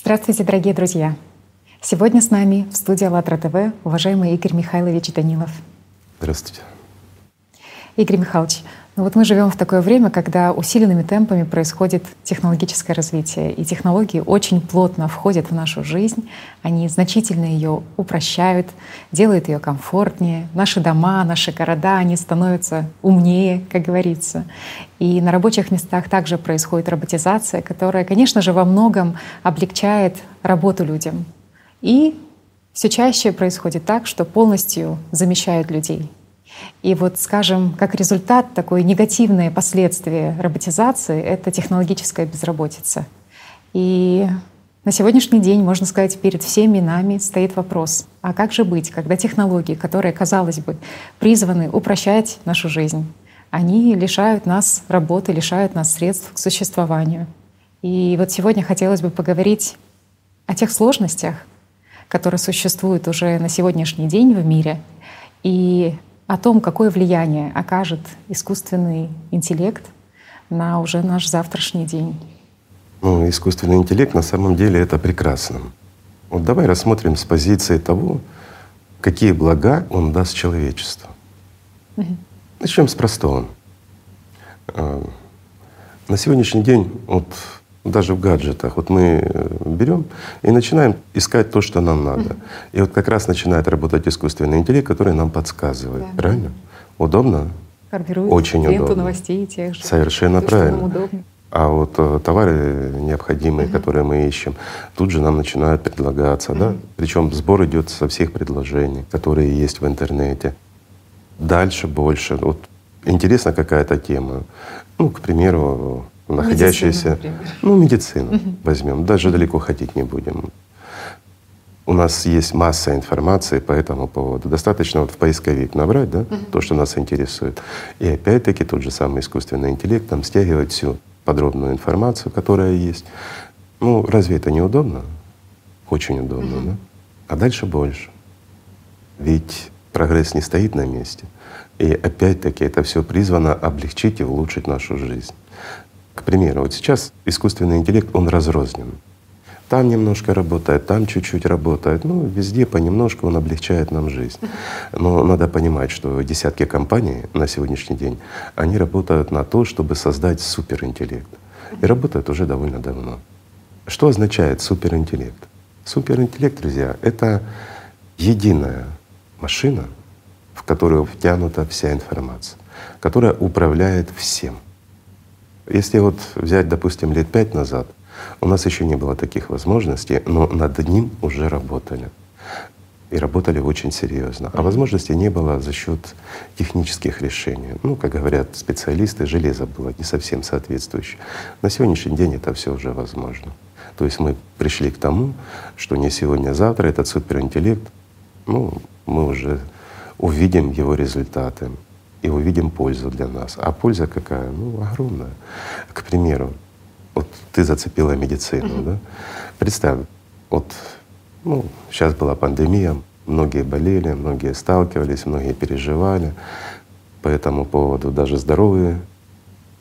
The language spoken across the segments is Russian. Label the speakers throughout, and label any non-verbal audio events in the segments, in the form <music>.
Speaker 1: Здравствуйте, дорогие друзья! Сегодня с нами в студии АЛЛАТРА ТВ уважаемый Игорь Михайлович Данилов.
Speaker 2: Здравствуйте.
Speaker 1: Игорь Михайлович, ну вот мы живем в такое время, когда усиленными темпами происходит технологическое развитие, и технологии очень плотно входят в нашу жизнь, они значительно ее упрощают, делают ее комфортнее. Наши дома, наши города, они становятся умнее, как говорится. И на рабочих местах также происходит роботизация, которая, конечно же, во многом облегчает работу людям. И все чаще происходит так, что полностью замещают людей. И вот, скажем, как результат, такое негативное последствие роботизации — это технологическая безработица. И на сегодняшний день, можно сказать, перед всеми нами стоит вопрос, а как же быть, когда технологии, которые, казалось бы, призваны упрощать нашу жизнь, они лишают нас работы, лишают нас средств к существованию. И вот сегодня хотелось бы поговорить о тех сложностях, которые существуют уже на сегодняшний день в мире, и о том, какое влияние окажет искусственный интеллект на уже наш завтрашний день.
Speaker 2: Ну, искусственный интеллект на самом деле это прекрасно. Вот давай рассмотрим с позиции того, какие блага он даст человечеству. Угу. Начнем с простого. А, на сегодняшний день вот даже в гаджетах. Вот мы э, берем и начинаем искать то, что нам надо. И вот как раз начинает работать искусственный интеллект, который нам подсказывает. Да. Правильно? Удобно?
Speaker 1: Формирует
Speaker 2: Очень удобно.
Speaker 1: новостей тех же.
Speaker 2: Совершенно то, правильно. А вот э, товары необходимые, mm-hmm. которые мы ищем, тут же нам начинают предлагаться, mm-hmm. да. Причем сбор идет со всех предложений, которые есть в интернете. Дальше больше. Вот интересна какая-то тема. Ну, к примеру, находящиеся, медицину, ну медицину угу. возьмем, даже далеко ходить не будем. У нас есть масса информации по этому поводу. Достаточно вот в поисковик набрать, да, угу. то, что нас интересует. И опять-таки тот же самый искусственный интеллект там стягивает всю подробную информацию, которая есть. Ну, разве это не удобно? Очень удобно, угу. да? А дальше больше. Ведь прогресс не стоит на месте. И опять-таки это все призвано облегчить и улучшить нашу жизнь. К примеру, вот сейчас искусственный интеллект, он разрознен. Там немножко работает, там чуть-чуть работает. Ну, везде понемножку он облегчает нам жизнь. Но надо понимать, что десятки компаний на сегодняшний день, они работают на то, чтобы создать суперинтеллект. И работают уже довольно давно. Что означает суперинтеллект? Суперинтеллект, друзья, это единая машина, в которую втянута вся информация, которая управляет всем — если вот взять, допустим, лет пять назад, у нас еще не было таких возможностей, но над ним уже работали. И работали очень серьезно. А возможностей не было за счет технических решений. Ну, как говорят специалисты, железо было не совсем соответствующее. На сегодняшний день это все уже возможно. То есть мы пришли к тому, что не сегодня, а завтра этот суперинтеллект, ну, мы уже увидим его результаты и увидим пользу для нас. А польза какая? Ну, огромная. К примеру, вот ты зацепила медицину, mm-hmm. да? Представь, вот ну, сейчас была пандемия, многие болели, многие сталкивались, многие переживали по этому поводу, даже здоровые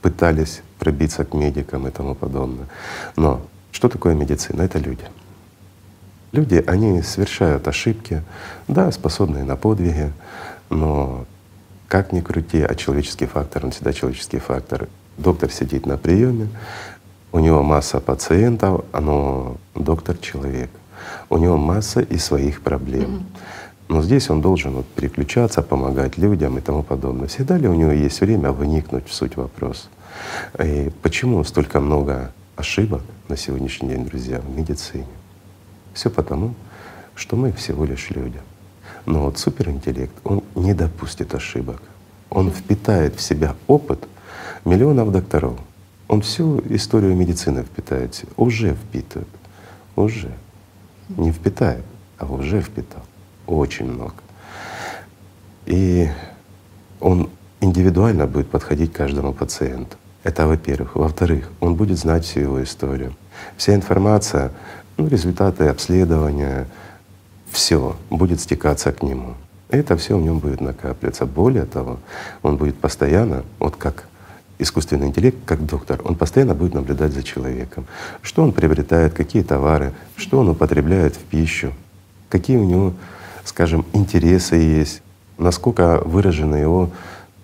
Speaker 2: пытались пробиться к медикам и тому подобное. Но что такое медицина? Это люди. Люди, они совершают ошибки, да, способные на подвиги, но как ни крути, а человеческий фактор, он всегда человеческий фактор. Доктор сидит на приеме, у него масса пациентов, но доктор — человек. У него масса и своих проблем. Но здесь он должен вот переключаться, помогать людям и тому подобное. Всегда ли у него есть время вникнуть в суть вопроса? И почему столько много ошибок на сегодняшний день, друзья, в медицине? Все потому, что мы всего лишь люди. Но вот суперинтеллект, он не допустит ошибок. Он впитает в себя опыт миллионов докторов. Он всю историю медицины впитает, уже впитывает, уже. Не впитает, а уже впитал. Очень много. И он индивидуально будет подходить к каждому пациенту. Это во-первых. Во-вторых, он будет знать всю его историю. Вся информация, ну, результаты обследования, все будет стекаться к нему. Это все в нем будет накапливаться. Более того, он будет постоянно, вот как искусственный интеллект, как доктор, он постоянно будет наблюдать за человеком, что он приобретает, какие товары, что он употребляет в пищу, какие у него, скажем, интересы есть, насколько выражены его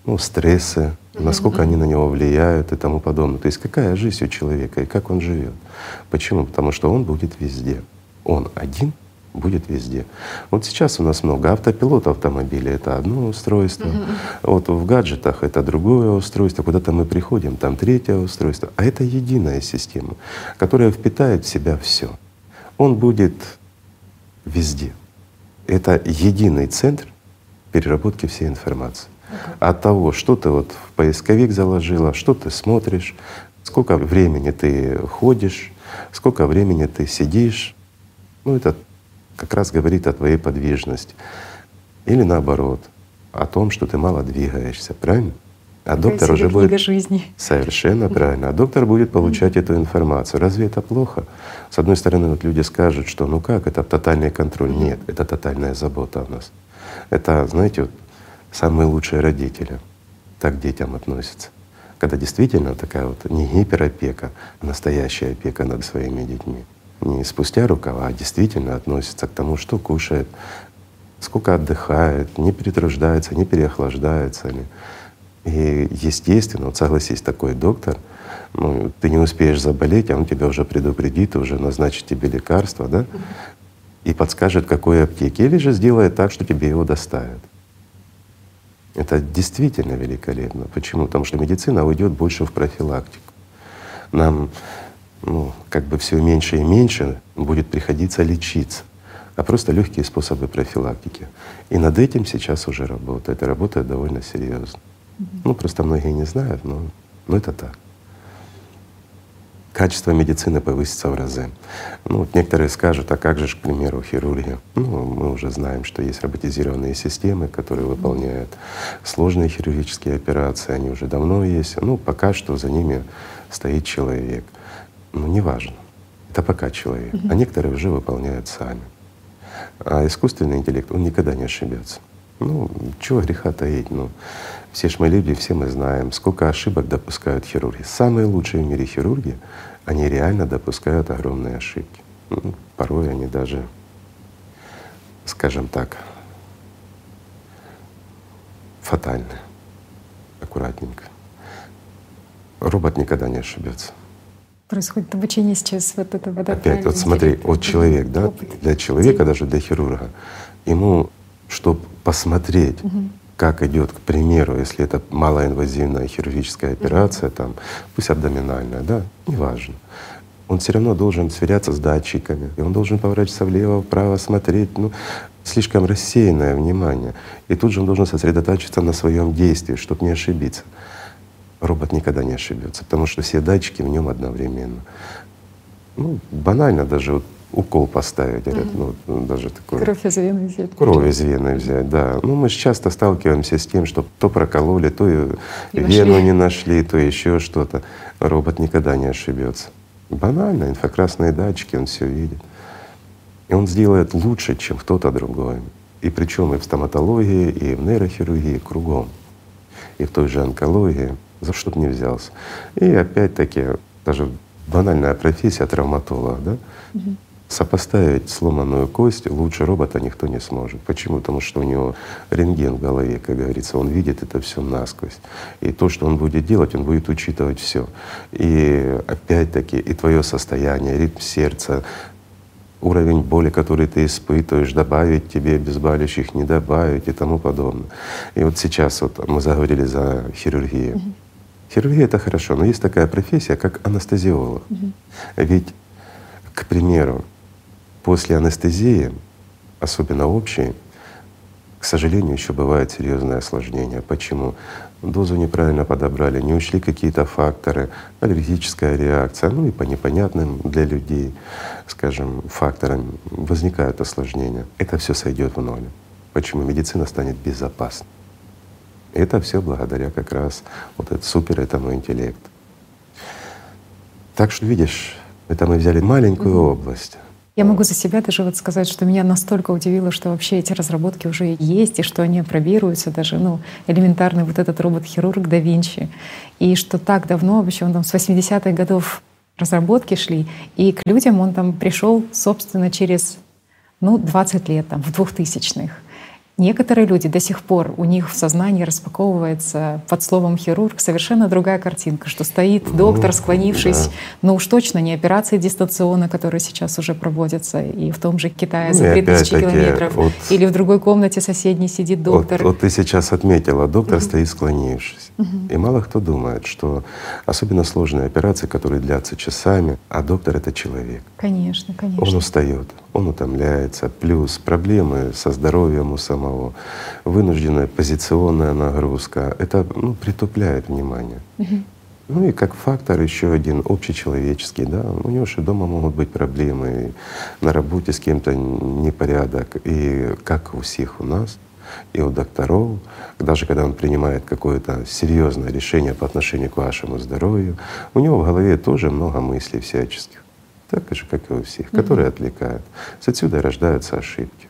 Speaker 2: ну, стрессы, насколько они на него влияют и тому подобное. То есть какая жизнь у человека и как он живет. Почему? Потому что он будет везде. Он один будет везде. Вот сейчас у нас много автопилот автомобиля — это одно устройство, uh-huh. вот в гаджетах это другое устройство, куда-то мы приходим, там третье устройство, а это единая система, которая впитает в себя все. Он будет везде. Это единый центр переработки всей информации. От того, что ты вот в поисковик заложила, что ты смотришь, сколько времени ты ходишь, сколько времени ты сидишь, ну это как раз говорит о твоей подвижности. Или наоборот, о том, что ты мало двигаешься, правильно? А доктор уже будет
Speaker 1: жизни.
Speaker 2: совершенно правильно. А доктор будет получать эту информацию. Разве это плохо? С одной стороны, вот люди скажут, что ну как, это тотальный контроль. Нет, это тотальная забота у нас. Это, знаете, вот самые лучшие родители так к детям относятся. Когда действительно такая вот не гиперопека, а настоящая опека над своими детьми. Не спустя рукава, а действительно относится к тому, что кушает, сколько отдыхает, не перетруждается, не переохлаждается ли. И естественно, вот согласись, такой доктор, ну, ты не успеешь заболеть, а он тебя уже предупредит, уже назначит тебе лекарство, да, и подскажет, какой аптеке, или же сделает так, что тебе его доставят. Это действительно великолепно. Почему? Потому что медицина уйдет больше в профилактику. Нам ну, как бы все меньше и меньше будет приходиться лечиться, а просто легкие способы профилактики. И над этим сейчас уже работает. И работает довольно серьезно. Ну, просто многие не знают, но, но это так. Качество медицины повысится в разы. Ну, вот некоторые скажут, а как же, к примеру, хирургия? Ну, мы уже знаем, что есть роботизированные системы, которые выполняют сложные хирургические операции, они уже давно есть. Ну, пока что за ними стоит человек. Ну, неважно. Это пока человек. А некоторые уже выполняют сами. А искусственный интеллект, он никогда не ошибется. Ну, чего греха таить? Ну, все ж мы люди, все мы знаем, сколько ошибок допускают хирурги. Самые лучшие в мире хирурги, они реально допускают огромные ошибки. Ну, порой они даже, скажем так, фатальны. Аккуратненько. Робот никогда не ошибется.
Speaker 1: Происходит обучение сейчас вот этого.
Speaker 2: Опять вот смотри, вот человек, да, для человека, даже для хирурга, ему, чтобы посмотреть, угу как идет, к примеру, если это малоинвазивная хирургическая операция, там, пусть абдоминальная, да, неважно. Он все равно должен сверяться с датчиками, и он должен поворачиваться влево, вправо, смотреть. Ну, слишком рассеянное внимание. И тут же он должен сосредотачиваться на своем действии, чтобы не ошибиться. Робот никогда не ошибется, потому что все датчики в нем одновременно. Ну, банально даже вот укол поставить, говорят, угу. ну даже такое.
Speaker 1: Кровь из вены взять.
Speaker 2: Кровь из вены взять, да. Ну мы же часто сталкиваемся с тем, что то прокололи, то и вену нашли. не нашли, то еще что-то. Робот никогда не ошибется. Банально, инфракрасные датчики, он все видит. И он сделает лучше, чем кто-то другой. И причем и в стоматологии, и в нейрохирургии, кругом. И в той же онкологии, за что бы не взялся. И опять-таки даже банальная профессия травматолога, да? Угу. Сопоставить сломанную кость лучше робота никто не сможет. Почему? Потому что у него рентген в голове, как говорится, он видит это все насквозь. И то, что он будет делать, он будет учитывать все. И опять-таки и твое состояние, ритм сердца, уровень боли, который ты испытываешь, добавить тебе обезболивающих, не добавить и тому подобное. И вот сейчас вот мы заговорили за хирургию. Угу. Хирургия — это хорошо, но есть такая профессия, как анестезиолог. Угу. Ведь, к примеру, После анестезии, особенно общей, к сожалению, еще бывают серьезные осложнения. Почему? Дозу неправильно подобрали, не учли какие-то факторы, аллергическая реакция, ну и по непонятным для людей, скажем, факторам возникают осложнения. Это все сойдет в ноль. Почему? Медицина станет безопасной. Это все благодаря как раз вот этот супер этому интеллекту. Так что видишь, это мы взяли маленькую область,
Speaker 1: я могу за себя даже вот сказать, что меня настолько удивило, что вообще эти разработки уже есть, и что они опробируются, даже ну, элементарный вот этот робот-хирург да Винчи, и что так давно, вообще он там с 80-х годов разработки шли. И к людям он там пришел, собственно, через ну, 20 лет, там, в 2000-х. Некоторые люди до сих пор, у них в сознании распаковывается под словом хирург совершенно другая картинка, что стоит ну, доктор, склонившись, да. но уж точно не операции дистанционно, которые сейчас уже проводятся, и в том же Китае ну, за 3000 километров, вот, или в другой комнате соседней сидит доктор.
Speaker 2: Вот, вот ты сейчас отметила, доктор угу. стоит склонившись. Угу. И мало кто думает, что особенно сложные операции, которые длятся часами, а доктор — это человек.
Speaker 1: Конечно, конечно.
Speaker 2: Он устает, он утомляется, плюс проблемы со здоровьем у самого, вынужденная позиционная нагрузка. Это ну, притупляет внимание. Угу. Ну и как фактор еще один общечеловеческий, да, у него же дома могут быть проблемы, на работе с кем-то непорядок, и как у всех у нас, и у докторов, даже когда он принимает какое-то серьезное решение по отношению к вашему здоровью, у него в голове тоже много мыслей всяческих так же, как и у всех, угу. которые отвлекают. Отсюда рождаются ошибки.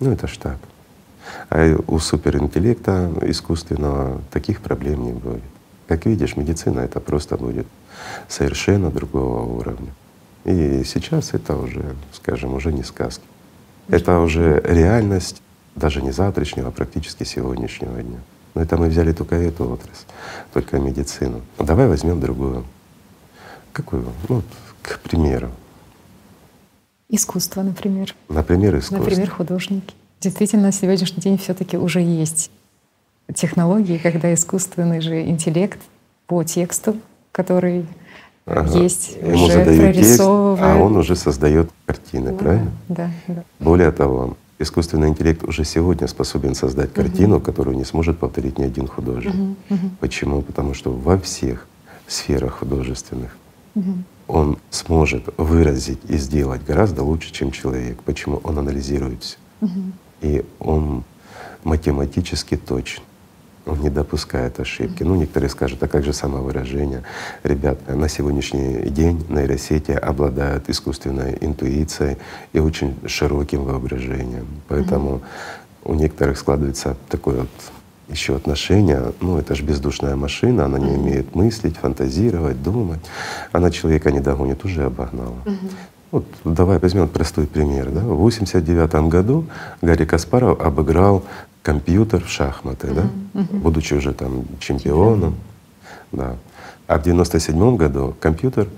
Speaker 2: Ну это ж так. А у суперинтеллекта искусственного таких проблем не будет. Как видишь, медицина это просто будет совершенно другого уровня. И сейчас это уже, скажем, уже не сказки. Это уже реальность даже не завтрашнего, а практически сегодняшнего дня. Но это мы взяли только эту отрасль, только медицину. Давай возьмем другую. Какую? Ну, к примеру.
Speaker 1: Искусство, например.
Speaker 2: Например, искусство.
Speaker 1: Например, художники. Действительно, на сегодняшний день все-таки уже есть технологии, когда искусственный же интеллект по тексту, который ага. есть,
Speaker 2: Ему уже прорисовывает. Текст, а он уже создает картины,
Speaker 1: да,
Speaker 2: правильно?
Speaker 1: Да, да.
Speaker 2: Более того, искусственный интеллект уже сегодня способен создать картину, угу. которую не сможет повторить ни один художник. Угу, угу. Почему? Потому что во всех сферах художественных угу. он сможет выразить и сделать гораздо лучше, чем человек. Почему? Он анализирует все. Угу. И он математически точен. Он не допускает ошибки. Ну, некоторые скажут, а как же самовыражение? Ребят, на сегодняшний день нейросети обладают искусственной интуицией и очень широким воображением. Поэтому у некоторых складывается такое вот еще отношения, ну это же бездушная машина, она не умеет мыслить, фантазировать, думать. Она человека не догонит, уже обогнала. Вот давай возьмем простой пример. Да? В 89 году Гарри Каспаров обыграл компьютер в шахматы, да? будучи уже там чемпионом. Да. А в 97 году компьютер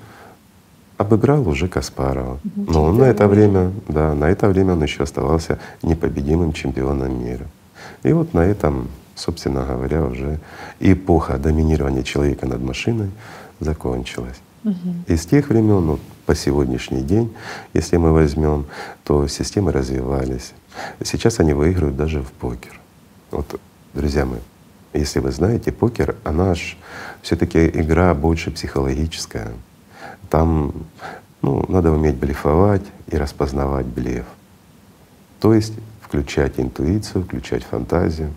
Speaker 2: обыграл уже Каспарова. Но он на это время, да, на это время он еще оставался непобедимым чемпионом мира. И вот на этом собственно говоря, уже эпоха доминирования человека над машиной закончилась. Угу. И с тех времен ну, по сегодняшний день, если мы возьмем, то системы развивались. Сейчас они выигрывают даже в покер. Вот, друзья мои, если вы знаете, покер, она ж все-таки игра больше психологическая. Там ну, надо уметь блефовать и распознавать блеф. То есть включать интуицию, включать фантазию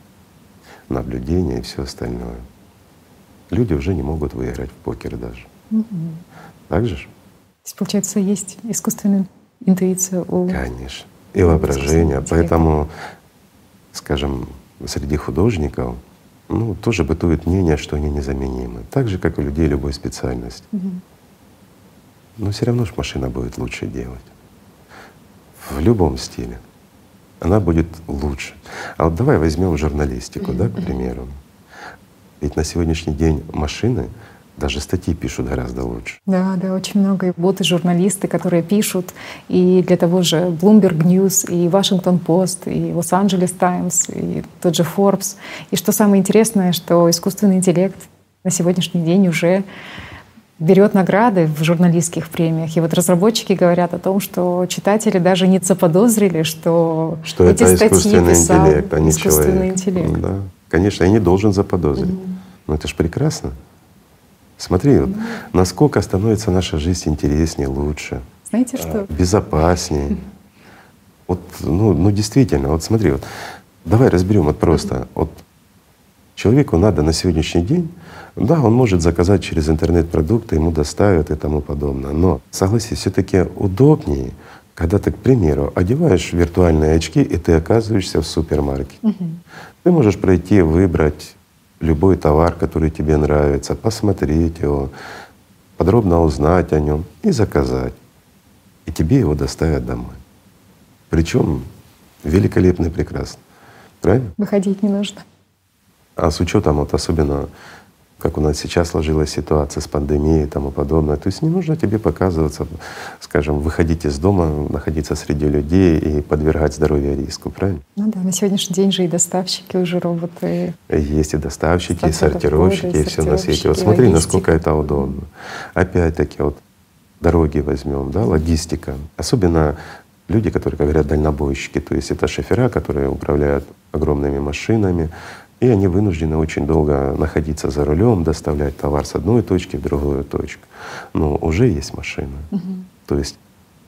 Speaker 2: наблюдение и все остальное. Люди уже не могут выиграть в покер даже. Угу. Так же?
Speaker 1: Есть, получается, есть искусственная интуиция у…
Speaker 2: Конечно. И воображение. Поэтому, скажем, среди художников ну, тоже бытует мнение, что они незаменимы. Так же, как и у людей любой специальности. Угу. Но все равно ж машина будет лучше делать. В любом стиле она будет лучше. А вот давай возьмем журналистику, да, к примеру. Ведь на сегодняшний день машины даже статьи пишут гораздо лучше.
Speaker 1: Да, да, очень много. И боты, журналисты, которые пишут и для того же Bloomberg News, и Washington Post, и Los Angeles Times, и тот же Forbes. И что самое интересное, что искусственный интеллект на сегодняшний день уже берет награды в журналистских премиях. И вот разработчики говорят о том, что читатели даже не заподозрили, что,
Speaker 2: что
Speaker 1: эти
Speaker 2: это
Speaker 1: статьи
Speaker 2: искусственный
Speaker 1: писал
Speaker 2: интеллект, а не
Speaker 1: искусственный
Speaker 2: человек.
Speaker 1: интеллект.
Speaker 2: Да. Конечно, я не должен заподозрить. Mm. Но это же прекрасно. Смотри, mm. вот, насколько становится наша жизнь интереснее, лучше,
Speaker 1: Знаете что?
Speaker 2: безопаснее. Mm. Вот, ну, ну действительно, вот смотри, вот давай разберем вот просто. Вот человеку надо на сегодняшний день да, он может заказать через интернет продукты, ему доставят и тому подобное. Но согласись, все-таки удобнее, когда ты, к примеру, одеваешь виртуальные очки, и ты оказываешься в супермаркете. Угу. Ты можешь пройти, выбрать любой товар, который тебе нравится, посмотреть его. подробно узнать о нем и заказать. И тебе его доставят домой. Причем великолепно и прекрасно. Правильно?
Speaker 1: Выходить не нужно.
Speaker 2: А с учетом вот особенно как у нас сейчас сложилась ситуация с пандемией и тому подобное. То есть не нужно тебе показываться, скажем, выходить из дома, находиться среди людей и подвергать здоровье риску, правильно?
Speaker 1: Ну да, на сегодняшний день же и доставщики уже роботы.
Speaker 2: Есть и доставщики, и сортировщики, и, и все на свете. Вот смотри, насколько это удобно. Опять-таки, вот дороги возьмем, да, логистика. Особенно люди, которые, как говорят, дальнобойщики, то есть это шофера, которые управляют огромными машинами, и они вынуждены очень долго находиться за рулем, доставлять товар с одной точки в другую точку. Но уже есть машина. Угу. То есть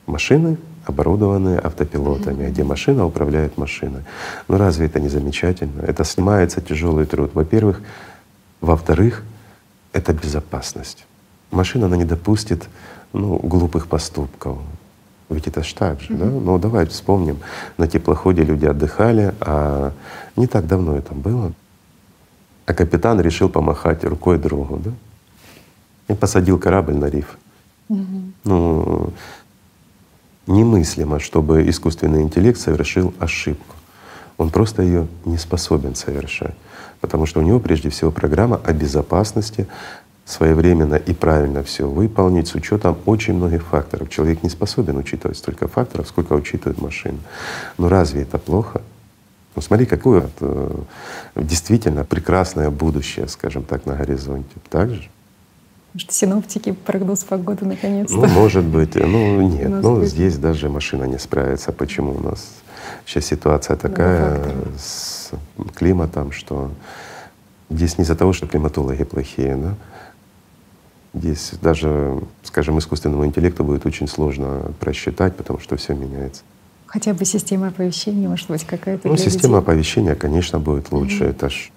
Speaker 2: машины оборудованные автопилотами, угу. где машина управляет машиной. Но разве это не замечательно? Это снимается тяжелый труд. Во-первых, во-вторых, это безопасность. Машина она не допустит ну, глупых поступков. Ведь это ж так же, mm-hmm. да? Ну давай вспомним, на теплоходе люди отдыхали, а не так давно это было. А капитан решил помахать рукой другу, да? И посадил корабль на риф. Mm-hmm. Ну, немыслимо, чтобы искусственный интеллект совершил ошибку. Он просто ее не способен совершать, потому что у него прежде всего программа о безопасности, своевременно и правильно все выполнить с учетом очень многих факторов. Человек не способен учитывать столько факторов, сколько учитывает машина. Но разве это плохо? Ну смотри, какое вот, э, действительно прекрасное будущее, скажем так, на горизонте. Так же?
Speaker 1: Может, синоптики прогноз погоды наконец-то?
Speaker 2: Ну, может быть. Ну, нет. Ну, здесь даже машина не справится. Почему у нас сейчас ситуация такая с климатом, что здесь не из-за того, что климатологи плохие, да? Здесь даже, скажем, искусственному интеллекту будет очень сложно просчитать, потому что все меняется.
Speaker 1: Хотя бы система оповещения, может быть, какая-то.
Speaker 2: Ну, система людей. оповещения, конечно, будет лучше. Mm-hmm. Это ж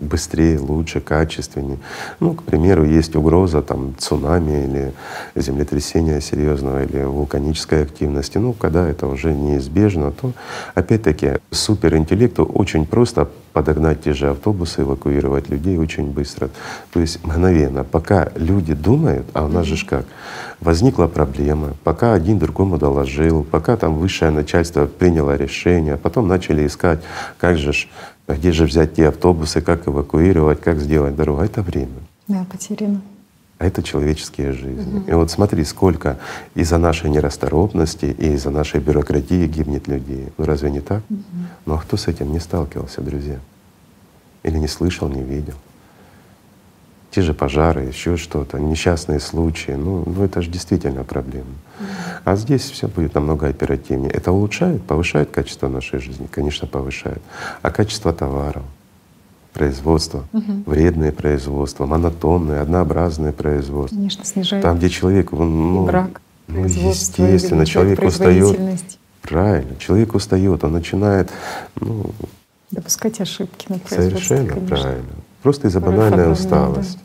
Speaker 2: быстрее, лучше, качественнее. Ну, к примеру, есть угроза там цунами или землетрясения серьезного или вулканической активности. Ну, когда это уже неизбежно, то опять-таки суперинтеллекту очень просто подогнать те же автобусы, эвакуировать людей очень быстро. То есть мгновенно, пока люди думают, а у нас же как, возникла проблема, пока один другому доложил, пока там высшее начальство приняло решение, потом начали искать, как же ж а где же взять те автобусы, как эвакуировать, как сделать дорогу? А это время.
Speaker 1: Да, потеряно.
Speaker 2: А это человеческие жизни. Угу. И вот смотри, сколько из-за нашей нерасторопности и из-за нашей бюрократии гибнет людей. Ну разве не так? Угу. Ну а кто с этим не сталкивался, друзья? Или не слышал, не видел? Те же пожары, еще что-то, несчастные случаи. Ну, ну это же действительно проблема. А здесь все будет намного оперативнее. Это улучшает, повышает качество нашей жизни? Конечно, повышает. А качество товаров, производство, угу. вредное производство, монотонное, однообразное производство.
Speaker 1: Конечно, снижает.
Speaker 2: Там, где человек, он,
Speaker 1: ну, брак,
Speaker 2: ну, естественно, человек устает. Правильно, человек устает, он начинает, ну,
Speaker 1: допускать ошибки на производстве.
Speaker 2: Совершенно конечно. правильно. Просто из-за банальной усталости.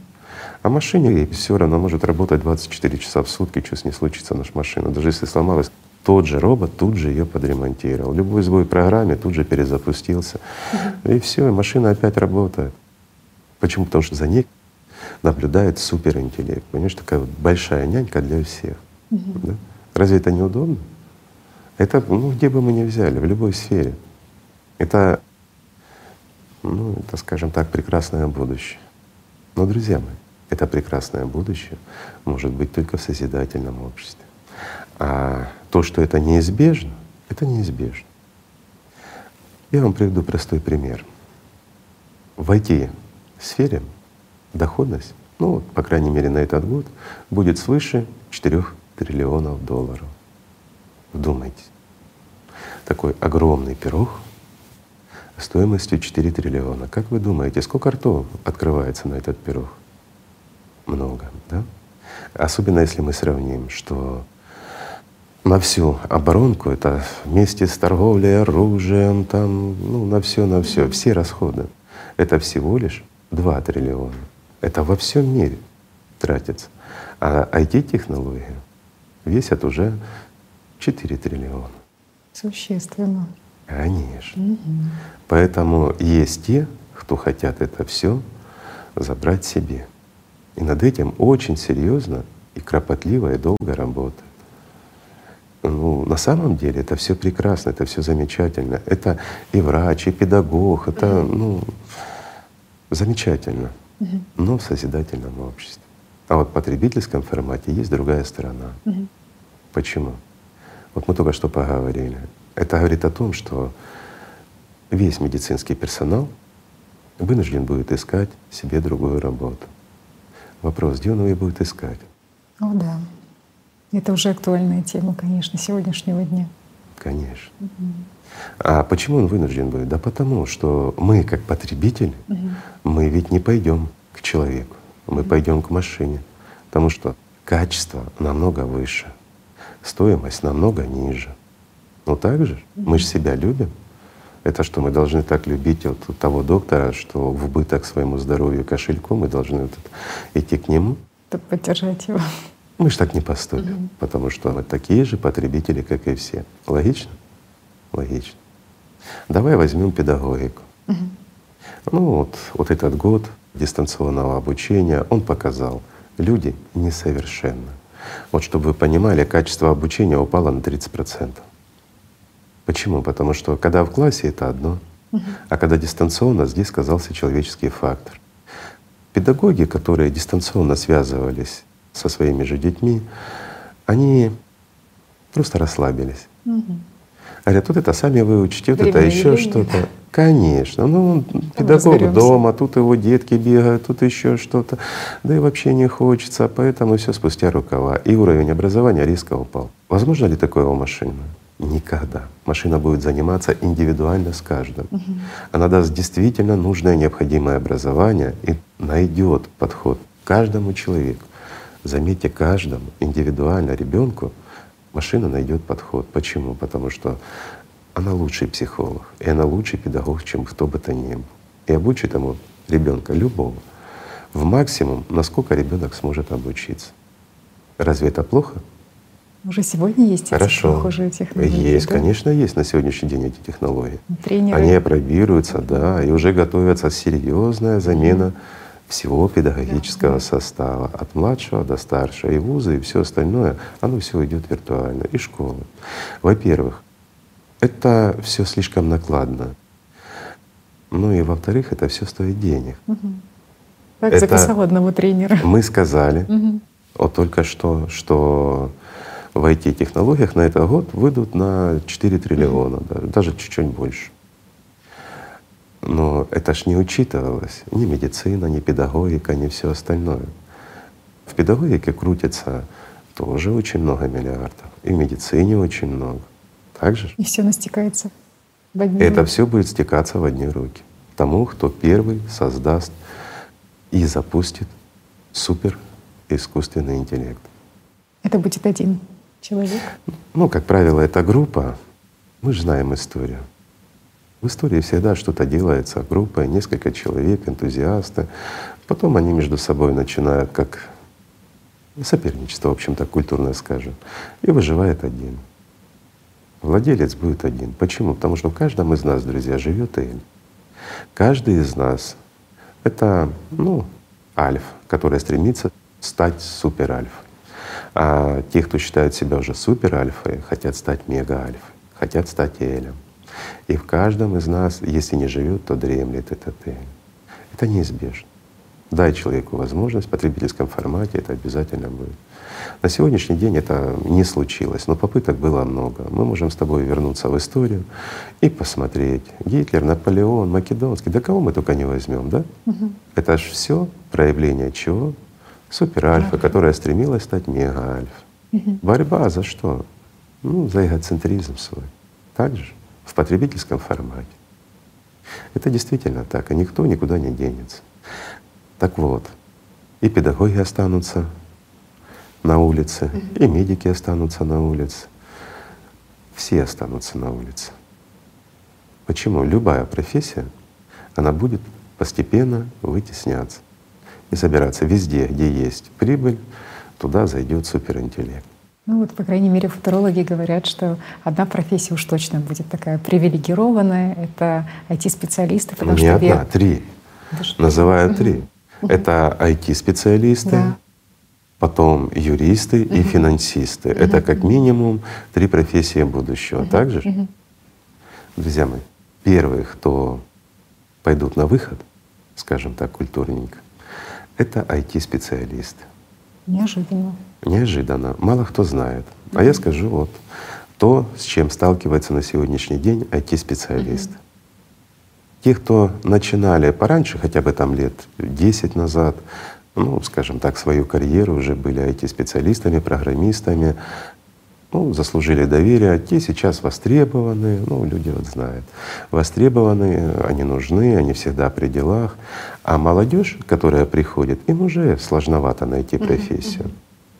Speaker 2: А машине все равно может работать 24 часа в сутки, что с ней случится наша машина. Даже если сломалась, тот же робот тут же ее подремонтировал. Любой сбой в программе тут же перезапустился. И все, и машина опять работает. Почему? Потому что за ней наблюдает суперинтеллект. Понимаешь, такая вот большая нянька для всех. Угу. Да? Разве это неудобно? Это, ну, где бы мы ни взяли, в любой сфере. Это, ну, это, скажем так, прекрасное будущее. Но, друзья мои, это прекрасное будущее может быть только в созидательном обществе. А то, что это неизбежно, это неизбежно. Я вам приведу простой пример. В IT-сфере доходность, ну, по крайней мере, на этот год, будет свыше 4 триллионов долларов. Вдумайтесь. Такой огромный пирог стоимостью 4 триллиона. Как вы думаете, сколько ртов открывается на этот пирог? много. Да? Особенно если мы сравним, что на всю оборонку, это вместе с торговлей оружием, там, ну, на все, на все, все расходы, это всего лишь 2 триллиона. Это во всем мире тратится. А IT-технологии весят уже 4 триллиона.
Speaker 1: Существенно.
Speaker 2: Конечно. Угу. Поэтому есть те, кто хотят это все забрать себе. И над этим очень серьезно и кропотливо, и долго работают. Ну, на самом деле это все прекрасно, это все замечательно. Это и врач, и педагог, это ну, замечательно, но в созидательном обществе. А вот в потребительском формате есть другая сторона. Почему? Вот мы только что поговорили. Это говорит о том, что весь медицинский персонал вынужден будет искать себе другую работу. Вопрос, где он ее будет искать?
Speaker 1: О, да. Это уже актуальная тема, конечно, сегодняшнего дня.
Speaker 2: Конечно. Угу. А почему он вынужден будет? Да потому что мы, как потребитель, угу. мы ведь не пойдем к человеку, мы угу. пойдем к машине. Потому что качество намного выше, стоимость намного ниже. Но также угу. мы же себя любим. Это что, мы должны так любить вот того доктора, что в убыток своему здоровью кошельку мы должны вот идти к нему?
Speaker 1: Чтобы поддержать его.
Speaker 2: Мы же так не поступим, угу. потому что мы такие же потребители, как и все. Логично? Логично. Давай возьмем педагогику. Угу. Ну вот, вот этот год дистанционного обучения, он показал, люди несовершенны. Вот чтобы вы понимали, качество обучения упало на 30%. Почему? Потому что когда в классе это одно, угу. а когда дистанционно, здесь сказался человеческий фактор. Педагоги, которые дистанционно связывались со своими же детьми, они просто расслабились. Угу. Говорят, тут это сами выучите, вот это еще что-то. Конечно. Ну, педагог дома, тут его детки бегают, тут еще что-то. Да и вообще не хочется, поэтому все спустя рукава. И уровень образования резко упал. Возможно ли такое у машины? Никогда. Машина будет заниматься индивидуально с каждым. Угу. Она даст действительно нужное необходимое образование и найдет подход каждому человеку. Заметьте, каждому индивидуально ребенку машина найдет подход. Почему? Потому что она лучший психолог, и она лучший педагог, чем кто бы то ни был. И обучит ему ребенка любого в максимум, насколько ребенок сможет обучиться. Разве это плохо?
Speaker 1: Уже сегодня есть
Speaker 2: Хорошо.
Speaker 1: эти похожие технологии?
Speaker 2: Есть,
Speaker 1: да?
Speaker 2: конечно, есть на сегодняшний день эти технологии.
Speaker 1: Тренеры.
Speaker 2: Они опробируются, да, и уже готовятся серьезная замена всего педагогического состава, от младшего до старшего, и вузы, и все остальное, оно все идет виртуально, и школы. Во-первых, это все слишком накладно. Ну и во-вторых, это все стоит денег.
Speaker 1: Угу. Так это записал одного тренера.
Speaker 2: Мы сказали, угу. вот только что, что в IT-технологиях на этот год выйдут на 4 триллиона, угу. даже, даже чуть-чуть больше. Но это ж не учитывалось ни медицина, ни педагогика, ни все остальное. В педагогике крутится тоже очень много миллиардов, и в медицине очень много. Так же?
Speaker 1: И все настекается в одни
Speaker 2: Это руки. все будет стекаться в одни руки. Тому, кто первый создаст и запустит супер искусственный интеллект.
Speaker 1: Это будет один человек?
Speaker 2: Ну, как правило, это группа. Мы же знаем историю. В истории всегда что-то делается группой, несколько человек, энтузиасты. Потом они между собой начинают как соперничество, в общем-то, культурное скажем, и выживает один. Владелец будет один. Почему? Потому что в каждом из нас, друзья, живет Эль. Каждый из нас — это, ну, альф, который стремится стать супер-альфой. А те, кто считают себя уже супер-альфой, хотят стать мега-альфой, хотят стать Элем. И в каждом из нас, если не живет, то дремлет этот эль. Это неизбежно. Дай человеку возможность в потребительском формате, это обязательно будет. На сегодняшний день это не случилось, но попыток было много. Мы можем с тобой вернуться в историю и посмотреть. Гитлер, Наполеон, Македонский, да кого мы только не возьмем, да? Угу. Это же все проявление чего? Супер-альфа, которая стремилась стать мега-альфа. Угу. Борьба за что? Ну, за эгоцентризм свой. Так же? в потребительском формате. Это действительно так, и никто никуда не денется. Так вот, и педагоги останутся на улице, и медики останутся на улице, все останутся на улице. Почему? Любая профессия, она будет постепенно вытесняться и собираться везде, где есть прибыль, туда зайдет суперинтеллект.
Speaker 1: Ну вот, по крайней мере, футурологи говорят, что одна профессия уж точно будет такая привилегированная. Это IT-специалисты,
Speaker 2: потому Не что одна, вер... три. Да Называют три. Это IT-специалисты, да. потом юристы и финансисты. Это как минимум три профессии будущего. Так же? Друзья мои, первые, кто пойдут на выход, скажем так, культурненько, это IT-специалисты.
Speaker 1: Неожиданно.
Speaker 2: Неожиданно. Мало кто знает. А я скажу вот то, с чем сталкивается на сегодняшний день IT-специалисты. Те, кто начинали пораньше, хотя бы там лет 10 назад, ну, скажем так, свою карьеру, уже были IT-специалистами, программистами, ну, заслужили доверие, те сейчас востребованы, ну, люди вот знают, востребованы, они нужны, они всегда при делах. А молодежь, которая приходит, им уже сложновато найти профессию.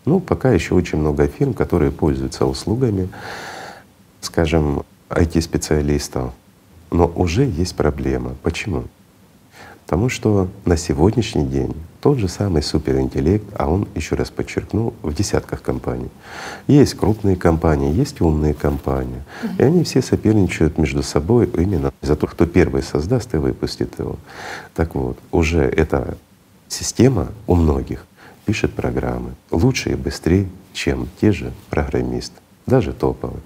Speaker 2: Ну, пока еще очень много фирм, которые пользуются услугами, скажем, IT-специалистов. Но уже есть проблема. Почему? Потому что на сегодняшний день тот же самый суперинтеллект, а он, еще раз подчеркну, в десятках компаний. Есть крупные компании, есть умные компании. И они все соперничают между собой именно за то, кто первый создаст и выпустит его. Так вот, уже эта система у многих пишет программы лучше и быстрее, чем те же программисты, даже топовые.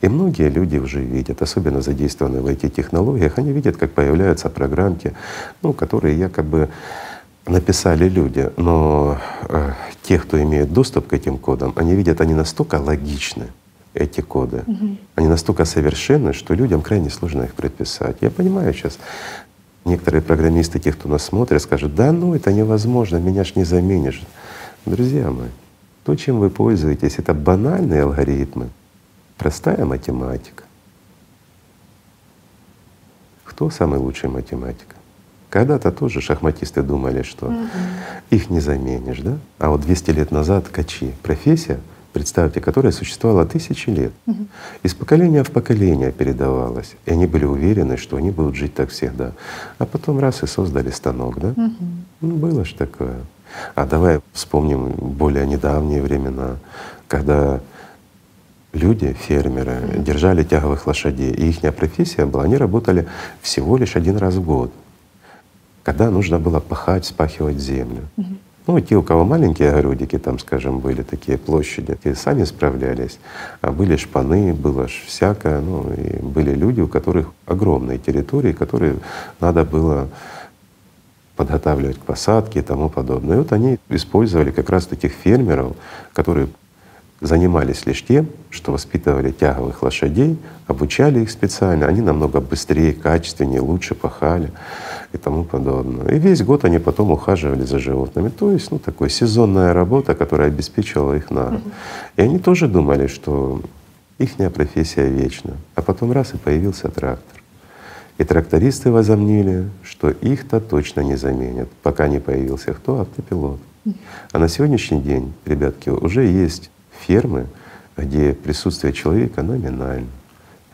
Speaker 2: И многие люди уже видят, особенно задействованные в IT-технологиях, они видят, как появляются программки, ну, которые якобы написали люди, но э, те, кто имеет доступ к этим кодам, они видят, они настолько логичны, эти коды, угу. они настолько совершенны, что людям крайне сложно их предписать. Я понимаю сейчас, некоторые программисты, те, кто нас смотрит, скажут, да ну это невозможно, меня ж не заменишь. Друзья мои, то, чем вы пользуетесь, это банальные алгоритмы, простая математика. Кто самый лучший математик? Когда-то тоже шахматисты думали, что угу. их не заменишь, да? А вот 200 лет назад качи — профессия, представьте, которая существовала тысячи лет, угу. из поколения в поколение передавалась, и они были уверены, что они будут жить так всегда. А потом раз и создали станок, да? Угу. Ну, было ж такое. А давай вспомним более недавние времена, когда люди, фермеры, mm держали тяговых лошадей, и их профессия была, они работали всего лишь один раз в год когда нужно было пахать, спахивать землю. Угу. Ну, те, у кого маленькие огородики, там, скажем, были такие площади, те сами справлялись. А были шпаны, было ж всякое. Ну, и были люди, у которых огромные территории, которые надо было подготавливать к посадке и тому подобное. И вот они использовали как раз таких фермеров, которые занимались лишь тем, что воспитывали тяговых лошадей, обучали их специально, они намного быстрее, качественнее, лучше пахали и тому подобное. И весь год они потом ухаживали за животными. То есть, ну, такая сезонная работа, которая обеспечивала их на год. И они тоже думали, что их профессия вечна. А потом раз и появился трактор. И трактористы возомнили, что их-то точно не заменят, пока не появился кто? Автопилот. А на сегодняшний день, ребятки, уже есть фермы, где присутствие человека номинально.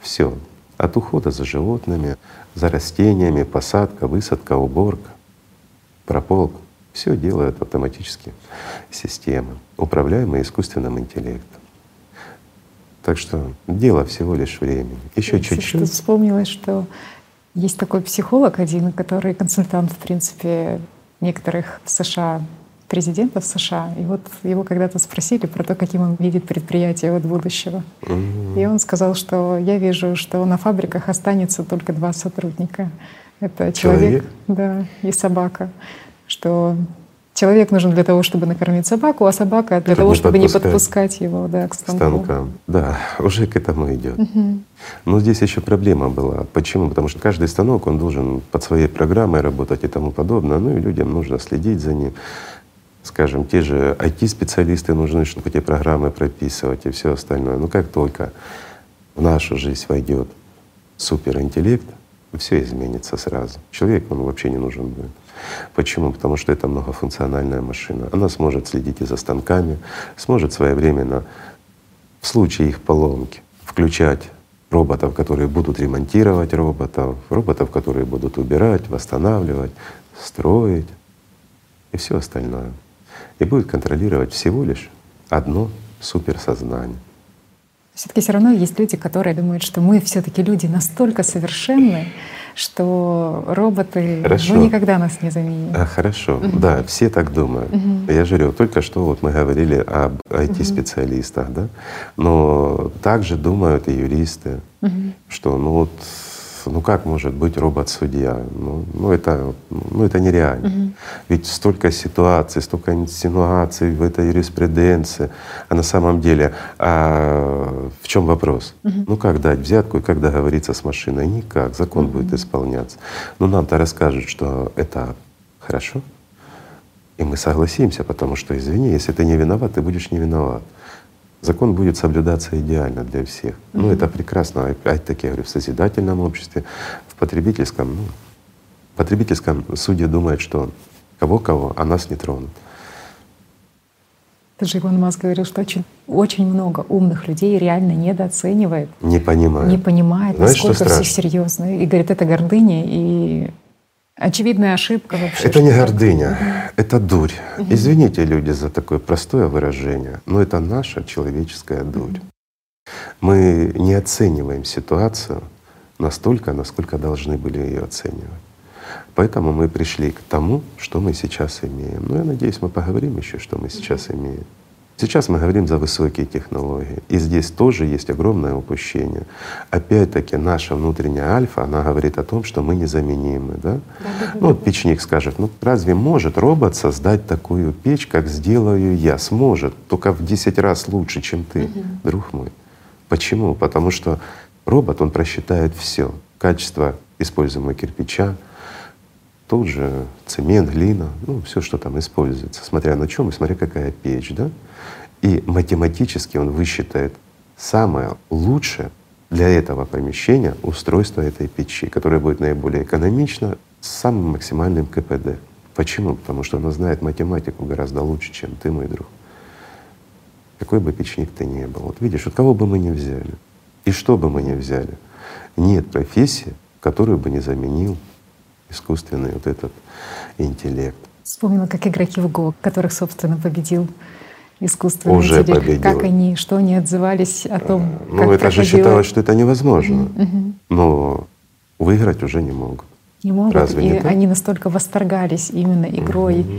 Speaker 2: Все. От ухода за животными, за растениями, посадка, высадка, уборка, прополка. Все делают автоматически системы, управляемые искусственным интеллектом. Так что дело всего лишь времени. Еще чуть-чуть.
Speaker 1: Вспомнилось, что есть такой психолог один, который консультант, в принципе, некоторых в США президентов США. И вот его когда-то спросили про то, каким он видит предприятие от будущего. Mm-hmm. И он сказал, что я вижу, что на фабриках останется только два сотрудника. Это человек, человек? Да, и собака. Что человек нужен для того, чтобы накормить собаку, а собака для чтобы того, чтобы не подпускать его да, к станку. станкам.
Speaker 2: Да, уже к этому идет. Угу. Но здесь еще проблема была. Почему? Потому что каждый станок он должен под своей программой работать и тому подобное. Ну и людям нужно следить за ним скажем, те же IT-специалисты нужны, чтобы эти программы прописывать и все остальное. Но как только в нашу жизнь войдет суперинтеллект, все изменится сразу. Человек он вообще не нужен будет. Почему? Потому что это многофункциональная машина. Она сможет следить и за станками, сможет своевременно в случае их поломки включать роботов, которые будут ремонтировать роботов, роботов, которые будут убирать, восстанавливать, строить и все остальное и будет контролировать всего лишь одно суперсознание.
Speaker 1: Все-таки все равно есть люди, которые думают, что мы все-таки люди настолько совершенны, что роботы хорошо. ну, никогда нас не заменят.
Speaker 2: А, хорошо, угу. да, все так думают. Угу. Я же говорю, только что вот мы говорили об IT-специалистах, угу. да, но также думают и юристы, угу. что ну вот ну как может быть робот-судья? Ну, ну, это, ну это нереально. Угу. Ведь столько ситуаций, столько инсинуаций в этой юриспруденции. А на самом деле, а в чем вопрос? Угу. Ну как дать взятку и как договориться с машиной? Никак. Закон угу. будет исполняться. Но нам-то расскажут, что это хорошо. И мы согласимся, потому что, извини, если ты не виноват, ты будешь не виноват закон будет соблюдаться идеально для всех. Mm-hmm. Ну, это прекрасно. Опять-таки, я говорю, в созидательном обществе, в потребительском, ну, в потребительском судья думает, что кого-кого, а нас не тронут.
Speaker 1: Даже Илон Маск говорил, что очень, очень много умных людей реально недооценивает.
Speaker 2: Не понимает.
Speaker 1: Не понимает, Знаешь, насколько все серьезно. И говорит, это гордыня, и Очевидная ошибка вообще.
Speaker 2: Это не гордыня, это дурь. Угу. Извините, люди, за такое простое выражение, но это наша человеческая дурь. Угу. Мы не оцениваем ситуацию настолько, насколько должны были ее оценивать. Поэтому мы пришли к тому, что мы сейчас имеем. Ну, я надеюсь, мы поговорим еще, что мы сейчас имеем. Сейчас мы говорим за высокие технологии, и здесь тоже есть огромное упущение. Опять-таки наша внутренняя альфа, она говорит о том, что мы незаменимы, да? ну вот печник скажет, ну разве может робот создать такую печь, как сделаю я? Сможет, только в 10 раз лучше, чем ты, угу. друг мой. Почему? Потому что робот, он просчитает все, качество используемого кирпича, тот же цемент, глина, ну все, что там используется, смотря на чем и смотря какая печь, да? И математически он высчитает самое лучшее для этого помещения устройство этой печи, которое будет наиболее экономично с самым максимальным КПД. Почему? Потому что она знает математику гораздо лучше, чем ты, мой друг. Какой бы печник ты ни был. Вот видишь, вот кого бы мы ни взяли, и что бы мы ни взяли, нет профессии, которую бы не заменил искусственный вот этот интеллект.
Speaker 1: Вспомнила, как игроки в ГО, которых, собственно, победил искусственный
Speaker 2: Уже
Speaker 1: интеллект.
Speaker 2: Победил.
Speaker 1: Как они, что они отзывались о том,
Speaker 2: а, Ну, это же считалось, что это невозможно. Но выиграть уже не могут.
Speaker 1: Не могут. Разве и не они настолько восторгались именно игрой угу.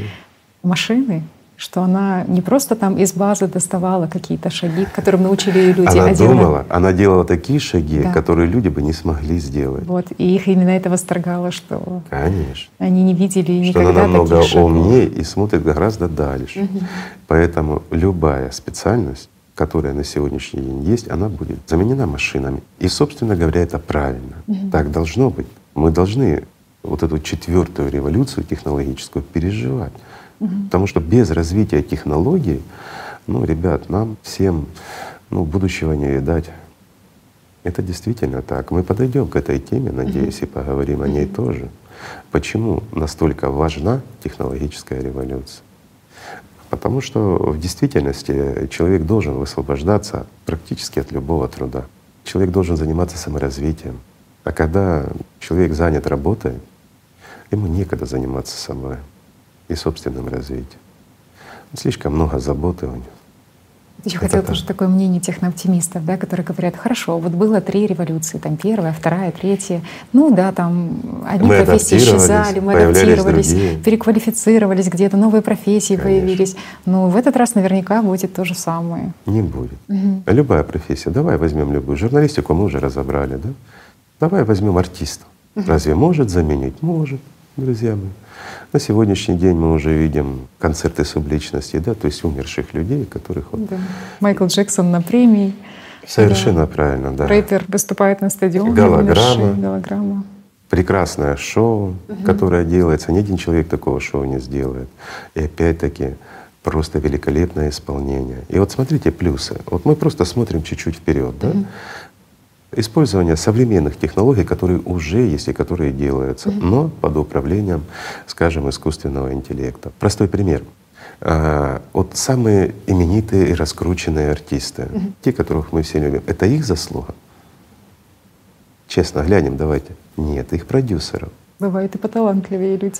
Speaker 1: машины, что она не просто там из базы доставала какие-то шаги, которым научили люди.
Speaker 2: Она а думала, делала... она делала такие шаги, да. которые люди бы не смогли сделать.
Speaker 1: Вот, и их именно это восторгало, что
Speaker 2: Конечно.
Speaker 1: они не видели
Speaker 2: что
Speaker 1: никогда
Speaker 2: она намного
Speaker 1: таких шагов.
Speaker 2: умнее и смотрит гораздо дальше. Угу. Поэтому любая специальность, которая на сегодняшний день есть, она будет заменена машинами. И, собственно говоря, это правильно. Угу. Так должно быть. Мы должны вот эту четвертую революцию технологическую переживать. Потому что без развития технологий, ну, ребят, нам всем ну, будущего не видать. Это действительно так. Мы подойдем к этой теме, надеюсь, и поговорим о ней тоже. Почему настолько важна технологическая революция? Потому что в действительности человек должен высвобождаться практически от любого труда. Человек должен заниматься саморазвитием. А когда человек занят работой, ему некогда заниматься собой и собственным развитием. Слишком много заботы у него.
Speaker 1: Еще хотела тоже такое мнение технооптимистов, да, которые говорят, хорошо, вот было три революции, там первая, вторая, третья. Ну да, там одни мы профессии исчезали, мы адаптировались, другие. переквалифицировались, где-то новые профессии Конечно. появились. Но в этот раз наверняка будет то же самое.
Speaker 2: Не будет. Угу. Любая профессия. Давай возьмем любую. Журналистику мы уже разобрали, да? Давай возьмем артиста. Угу. Разве может заменить? Может, друзья мои. На сегодняшний день мы уже видим концерты субличности, да, то есть умерших людей, которых вот…
Speaker 1: Да. Майкл Джексон на премии.
Speaker 2: Совершенно да. правильно, да.
Speaker 1: Рэпер выступает на стадионе.
Speaker 2: Голограмма.
Speaker 1: Голограмма.
Speaker 2: Прекрасное шоу, угу. которое делается. Ни один человек такого шоу не сделает. И опять-таки просто великолепное исполнение. И вот смотрите плюсы. Вот мы просто смотрим чуть-чуть вперед, да? Угу использование современных технологий, которые уже есть и которые делаются, mm-hmm. но под управлением, скажем, искусственного интеллекта. Простой пример. А, вот самые именитые и раскрученные артисты, mm-hmm. те, которых мы все любим, это их заслуга? Честно, глянем, давайте. Нет, их продюсеров.
Speaker 1: Бывают и поталантливее люди.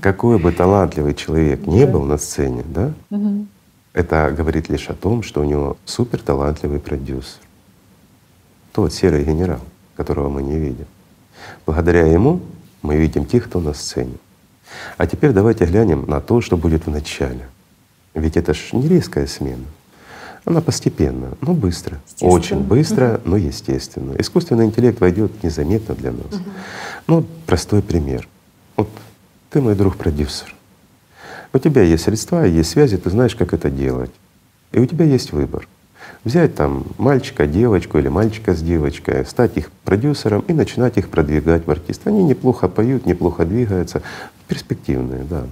Speaker 2: Какой бы талантливый человек не был на сцене, да, угу. Это говорит лишь о том, что у него супер талантливый продюсер. Тот серый генерал, которого мы не видим. Благодаря ему мы видим тех, кто на сцене. А теперь давайте глянем на то, что будет в начале. Ведь это ж не резкая смена. Она постепенно, но быстро. Очень быстро, но естественно. Искусственный интеллект войдет незаметно для нас. Угу. Ну, простой пример. Вот ты мой друг-продюсер. У тебя есть средства, есть связи, ты знаешь, как это делать. И у тебя есть выбор. Взять там мальчика, девочку или мальчика с девочкой, стать их продюсером и начинать их продвигать в артист. Они неплохо поют, неплохо двигаются, перспективные, да.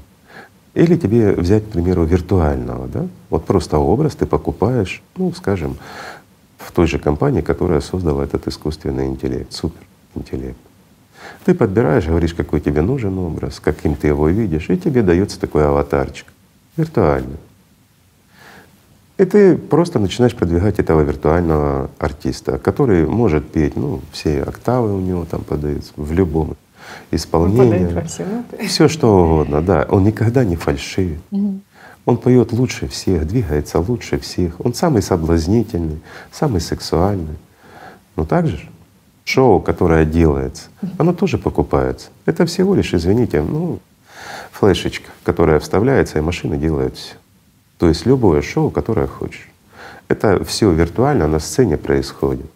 Speaker 2: Или тебе взять, к примеру, виртуального, да? Вот просто образ ты покупаешь, ну, скажем, в той же компании, которая создала этот искусственный интеллект, суперинтеллект. Ты подбираешь, говоришь, какой тебе нужен образ, каким ты его видишь, и тебе дается такой аватарчик виртуальный. И ты просто начинаешь продвигать этого виртуального артиста, который может петь, ну, все октавы у него там подаются в любом исполнении. Все что угодно, да. Он никогда не фальшивит. Угу. Он поет лучше всех, двигается лучше всех. Он самый соблазнительный, самый сексуальный. Ну так же? шоу, которое делается, оно тоже покупается. Это всего лишь, извините, ну, флешечка, которая вставляется, и машины делают все. То есть любое шоу, которое хочешь. Это все виртуально на сцене происходит.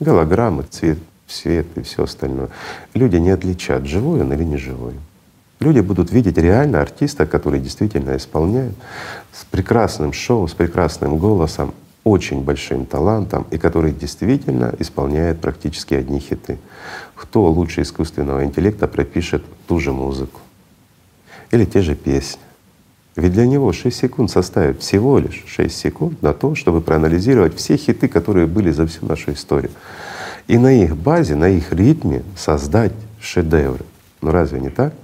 Speaker 2: Голограммы, цвет, свет и все остальное. Люди не отличат, живой он или не живой. Люди будут видеть реально артиста, который действительно исполняет с прекрасным шоу, с прекрасным голосом, очень большим талантом и который действительно исполняет практически одни хиты. Кто лучше искусственного интеллекта пропишет ту же музыку или те же песни? Ведь для него 6 секунд составит всего лишь 6 секунд на то, чтобы проанализировать все хиты, которые были за всю нашу историю. И на их базе, на их ритме создать шедевры. Ну разве не так?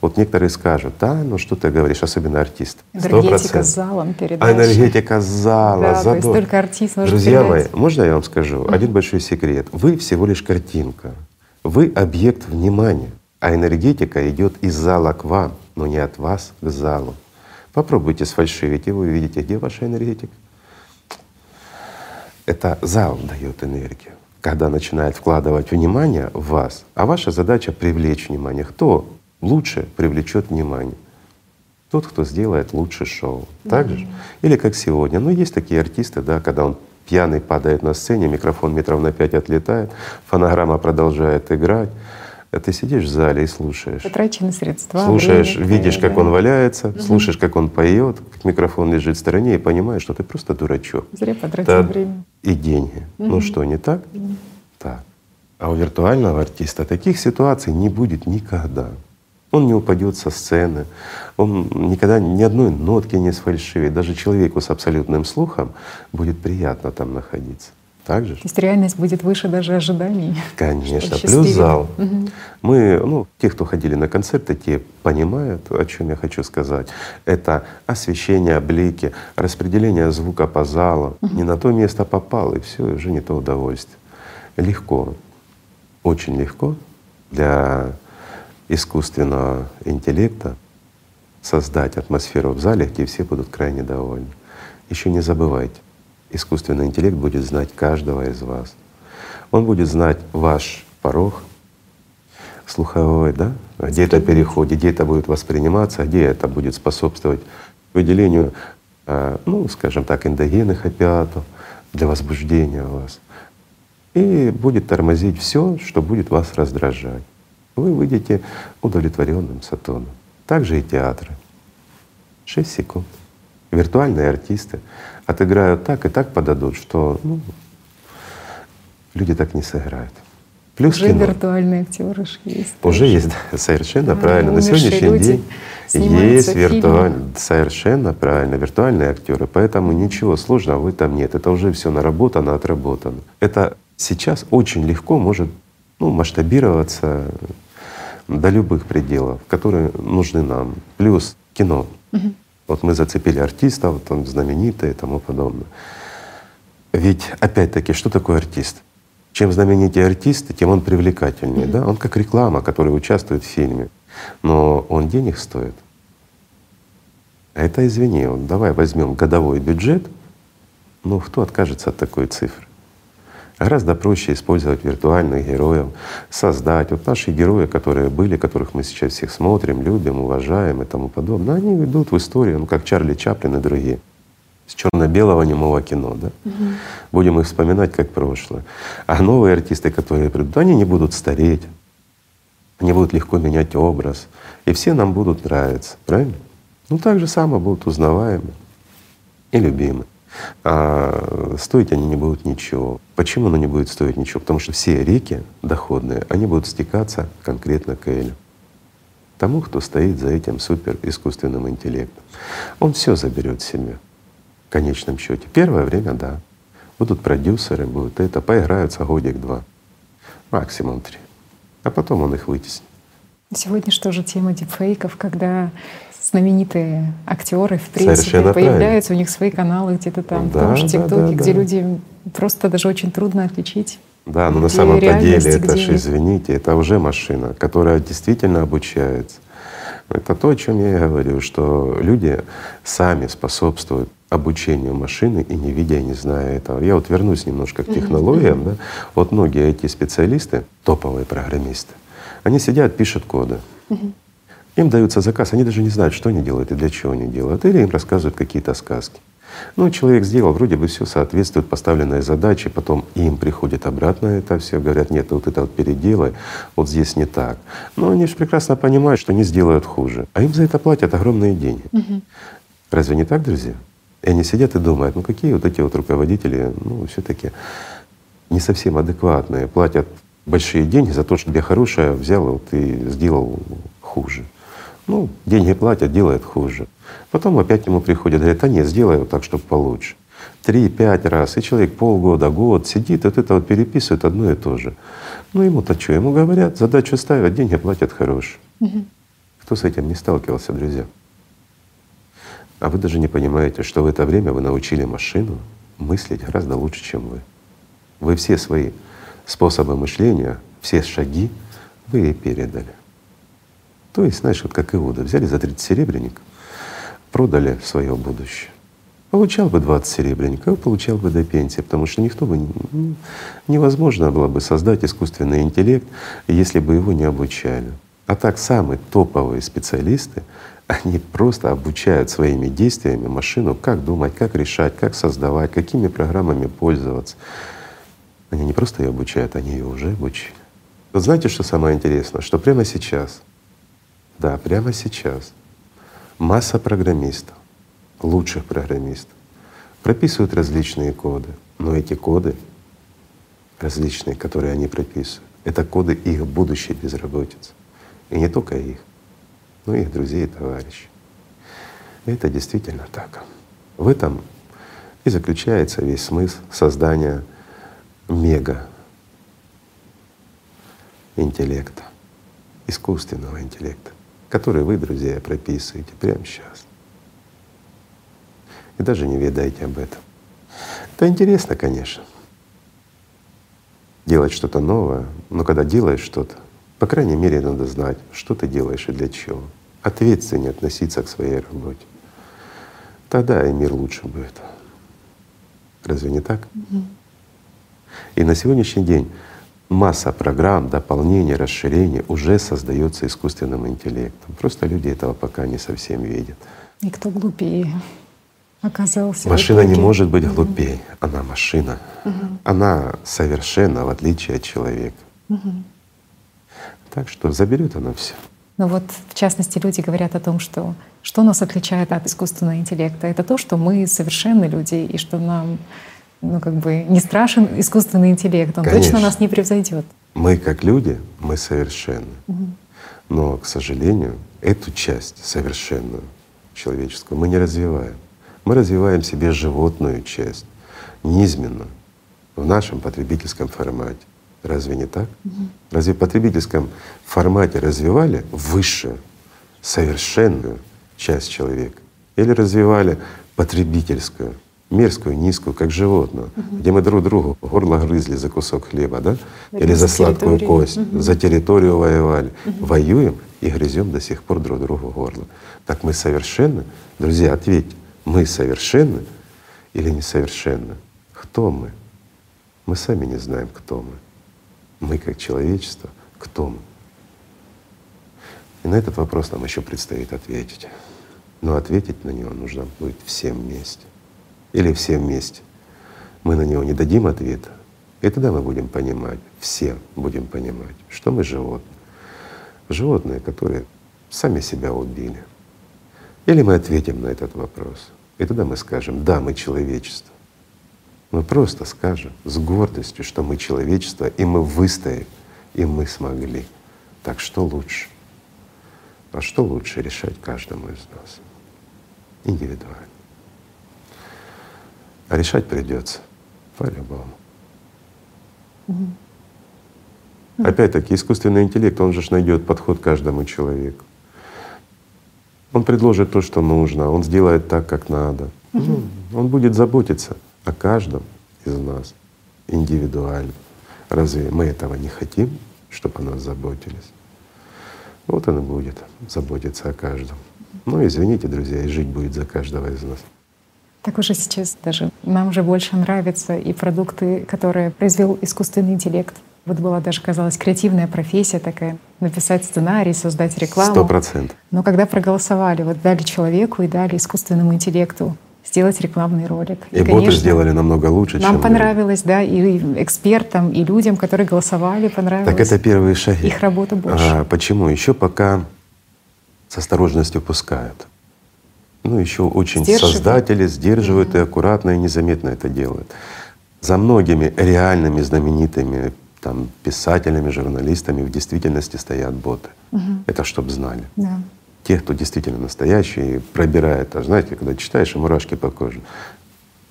Speaker 2: Вот некоторые скажут, да, ну что ты говоришь, особенно артист.
Speaker 1: Энергетика с залом передачи.
Speaker 2: А энергетика зала,
Speaker 1: да, задор. То есть только артист может
Speaker 2: Друзья передать. мои, можно я вам скажу один большой секрет? Вы всего лишь картинка, вы объект внимания, а энергетика идет из зала к вам, но не от вас к залу. Попробуйте сфальшивить, и вы увидите, где ваша энергетика. Это зал дает энергию, когда начинает вкладывать внимание в вас, а ваша задача привлечь внимание. Кто лучше привлечет внимание. Тот, кто сделает лучше шоу. Так же? Или как сегодня. Ну, есть такие артисты, да, когда он пьяный падает на сцене, микрофон метров на пять отлетает, фонограмма продолжает играть. А ты сидишь в зале и слушаешь.
Speaker 1: Потрачены средства.
Speaker 2: Слушаешь, время, видишь, как он валяется, угу. слушаешь, как он поет, как микрофон лежит в стороне, и понимаешь, что ты просто дурачок.
Speaker 1: Зря потратил да, время.
Speaker 2: И деньги. Угу. Ну что, не так? Угу. Так. А у виртуального артиста таких ситуаций не будет никогда. Он не упадет со сцены, он никогда ни одной нотки не сфальшивит. Даже человеку с абсолютным слухом будет приятно там находиться. Так же? То
Speaker 1: есть реальность будет выше даже ожиданий. <laughs>
Speaker 2: Конечно. Плюс зал. Угу. Мы, ну, те, кто ходили на концерты, те понимают, о чем я хочу сказать. Это освещение, блики, распределение звука по залу. Угу. Не на то место попал, и все, уже не то удовольствие. Легко, очень легко для искусственного интеллекта создать атмосферу в зале, где все будут крайне довольны. Еще не забывайте, искусственный интеллект будет знать каждого из вас. Он будет знать ваш порог слуховой, да, где это переходит, где это будет восприниматься, где это будет способствовать выделению, а, ну, скажем так, эндогенных опиатов для возбуждения вас. И будет тормозить все, что будет вас раздражать вы выйдете удовлетворенным Сатурном. Также и театры. Шесть секунд. Виртуальные артисты отыграют так и так подадут, что ну, люди так не сыграют.
Speaker 1: Плюс Уже кино. виртуальные актеры есть.
Speaker 2: Уже тоже. есть, да, совершенно да, правильно. На сегодняшний день есть виртуальные, совершенно правильно, виртуальные актеры. Поэтому ничего сложного в этом нет. Это уже все наработано, отработано. Это сейчас очень легко может ну, масштабироваться до любых пределов, которые нужны нам. Плюс кино. Угу. Вот мы зацепили артистов, там знаменитые и тому подобное. Ведь опять-таки, что такое артист? Чем знаменитее артист, тем он привлекательнее. Mm-hmm. Да? Он как реклама, которая участвует в фильме. Но он денег стоит. А это, извини, вот давай возьмем годовой бюджет, ну кто откажется от такой цифры? Гораздо проще использовать виртуальных героев, создать. Вот наши герои, которые были, которых мы сейчас всех смотрим, любим, уважаем и тому подобное, они идут в историю, ну как Чарли Чаплин и другие. С черно-белого немого кино, да? Угу. Будем их вспоминать как прошлое. А новые артисты, которые придут, они не будут стареть, они будут легко менять образ, и все нам будут нравиться, правильно? Ну так же самое будут узнаваемы и любимы. А стоить они не будут ничего. Почему оно не будет стоить ничего? Потому что все реки доходные, они будут стекаться конкретно к Элю. Тому, кто стоит за этим супер искусственным интеллектом. Он все заберет себе в конечном счете. Первое время, да. Будут продюсеры, будут это, поиграются годик-два, максимум три. А потом он их вытеснит.
Speaker 1: Сегодня же тема дипфейков, когда знаменитые актеры в принципе Совершенно появляются, правильно. у них свои каналы где-то там, да, в ТикТоке, да, да, где да. люди просто даже очень трудно отличить.
Speaker 2: Да, но на самом деле это же, извините, это уже машина, которая действительно обучается. Это то, о чем я и говорю, что люди сами способствуют обучению машины и не видя и не зная этого. Я вот вернусь немножко к технологиям. Да? Вот многие эти специалисты, топовые программисты, они сидят, пишут коды. Им дается заказ, они даже не знают, что они делают и для чего они делают, или им рассказывают какие-то сказки. Ну, человек сделал, вроде бы все соответствует поставленной задаче, потом им приходит обратно это все, говорят, нет, вот это вот переделай, вот здесь не так. Но они же прекрасно понимают, что они сделают хуже, а им за это платят огромные деньги. Угу. Разве не так, друзья? И они сидят и думают, ну какие вот эти вот руководители, ну все таки не совсем адекватные, платят большие деньги за то, что я хорошее взял вот и сделал хуже. Ну, деньги платят, делает хуже. Потом опять к нему приходят, говорят, а нет, сделай вот так, чтобы получше. Три-пять раз, и человек полгода, год сидит, вот это вот переписывает одно и то же. Ну ему-то что? Ему говорят, задачу ставят, деньги платят хорошие. Угу. Кто с этим не сталкивался, друзья? А вы даже не понимаете, что в это время вы научили машину мыслить гораздо лучше, чем вы. Вы все свои способы мышления, все шаги вы ей передали. То есть, знаешь, вот как Иуда, взяли за 30 серебряников, продали свое будущее. Получал бы 20 серебряников, получал бы до пенсии, потому что никто бы невозможно было бы создать искусственный интеллект, если бы его не обучали. А так самые топовые специалисты, они просто обучают своими действиями машину, как думать, как решать, как создавать, какими программами пользоваться. Они не просто ее обучают, они ее уже обучили. Вот знаете, что самое интересное? Что прямо сейчас да, прямо сейчас масса программистов, лучших программистов, прописывают различные коды, но эти коды различные, которые они прописывают, это коды их будущей безработицы. И не только их, но и их друзей и товарищей. Это действительно так. В этом и заключается весь смысл создания мега интеллекта, искусственного интеллекта который вы, друзья, прописываете прямо сейчас. И даже не ведаете об этом. Это интересно, конечно, делать что-то новое, но когда делаешь что-то, по крайней мере, надо знать, что ты делаешь и для чего. Ответственнее относиться к своей работе. Тогда и мир лучше будет. Разве не так? Угу. И на сегодняшний день масса программ, дополнений, расширений уже создается искусственным интеллектом. Просто люди этого пока не совсем видят.
Speaker 1: И кто глупее оказался?
Speaker 2: Машина не может быть глупее. Она машина. Угу. Она совершенно в отличие от человека. Угу. Так что заберет она все.
Speaker 1: Но вот в частности люди говорят о том, что что нас отличает от искусственного интеллекта, это то, что мы совершенные люди и что нам ну, как бы не страшен искусственный интеллект, он Конечно. точно нас не превзойдет.
Speaker 2: Мы как люди, мы совершенны. Угу. Но, к сожалению, эту часть совершенную человеческую мы не развиваем. Мы развиваем себе животную часть, низменную, в нашем потребительском формате. Разве не так? Угу. Разве в потребительском формате развивали высшую, совершенную часть человека? Или развивали потребительскую мерзкую, низкую, как животное, угу. где мы друг другу горло грызли за кусок хлеба, да? Это Или за сладкую кость, угу. за территорию воевали. Угу. Воюем и грызем до сих пор друг другу горло. Так мы совершенны? Друзья, ответьте, мы совершенны или несовершенны? Кто мы? Мы сами не знаем, кто мы. Мы как человечество, кто мы? И на этот вопрос нам еще предстоит ответить. Но ответить на него нужно будет всем вместе или все вместе, мы на него не дадим ответа, и тогда мы будем понимать, все будем понимать, что мы животные. Животные, которые сами себя убили. Или мы ответим на этот вопрос, и тогда мы скажем, да, мы человечество. Мы просто скажем с гордостью, что мы человечество, и мы выстояли, и мы смогли. Так что лучше? А что лучше решать каждому из нас? Индивидуально. А решать придется по-любому. Угу. Опять-таки, искусственный интеллект, он же найдет подход каждому человеку. Он предложит то, что нужно, он сделает так, как надо. Угу. он будет заботиться о каждом из нас индивидуально. Разве мы этого не хотим, чтобы о нас заботились? Вот он и будет заботиться о каждом. Ну, извините, друзья, и жить будет за каждого из нас.
Speaker 1: Так уже сейчас даже нам уже больше нравятся и продукты, которые произвел искусственный интеллект. Вот была даже, казалось, креативная профессия такая — написать сценарий, создать рекламу.
Speaker 2: Сто процентов.
Speaker 1: Но когда проголосовали, вот дали человеку и дали искусственному интеллекту сделать рекламный ролик.
Speaker 2: И, и боты конечно, сделали намного лучше,
Speaker 1: нам чем понравилось, да, и экспертам, и людям, которые голосовали, понравилось.
Speaker 2: Так это первые шаги.
Speaker 1: Их работа больше.
Speaker 2: А, почему? Еще пока с осторожностью пускают ну, еще очень создатели сдерживают и аккуратно и незаметно это делают. За многими реальными знаменитыми там, писателями, журналистами в действительности стоят боты. Угу. Это чтобы знали. Да. Те, кто действительно настоящий, пробирает. А знаете, когда читаешь, и мурашки по коже.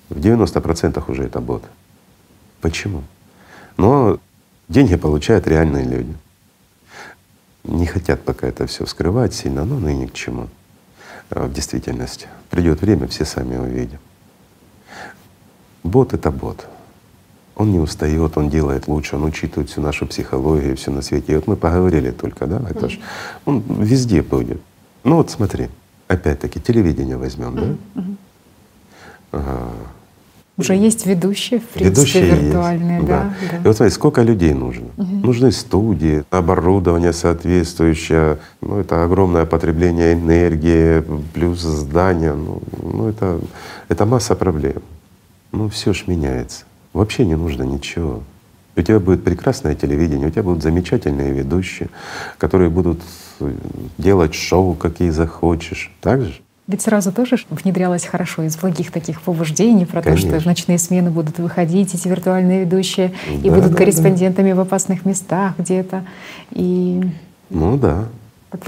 Speaker 2: В 90% уже это боты. Почему? Но деньги получают реальные люди. Не хотят пока это все скрывать сильно, но ну и ни к чему. Э, в действительности. Придет время, все сами увидим. Бот — это бот. Он не устает, он делает лучше, он учитывает всю нашу психологию, все на свете. И вот мы поговорили только, да, это mm-hmm. ж он везде будет. Ну вот смотри, опять-таки телевидение возьмем, mm-hmm. да?
Speaker 1: Ага. Уже есть ведущие, в принципе, ведущие виртуальные, есть, да,
Speaker 2: да. И вот смотри, сколько людей нужно? Угу. Нужны студии, оборудование соответствующее, ну это огромное потребление энергии, плюс здания, ну, ну это, это масса проблем. Ну все ж меняется. Вообще не нужно ничего. У тебя будет прекрасное телевидение, у тебя будут замечательные ведущие, которые будут делать шоу, какие захочешь. Так же?
Speaker 1: Ведь сразу тоже внедрялось хорошо из благих таких побуждений про Конечно. то, что в ночные смены будут выходить эти виртуальные ведущие да, и будут да, корреспондентами да. в опасных местах где-то. И
Speaker 2: ну да.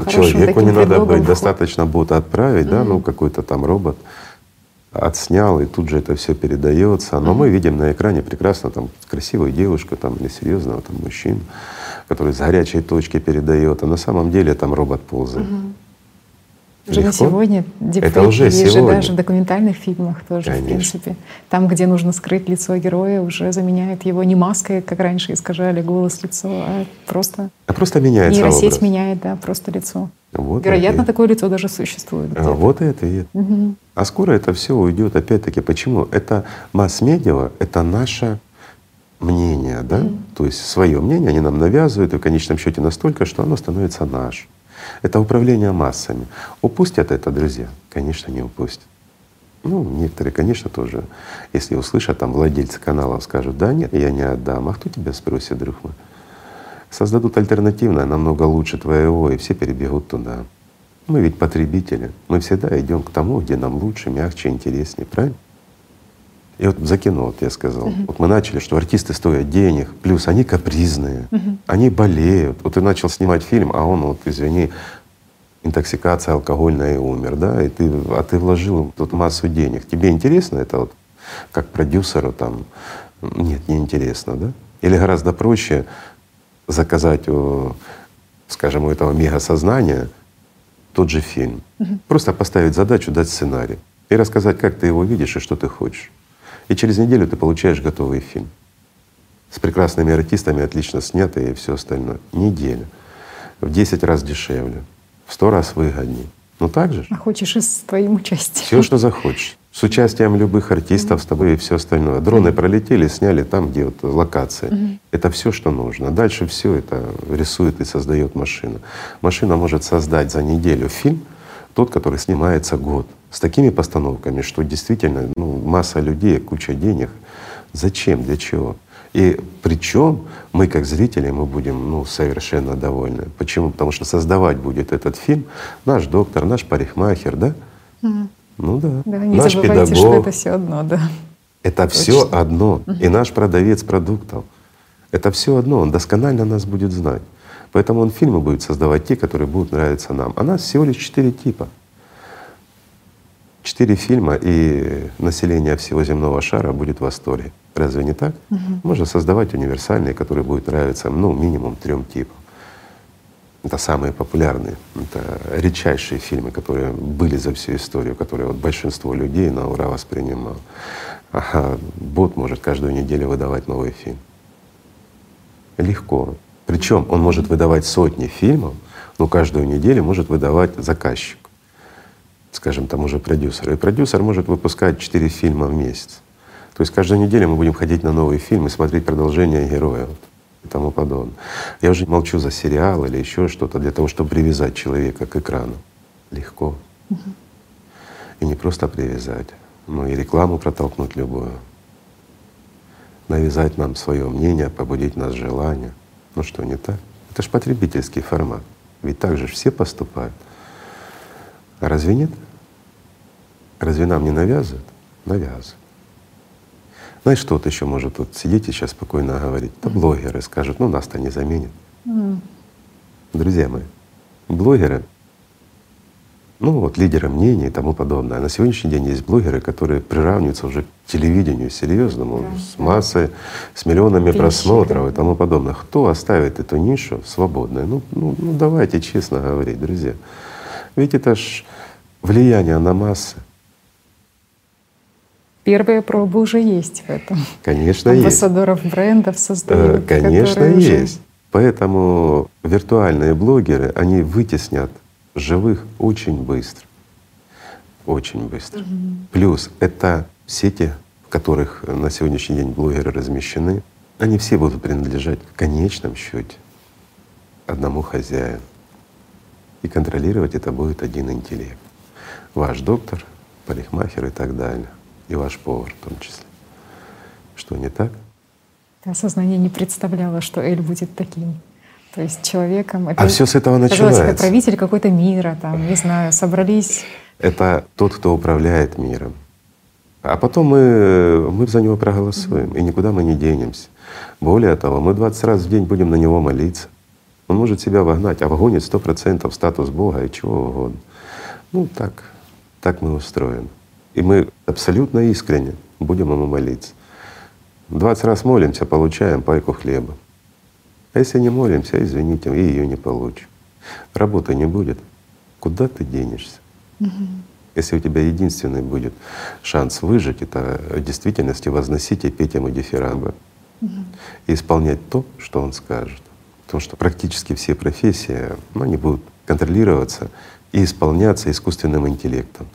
Speaker 2: Человеку не надо быть, вход. достаточно будет отправить, mm-hmm. да, ну какой-то там робот отснял, и тут же это все передается. Но mm-hmm. мы видим на экране прекрасно там красивую девушку там, или серьезного там мужчину, который с горячей точки передает, а на самом деле там робот ползает. Mm-hmm.
Speaker 1: Уже на сегодня
Speaker 2: это уже есть сегодня.
Speaker 1: же даже в документальных фильмах тоже, Конечно. в принципе. Там, где нужно скрыть лицо героя, уже заменяет его не маской, как раньше искажали голос, лицо, а просто…
Speaker 2: А просто меняется
Speaker 1: Нейросеть
Speaker 2: образ.
Speaker 1: меняет, да, просто лицо. Вот Вероятно, такое лицо даже существует.
Speaker 2: А вот и ответ. Угу. А скоро это все уйдет опять-таки. Почему? Это масс-медиа, это наше мнение, да? Mm. То есть свое мнение они нам навязывают, и в конечном счете настолько, что оно становится нашим. Это управление массами. Упустят это, друзья? Конечно, не упустят. Ну, некоторые, конечно, тоже, если услышат, там владельцы каналов скажут, да нет, я не отдам. А кто тебя спросит, друг мой? Создадут альтернативное, намного лучше твоего, и все перебегут туда. Мы ведь потребители, мы всегда идем к тому, где нам лучше, мягче, интереснее, правильно? И вот закинул, вот я сказал. Uh-huh. Вот мы начали, что артисты стоят денег, плюс они капризные, uh-huh. они болеют. Вот ты начал снимать фильм, а он, вот извини, интоксикация алкогольная и умер, да, и ты, а ты вложил тут массу денег. Тебе интересно это вот как продюсеру там? Нет, не интересно, да? Или гораздо проще заказать у, скажем, у этого мегасознания тот же фильм. Угу. Просто поставить задачу, дать сценарий и рассказать, как ты его видишь и что ты хочешь. И через неделю ты получаешь готовый фильм с прекрасными артистами, отлично снятый и все остальное. Неделя. В 10 раз дешевле, в 100 раз выгоднее. Ну так же.
Speaker 1: А хочешь и с твоим участием.
Speaker 2: Все, что захочешь. С участием любых артистов, mm-hmm. с тобой и все остальное. Дроны mm-hmm. пролетели, сняли там, где вот локация. Mm-hmm. Это все, что нужно. Дальше все это рисует и создает машина. Машина может создать за неделю фильм, тот, который снимается год, с такими постановками, что действительно ну, масса людей, куча денег. Зачем, для чего? И причем мы, как зрители, мы будем ну, совершенно довольны. Почему? Потому что создавать будет этот фильм наш доктор, наш парикмахер, да? Mm. Ну да.
Speaker 1: Да, не наш забывайте, педагог. что это все одно, да.
Speaker 2: Это все одно. И наш продавец продуктов. Это все одно. Он досконально нас будет знать. Поэтому он фильмы будет создавать те, которые будут нравиться нам. А нас всего лишь четыре типа. Четыре фильма, и население всего земного шара будет в восторге. Разве не так? Угу. Можно создавать универсальные, которые будут нравиться ну, минимум трем типам. Это самые популярные, это редчайшие фильмы, которые были за всю историю, которые вот большинство людей на ура воспринимало. А бот может каждую неделю выдавать новый фильм. Легко. Причем он может выдавать сотни фильмов, но каждую неделю может выдавать заказчик, скажем, тому же продюсеру. И продюсер может выпускать четыре фильма в месяц. То есть каждую неделю мы будем ходить на новый фильм и смотреть продолжение героя и тому подобное. Я уже молчу за сериал или еще что-то для того, чтобы привязать человека к экрану. Легко. И не просто привязать, но и рекламу протолкнуть любую. Навязать нам свое мнение, побудить нас желание. Ну что, не так? Это же потребительский формат. Ведь так же все поступают. А разве нет? Разве нам не навязывают? Навязывают. Знаешь, что вот еще может тут сидеть и сейчас спокойно говорить? Да блогеры скажут, ну нас-то не заменят. Mm. Друзья мои, блогеры, ну вот лидеры мнений и тому подобное. На сегодняшний день есть блогеры, которые приравниваются уже к телевидению серьезному, да, с массой, с миллионами Тысячи, просмотров и тому подобное. Кто оставит эту нишу свободной? Ну, ну, ну давайте честно говорить, друзья. Ведь это ж влияние на массы.
Speaker 1: Первые пробы уже есть в этом.
Speaker 2: Конечно,
Speaker 1: Амбассадоров есть. брендов создают.
Speaker 2: Э, конечно, есть. Уже... Поэтому виртуальные блогеры, они вытеснят живых очень быстро. Очень быстро. Угу. Плюс это сети, в которых на сегодняшний день блогеры размещены, они все будут принадлежать в конечном счете одному хозяину. И контролировать это будет один интеллект. Ваш доктор, парикмахер и так далее и ваш повар в том числе. Что не так?
Speaker 1: Да, сознание не представляло, что Эль будет таким. То есть человеком.
Speaker 2: Это, а все с этого начинается. Это
Speaker 1: правитель какой-то мира, там, не знаю, собрались.
Speaker 2: Это тот, кто управляет миром. А потом мы, мы за него проголосуем, mm-hmm. и никуда мы не денемся. Более того, мы 20 раз в день будем на него молиться. Он может себя вогнать, а вогонит сто процентов статус Бога и чего угодно. Ну так, так мы устроены. И мы абсолютно искренне будем ему молиться. Двадцать раз молимся, получаем пайку хлеба. А если не молимся, извините, и ее не получим. Работы не будет. Куда ты денешься? Угу. Если у тебя единственный будет шанс выжить, это в действительности возносить и петь ему дифирамбы угу. и исполнять то, что он скажет. Потому что практически все профессии, ну, они будут контролироваться и исполняться искусственным интеллектом.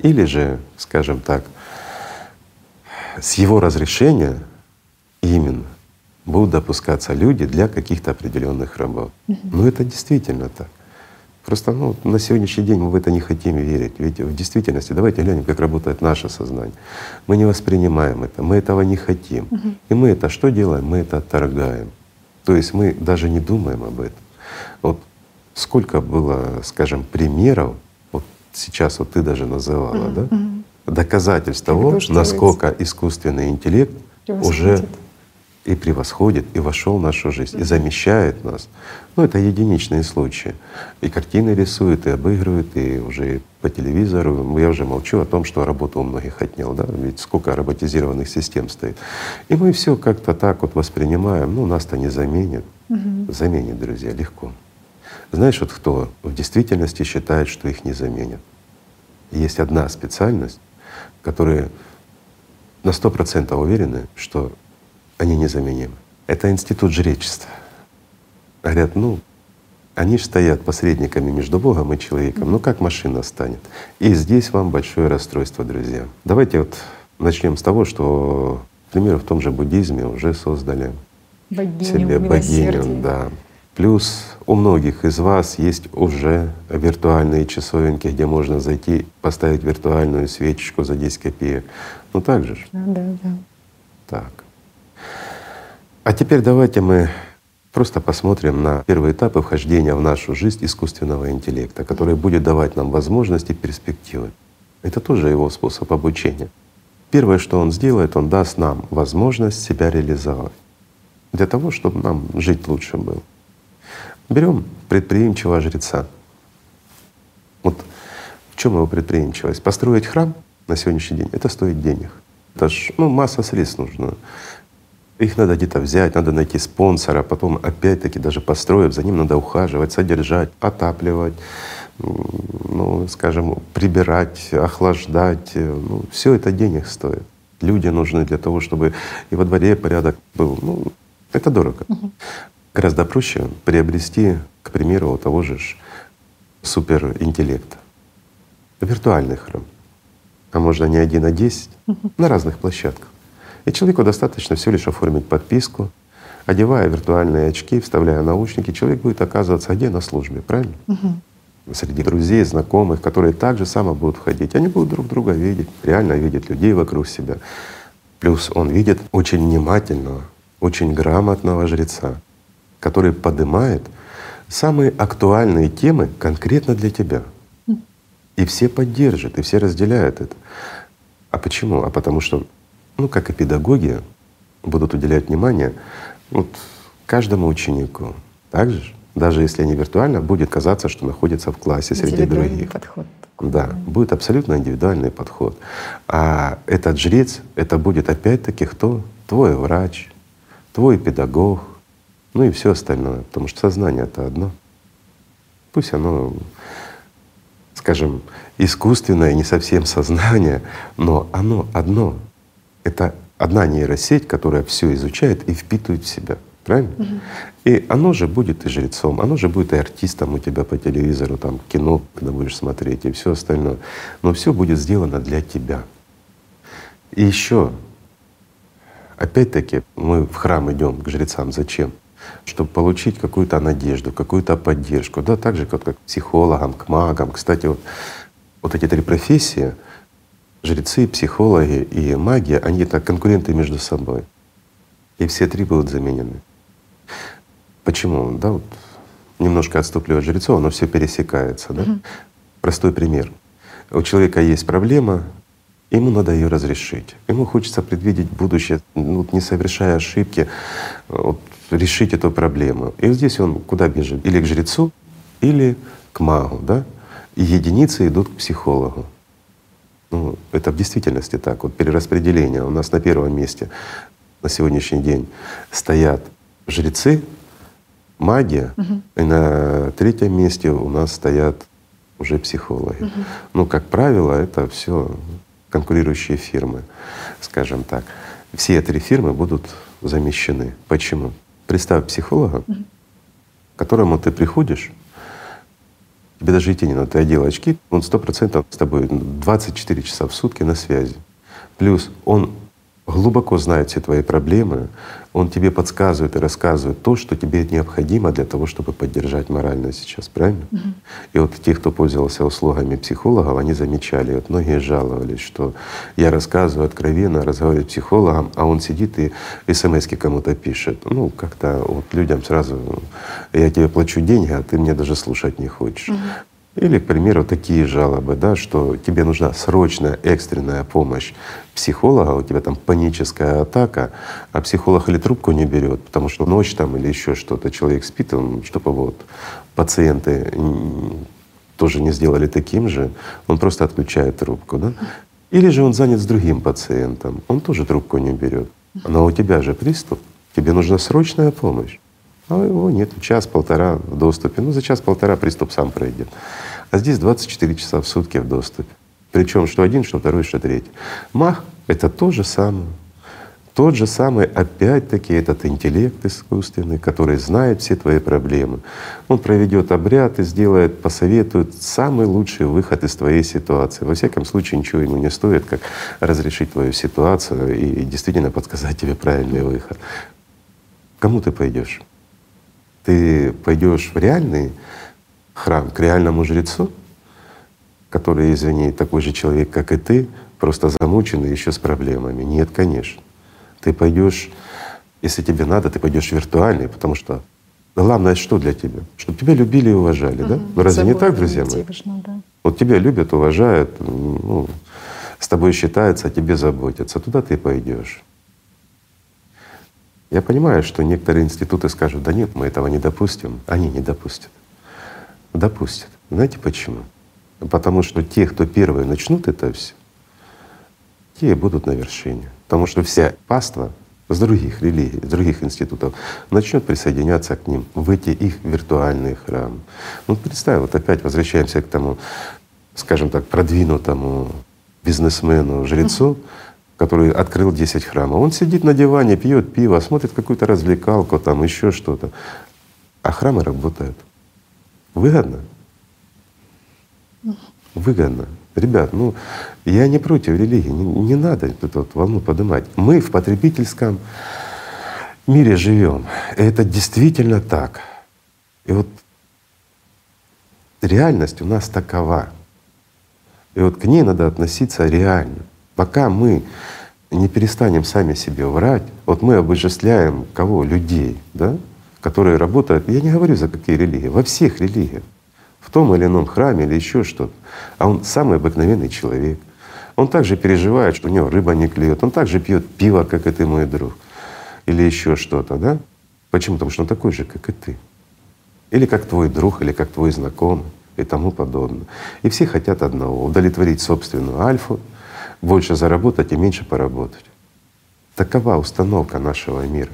Speaker 2: Или же, скажем так, с его разрешения именно будут допускаться люди для каких-то определенных работ. Угу. Ну это действительно так. Просто ну, на сегодняшний день мы в это не хотим верить. Ведь в действительности давайте глянем, как работает наше сознание. Мы не воспринимаем это, мы этого не хотим. Угу. И мы это что делаем? Мы это отторгаем. То есть мы даже не думаем об этом. Вот сколько было, скажем, примеров сейчас вот ты даже называла, mm-hmm. да, доказательств того, насколько искусственный интеллект уже и превосходит, и вошел в нашу жизнь, и замещает нас. Ну, это единичные случаи. И картины рисует, и обыгрывает, и уже по телевизору. Я уже молчу о том, что работу у многих отнял, да, ведь сколько роботизированных систем стоит. И мы все как-то так вот воспринимаем, ну, нас-то не заменит. Заменит, друзья, легко. Знаешь, вот кто в действительности считает, что их не заменят? Есть одна специальность, которая на сто процентов уверены, что они незаменимы. Это институт жречества. Говорят, ну, они же стоят посредниками между Богом и человеком. Ну как машина станет? И здесь вам большое расстройство, друзья. Давайте вот начнем с того, что, к примеру, в том же буддизме уже создали
Speaker 1: богиню,
Speaker 2: себе богиню, да. Плюс у многих из вас есть уже виртуальные часовенки, где можно зайти, поставить виртуальную свечечку за 10 копеек. Ну так же.
Speaker 1: Да, да, да.
Speaker 2: Так. А теперь давайте мы просто посмотрим на первые этапы вхождения в нашу жизнь искусственного интеллекта, который будет давать нам возможности, перспективы. Это тоже его способ обучения. Первое, что он сделает, он даст нам возможность себя реализовать для того, чтобы нам жить лучше было. Берем предприимчивого жреца. Вот в чем его предприимчивость? Построить храм на сегодняшний день — это стоит денег. Это ж ну, масса средств нужно. Их надо где-то взять, надо найти спонсора, потом опять-таки даже построив, за ним надо ухаживать, содержать, отапливать, ну, скажем, прибирать, охлаждать. Ну, все это денег стоит. Люди нужны для того, чтобы и во дворе порядок был. Ну, это дорого. Угу. Гораздо проще приобрести, к примеру, того же суперинтеллекта. Виртуальный храм. А можно не один, а десять угу. на разных площадках. И человеку достаточно всего лишь оформить подписку, одевая виртуальные очки, вставляя наушники, человек будет оказываться где на службе, правильно? Угу. Среди друзей, знакомых, которые так же само будут входить. Они будут друг друга видеть, реально видеть людей вокруг себя. Плюс он видит очень внимательного, очень грамотного жреца, который поднимает самые актуальные темы конкретно для тебя. И все поддержат, и все разделяют это. А почему? А потому что, ну, как и педагоги, будут уделять внимание вот каждому ученику. Также, даже если они виртуально, будет казаться, что находится в классе среди других.
Speaker 1: подход.
Speaker 2: Да, будет абсолютно индивидуальный подход. А этот жрец, это будет опять-таки кто? Твой врач, твой педагог, ну и все остальное, потому что сознание это одно. Пусть оно, скажем, искусственное, не совсем сознание, но оно одно. Это одна нейросеть, которая все изучает и впитывает в себя. Правильно? Угу. И оно же будет и жрецом, оно же будет и артистом у тебя по телевизору, там кино, когда будешь смотреть, и все остальное. Но все будет сделано для тебя. И еще Опять-таки мы в храм идем к жрецам. Зачем? Чтобы получить какую-то надежду, какую-то поддержку. Да, так же, как, как к психологам, к магам. Кстати, вот, вот эти три профессии — жрецы, психологи и маги — они так конкуренты между собой. И все три будут заменены. Почему? Да, вот немножко отступлю от жрецов, но все пересекается. Да? Mm-hmm. Простой пример. У человека есть проблема, Ему надо ее разрешить. Ему хочется предвидеть будущее, ну, не совершая ошибки, вот, решить эту проблему. И вот здесь он куда бежит? Или к жрецу, или к магу, да? И единицы идут к психологу. Ну, это в действительности так. Вот перераспределение. У нас на первом месте на сегодняшний день стоят жрецы, магия, угу. и на третьем месте у нас стоят уже психологи. Угу. Ну, как правило, это все конкурирующие фирмы, скажем так. Все три фирмы будут замещены. Почему? Представь психолога, к которому ты приходишь, тебе даже идти не надо, ты одел очки, он сто процентов с тобой 24 часа в сутки на связи. Плюс он глубоко знает все твои проблемы, он тебе подсказывает и рассказывает то, что тебе необходимо для того, чтобы поддержать морально сейчас, правильно? Угу. И вот те, кто пользовался услугами психологов, они замечали, вот многие жаловались, что я рассказываю откровенно, разговариваю с психологом, а он сидит и смс кому-то пишет. Ну, как-то вот людям сразу я тебе плачу деньги, а ты мне даже слушать не хочешь. Угу. Или, к примеру, такие жалобы, да, что тебе нужна срочная экстренная помощь психолога, у тебя там паническая атака, а психолог или трубку не берет, потому что ночь там или еще что-то, человек спит, он, чтобы вот пациенты тоже не сделали таким же, он просто отключает трубку, да? Или же он занят с другим пациентом, он тоже трубку не берет. Но у тебя же приступ, тебе нужна срочная помощь. А его нет, час-полтора в доступе. Ну, за час-полтора приступ сам пройдет. А здесь 24 часа в сутки в доступе. Причем что один, что второй, что третий. Мах Это то же самое. Тот же самый, опять-таки, этот интеллект искусственный, который знает все твои проблемы. Он проведет обряд и сделает, посоветует самый лучший выход из твоей ситуации. Во всяком случае, ничего ему не стоит, как разрешить твою ситуацию и действительно подсказать тебе правильный выход. Кому ты пойдешь? Ты пойдешь в реальный храм, к реальному жрецу, который, извини, такой же человек, как и ты, просто замученный еще с проблемами. Нет, конечно. Ты пойдешь, если тебе надо, ты пойдешь виртуальный, потому что главное что для тебя? Чтобы тебя любили и уважали, угу. да? Ну разве не так, друзья мои? Да. Вот тебя любят, уважают, ну, с тобой считаются, о тебе заботятся. Туда ты пойдешь. Я понимаю, что некоторые институты скажут, да нет, мы этого не допустим. Они не допустят. Допустят. Знаете почему? Потому что те, кто первые начнут это все, те будут на вершине. Потому что вся паства с других религий, с других институтов начнет присоединяться к ним в эти их виртуальные храмы. Ну представь, вот опять возвращаемся к тому, скажем так, продвинутому бизнесмену, жрецу, который открыл 10 храмов. Он сидит на диване, пьет пиво, смотрит какую-то развлекалку, там еще что-то. А храмы работают. Выгодно? Выгодно. Ребят, ну я не против религии, не, не надо эту вот волну поднимать. Мы в потребительском мире живем. Это действительно так. И вот реальность у нас такова. И вот к ней надо относиться реально. Пока мы не перестанем сами себе врать, вот мы обожествляем кого? Людей, да? Которые работают, я не говорю за какие религии, во всех религиях в том или ином храме или еще что-то. А он самый обыкновенный человек. Он также переживает, что у него рыба не клюет. Он также пьет пиво, как и ты, мой друг. Или еще что-то, да? Почему? Потому что он такой же, как и ты. Или как твой друг, или как твой знакомый и тому подобное. И все хотят одного — удовлетворить собственную альфу, больше заработать и меньше поработать. Такова установка нашего мира.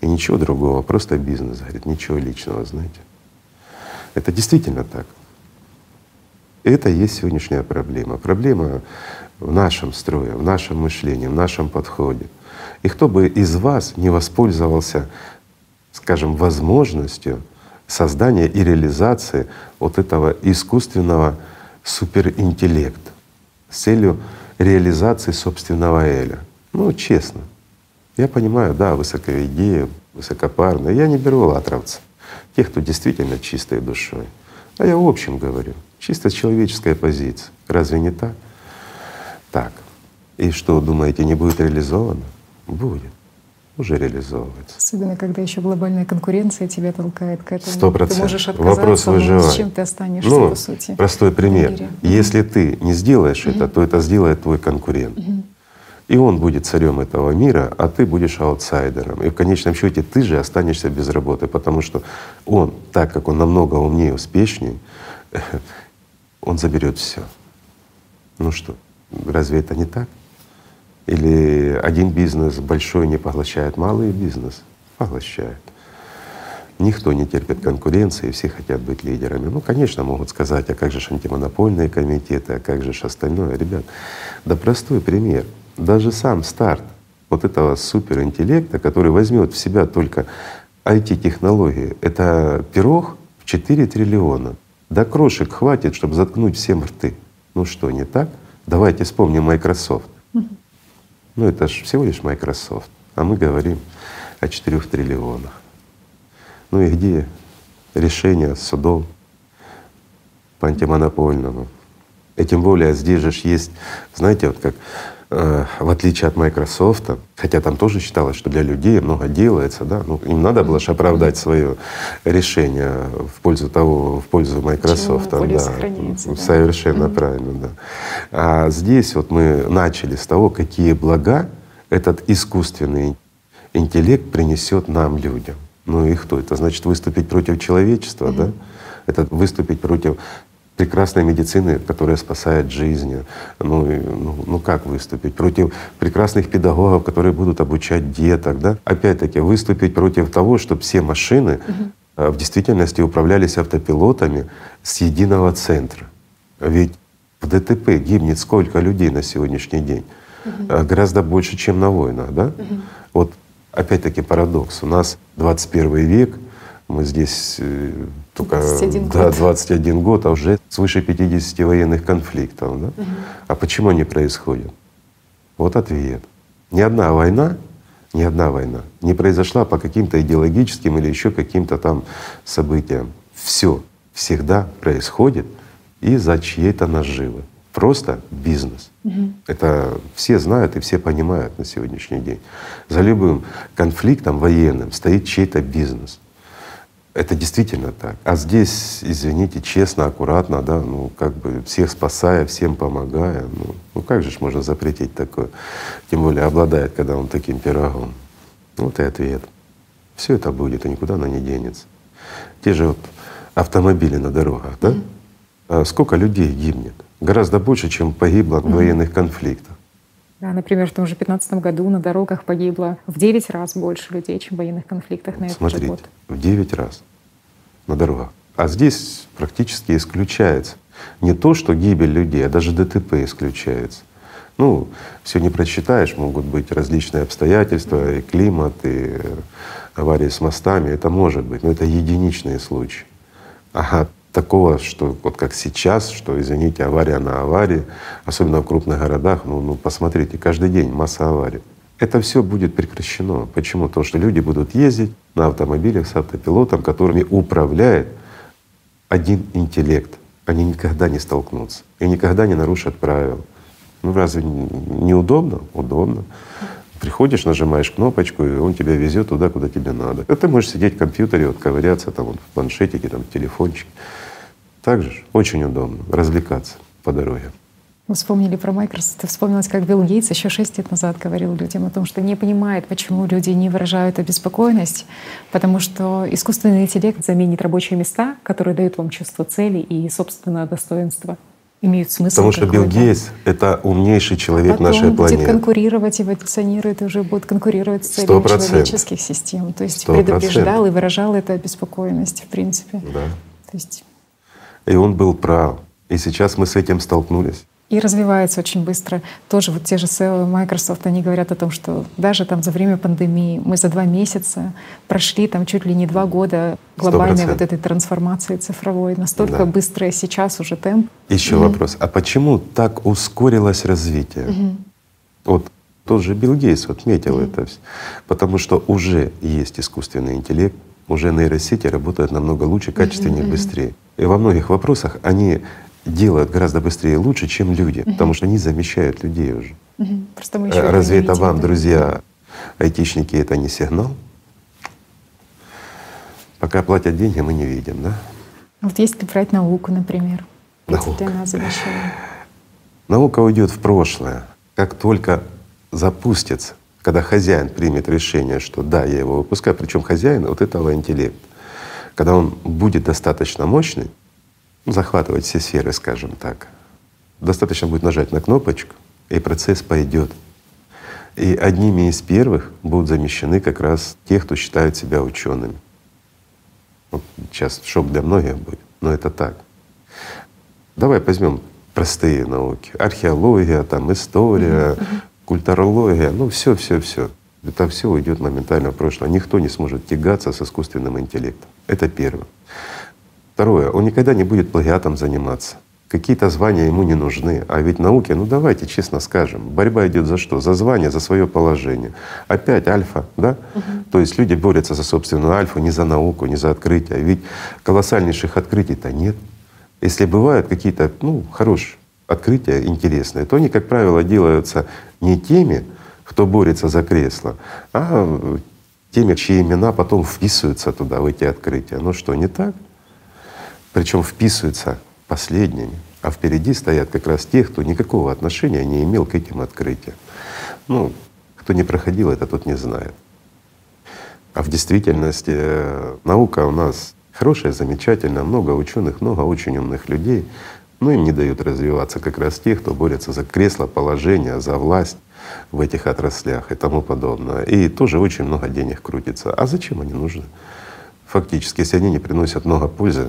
Speaker 2: И ничего другого, просто бизнес, говорит, ничего личного, знаете. Это действительно так. Это и есть сегодняшняя проблема. Проблема в нашем строе, в нашем мышлении, в нашем подходе. И кто бы из вас не воспользовался, скажем, возможностью создания и реализации вот этого искусственного суперинтеллекта с целью реализации собственного эля. Ну, честно. Я понимаю, да, высокая идея, высокопарная. Я не беру латровца тех, кто действительно чистой душой. А я в общем говорю, чисто человеческая позиция. Разве не так? Так. И что, думаете, не будет реализовано? Будет. Уже реализовывается.
Speaker 1: Особенно, когда еще глобальная конкуренция тебя толкает к этому.
Speaker 2: Сто процентов.
Speaker 1: Ты можешь отказаться,
Speaker 2: Вопрос выживания.
Speaker 1: с чем ты останешься,
Speaker 2: ну,
Speaker 1: по сути.
Speaker 2: Простой пример. Если ты не сделаешь это, то это сделает твой конкурент. И он будет царем этого мира, а ты будешь аутсайдером. И в конечном счете ты же останешься без работы, потому что он, так как он намного умнее, успешнее, <laughs> он заберет все. Ну что, разве это не так? Или один бизнес большой не поглощает малый бизнес? Поглощает. Никто не терпит конкуренции, все хотят быть лидерами. Ну, конечно, могут сказать, а как же антимонопольные комитеты, а как же остальное. Ребят, да простой пример — даже сам старт вот этого суперинтеллекта, который возьмет в себя только IT-технологии, это пирог в 4 триллиона. Да крошек хватит, чтобы заткнуть всем рты. Ну что, не так? Давайте вспомним Microsoft. Ну это же всего лишь Microsoft. А мы говорим о 4 триллионах. Ну и где решение судов по антимонопольному? И тем более здесь же есть, знаете, вот как в отличие от Microsoft, хотя там тоже считалось, что для людей много делается, да, ну, им надо было же оправдать свое решение в пользу того, в пользу Microsoft.
Speaker 1: да,
Speaker 2: да, совершенно mm-hmm. правильно, да. А здесь вот мы начали с того, какие блага этот искусственный интеллект принесет нам, людям. Ну и кто? Это значит выступить против человечества, mm-hmm. да? Это выступить против прекрасной медицины, которая спасает жизни. Ну, ну, ну как выступить? Против прекрасных педагогов, которые будут обучать деток. Да? Опять-таки выступить против того, чтобы все машины угу. в действительности управлялись автопилотами с единого центра. Ведь в ДТП гибнет сколько людей на сегодняшний день? угу. гораздо больше, чем на войнах, да? Угу. Вот опять-таки парадокс. У нас 21 век, мы здесь э, только 21 да, год. 21 год, а уже свыше 50 военных конфликтов. Да? Угу. А почему они происходят? Вот ответ. Ни одна война, ни одна война не произошла по каким-то идеологическим или еще каким-то там событиям. Все всегда происходит из-за чьей-то наживы. Просто бизнес. Угу. Это все знают и все понимают на сегодняшний день. За любым конфликтом военным стоит чей-то бизнес. Это действительно так. А здесь, извините, честно, аккуратно, да, ну как бы всех спасая, всем помогая, ну, ну как же ж можно запретить такое? Тем более обладает, когда он таким пирогом. Вот и ответ. Все это будет, и никуда оно не денется. Те же вот автомобили на дорогах, да? А сколько людей гибнет? Гораздо больше, чем погибло в военных конфликтах.
Speaker 1: Например, в том же 2015 году на дорогах погибло в 9 раз больше людей, чем в военных конфликтах на этот
Speaker 2: Смотрите,
Speaker 1: год.
Speaker 2: в 9 раз на дорогах. А здесь практически исключается не то, что гибель людей, а даже ДТП исключается. Ну, все не просчитаешь, могут быть различные обстоятельства, и климат, и аварии с мостами, это может быть, но это единичные случаи. Ага, такого, что вот как сейчас, что, извините, авария на аварии, особенно в крупных городах, ну, ну посмотрите, каждый день масса аварий. Это все будет прекращено. Почему? Потому что люди будут ездить на автомобилях с автопилотом, которыми управляет один интеллект. Они никогда не столкнутся и никогда не нарушат правила. Ну разве неудобно? Удобно. Приходишь, нажимаешь кнопочку, и он тебя везет туда, куда тебе надо. А ты можешь сидеть в компьютере, вот ковыряться там вот, в планшетике, там, в телефончике. Так же очень удобно развлекаться по дороге.
Speaker 1: Вы вспомнили про Microsoft, и вспомнилось, как Билл Гейтс еще шесть лет назад говорил людям о том, что не понимает, почему люди не выражают обеспокоенность, потому что искусственный интеллект заменит рабочие места, которые дают вам чувство цели и собственного достоинства имеют смысл.
Speaker 2: Потому что Билл Гейтс — это умнейший человек
Speaker 1: Потом
Speaker 2: нашей планеты.
Speaker 1: будет конкурировать, эволюционирует, и уже будет конкурировать с целью человеческих систем. То есть 100%. предупреждал и выражал эту обеспокоенность, в принципе.
Speaker 2: Да. То есть... И он был прав. И сейчас мы с этим столкнулись
Speaker 1: и развивается очень быстро. Тоже вот те же SEO Microsoft, они говорят о том, что даже там за время пандемии мы за два месяца прошли там чуть ли не два года глобальной 100%. вот этой трансформации цифровой. Настолько да. быстрое сейчас уже темп.
Speaker 2: Еще mm-hmm. вопрос. А почему так ускорилось развитие? Mm-hmm. Вот тот же Билл Гейтс отметил mm-hmm. это. Потому что уже есть искусственный интеллект, уже нейросети работают намного лучше, качественнее, mm-hmm. быстрее. И во многих вопросах они делают гораздо быстрее и лучше, чем люди, угу. потому что они замещают людей уже.
Speaker 1: Угу. Просто мы еще
Speaker 2: Разве это вам, друзья, айтишники, это не сигнал? Пока платят деньги, мы не видим, да?
Speaker 1: Вот если брать науку, например,
Speaker 2: наука. Наука уйдет в прошлое. Как только запустится, когда хозяин примет решение, что да, я его выпускаю, причем хозяин вот этого интеллекта, когда он будет достаточно мощный, захватывать все сферы, скажем так. Достаточно будет нажать на кнопочку, и процесс пойдет. И одними из первых будут замещены как раз те, кто считают себя учеными. Вот сейчас шок для многих будет, но это так. Давай возьмем простые науки. Археология, там, история, mm-hmm. культурология, ну все, все, все. Это все уйдет моментально в прошлое. Никто не сможет тягаться с искусственным интеллектом. Это первое. Второе, он никогда не будет плагиатом заниматься. Какие-то звания ему не нужны. А ведь науке, ну давайте честно скажем, борьба идет за что? За звание, за свое положение. Опять альфа, да? Угу. То есть люди борются за собственную альфу, не за науку, не за открытие. Ведь колоссальнейших открытий-то нет. Если бывают какие-то ну, хорошие открытия, интересные, то они, как правило, делаются не теми, кто борется за кресло, а теми, чьи имена потом вписываются туда, в эти открытия. Ну что, не так? Причем вписываются последними, а впереди стоят как раз те, кто никакого отношения не имел к этим открытиям. Ну, кто не проходил это, тот не знает. А в действительности э, наука у нас хорошая, замечательная, много ученых, много очень умных людей, но им не дают развиваться как раз те, кто борется за кресло, положение, за власть в этих отраслях и тому подобное. И тоже очень много денег крутится. А зачем они нужны? Фактически, если они не приносят много пользы,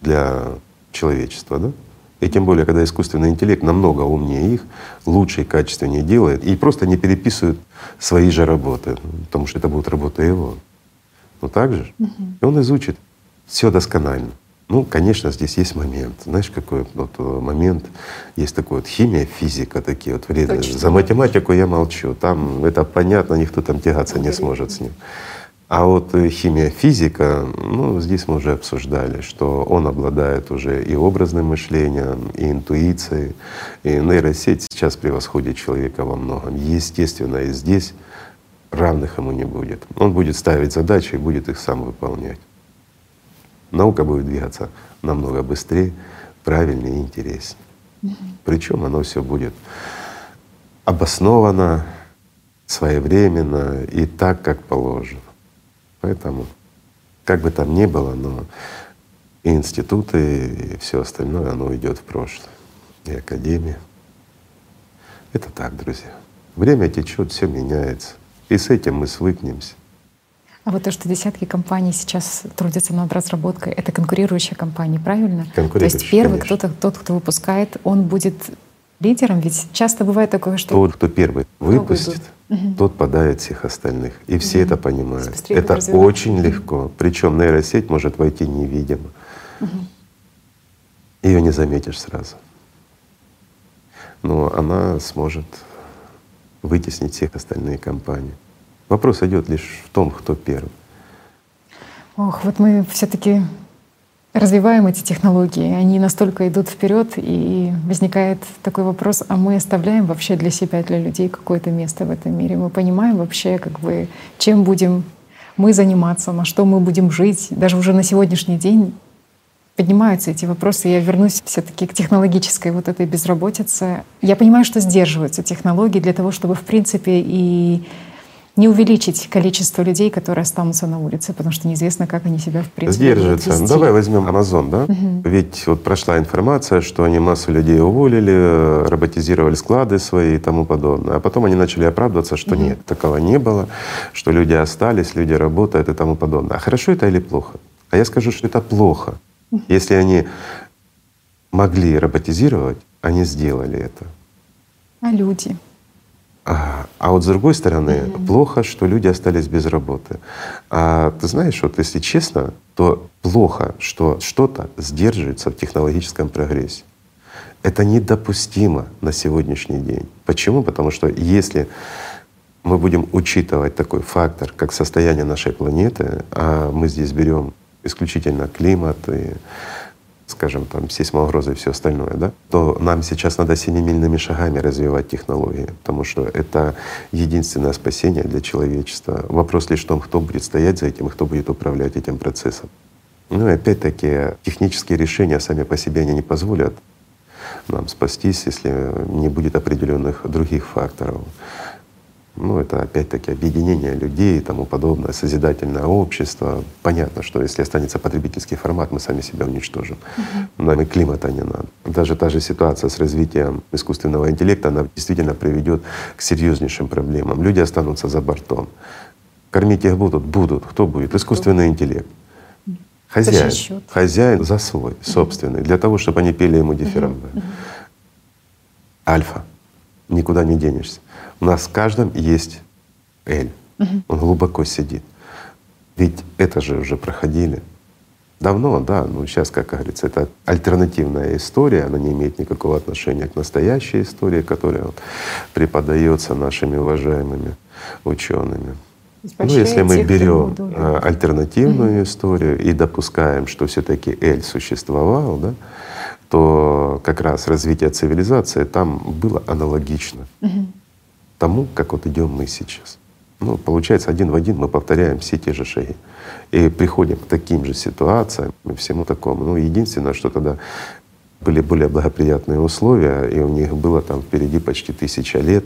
Speaker 2: для человечества, да? И тем более, когда искусственный интеллект намного умнее их, лучше и качественнее делает, и просто не переписывает свои же работы, потому что это будет работа его. Ну так же. Угу. И он изучит все досконально. Ну, конечно, здесь есть момент. Знаешь, какой вот э, момент? Есть такой вот химия, физика, такие вот вредные. Точно. За математику я молчу. Там это понятно, никто там тягаться не сможет с ним. А вот э, химия, физика, ну, здесь мы уже обсуждали, что он обладает уже и образным мышлением, и интуицией. И нейросеть сейчас превосходит человека во многом. Естественно, и здесь равных ему не будет. Он будет ставить задачи и будет их сам выполнять наука будет двигаться намного быстрее, правильнее и интереснее. Причем оно все будет обосновано, своевременно и так, как положено. Поэтому, как бы там ни было, но и институты, и все остальное, оно идет в прошлое. И академия. Это так, друзья. Время течет, все меняется. И с этим мы свыкнемся.
Speaker 1: А вот то, что десятки компаний сейчас трудятся над разработкой, это конкурирующие компании, правильно? То есть первый кто-то, тот, кто выпускает, он будет лидером, ведь часто бывает такое, что
Speaker 2: тот, кто первый выпустит, угу. тот подает всех остальных, и все угу. это понимают. Это очень легко. Причем нейросеть может войти невидимо. Угу. Ее не заметишь сразу, но она сможет вытеснить всех остальные компании. Вопрос идет лишь в том, кто первый.
Speaker 1: Ох, вот мы все-таки развиваем эти технологии, они настолько идут вперед, и возникает такой вопрос: а мы оставляем вообще для себя, для людей какое-то место в этом мире? Мы понимаем вообще, как бы, чем будем мы заниматься, на что мы будем жить, даже уже на сегодняшний день поднимаются эти вопросы. Я вернусь все-таки к технологической вот этой безработице. Я понимаю, что сдерживаются технологии для того, чтобы в принципе и не увеличить количество людей, которые останутся на улице, потому что неизвестно, как они себя в принципе
Speaker 2: Сдерживаются. Вести. Давай возьмем Amazon, да? Угу. Ведь вот прошла информация, что они массу людей уволили, роботизировали склады свои и тому подобное. А потом они начали оправдываться, что угу. нет, такого не было, что люди остались, люди работают и тому подобное. А хорошо это или плохо? А я скажу, что это плохо. Угу. Если они могли роботизировать, они сделали это.
Speaker 1: А люди?
Speaker 2: А, а вот с другой стороны, mm-hmm. плохо, что люди остались без работы. А ты знаешь, вот если честно, то плохо, что что-то сдерживается в технологическом прогрессе. Это недопустимо на сегодняшний день. Почему? Потому что если мы будем учитывать такой фактор, как состояние нашей планеты, а мы здесь берем исключительно климат и скажем, там, сейсмоугрозы и все остальное, да, то нам сейчас надо семимильными шагами развивать технологии, потому что это единственное спасение для человечества. Вопрос лишь в том, кто будет стоять за этим и кто будет управлять этим процессом. Ну и опять-таки технические решения сами по себе они не позволят нам спастись, если не будет определенных других факторов. Ну, это опять-таки объединение людей и тому подобное, созидательное общество. Понятно, что если останется потребительский формат, мы сами себя уничтожим. Uh-huh. Нам и климата не надо. Даже та же ситуация с развитием искусственного интеллекта, она действительно приведет к серьезнейшим проблемам. Люди останутся за бортом. Кормить их будут? Будут. Кто будет? Искусственный интеллект. Хозяин. Хозяин за свой, собственный, для того, чтобы они пели ему дифирамбы. Альфа. Никуда не денешься. У нас в каждом есть Эль. Угу. Он глубоко сидит. Ведь это же уже проходили. Давно, да, но сейчас, как говорится, это альтернативная история, она не имеет никакого отношения к настоящей истории, которая вот преподается нашими уважаемыми учеными. Ну, если мы берем а, альтернативную mm историю и допускаем, что все-таки Эль существовал, да, то как раз развитие цивилизации там было аналогично. mm тому, как вот идем мы сейчас. Ну, получается, один в один мы повторяем все те же шаги. И приходим к таким же ситуациям и всему такому. Ну, единственное, что тогда были более благоприятные условия, и у них было там впереди почти тысяча лет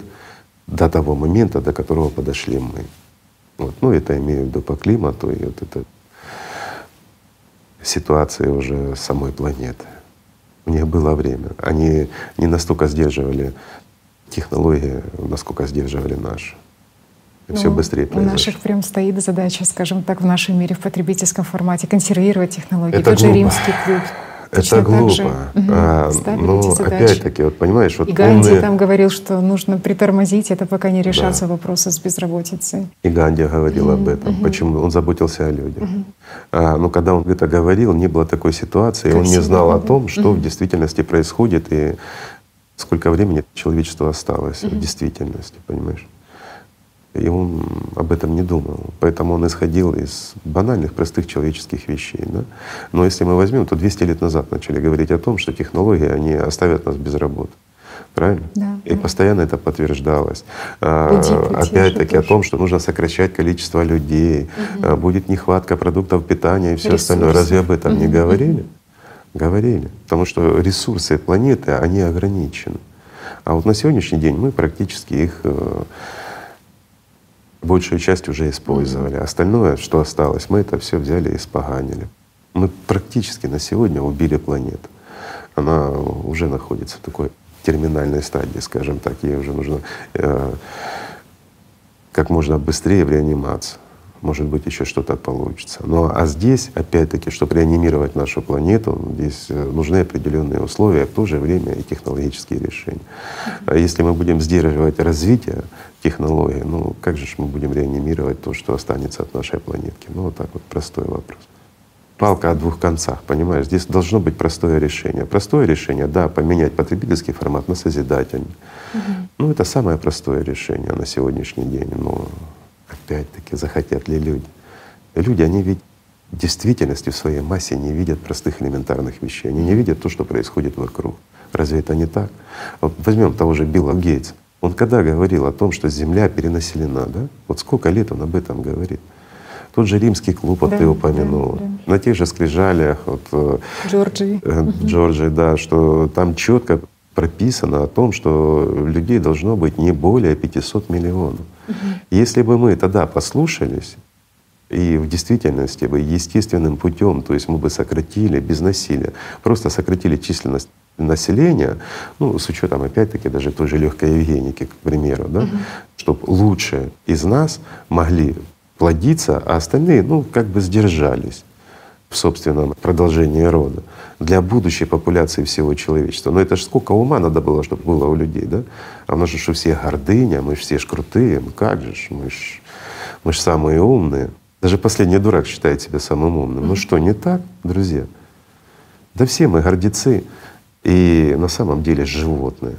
Speaker 2: до того момента, до которого подошли мы. Вот. Ну, это имею в виду по климату и вот это ситуации уже самой планеты. У них было время. Они не настолько сдерживали технологии, насколько сдерживали наши. И ну, все быстрее произошло.
Speaker 1: У наших прям стоит задача, скажем так, в нашем мире в потребительском формате консервировать технологии. Это Тот грубо. же римский клуб.
Speaker 2: Это глупо. Же, а, но опять-таки, вот понимаешь, вот
Speaker 1: И Ганди умные... там говорил, что нужно притормозить это, пока не решатся да. вопросы с безработицей.
Speaker 2: И Ганди говорил mm-hmm. об этом. Mm-hmm. Почему? Он заботился о людях. Mm-hmm. А, но когда он это говорил, не было такой ситуации, как он не знал о том, что mm-hmm. в действительности происходит и сколько времени человечество осталось mm-hmm. в действительности, понимаешь? И он об этом не думал. Поэтому он исходил из банальных, простых человеческих вещей. Да? Но если мы возьмем, то 200 лет назад начали говорить о том, что технологии, они оставят нас без работы. Правильно?
Speaker 1: Да,
Speaker 2: и да. постоянно это подтверждалось. А, опять-таки о том, что нужно сокращать количество людей, угу. будет нехватка продуктов питания и все Ресурсы. остальное. Разве об этом угу. не говорили? Говорили. Потому что ресурсы планеты, они ограничены. А вот на сегодняшний день мы практически их э, большую часть уже использовали. Остальное, что осталось, мы это все взяли и испоганили. Мы практически на сегодня убили планету. Она уже находится в такой терминальной стадии, скажем так. Ей уже нужно э, как можно быстрее в реанимацию может быть, еще что-то получится. Но а здесь, опять-таки, чтобы реанимировать нашу планету, здесь э, нужны определенные условия, в то же время и технологические решения. А если мы будем сдерживать развитие технологий, ну как же мы будем реанимировать то, что останется от нашей планетки? Ну вот так вот простой вопрос. Палка о двух концах, понимаешь? Здесь должно быть простое решение. Простое решение, да, поменять потребительский формат на созидательный. Угу. Ну это самое простое решение на сегодняшний день. Но опять-таки, захотят ли люди. Люди, они ведь в действительности в своей массе не видят простых элементарных вещей. Они не видят то, что происходит вокруг. Разве это не так? Вот возьмем того же Билла Гейтса. Он когда говорил о том, что Земля перенаселена, да? Вот сколько лет он об этом говорит? Тот же римский клуб, вот да, ты упомянул, да, да. на тех же скрижалях, вот,
Speaker 1: э, Джорджии.
Speaker 2: Э, Джорджии, да, что там четко прописано о том, что людей должно быть не более 500 миллионов. Угу. Если бы мы тогда послушались, и в действительности бы естественным путем, то есть мы бы сократили без насилия, просто сократили численность населения, ну, с учетом опять-таки даже той же легкой Евгеники, к примеру, да, угу. чтобы лучшие из нас могли плодиться, а остальные, ну, как бы сдержались в собственном продолжении рода для будущей популяции всего человечества. Но это же сколько ума надо было, чтобы было у людей, да? А у нас же что все гордыня, мы же все ж крутые, ну как же ж, мы ж, мы ж самые умные. Даже последний дурак считает себя самым умным. Ну что, не так, друзья? Да все мы гордецы и на самом деле животные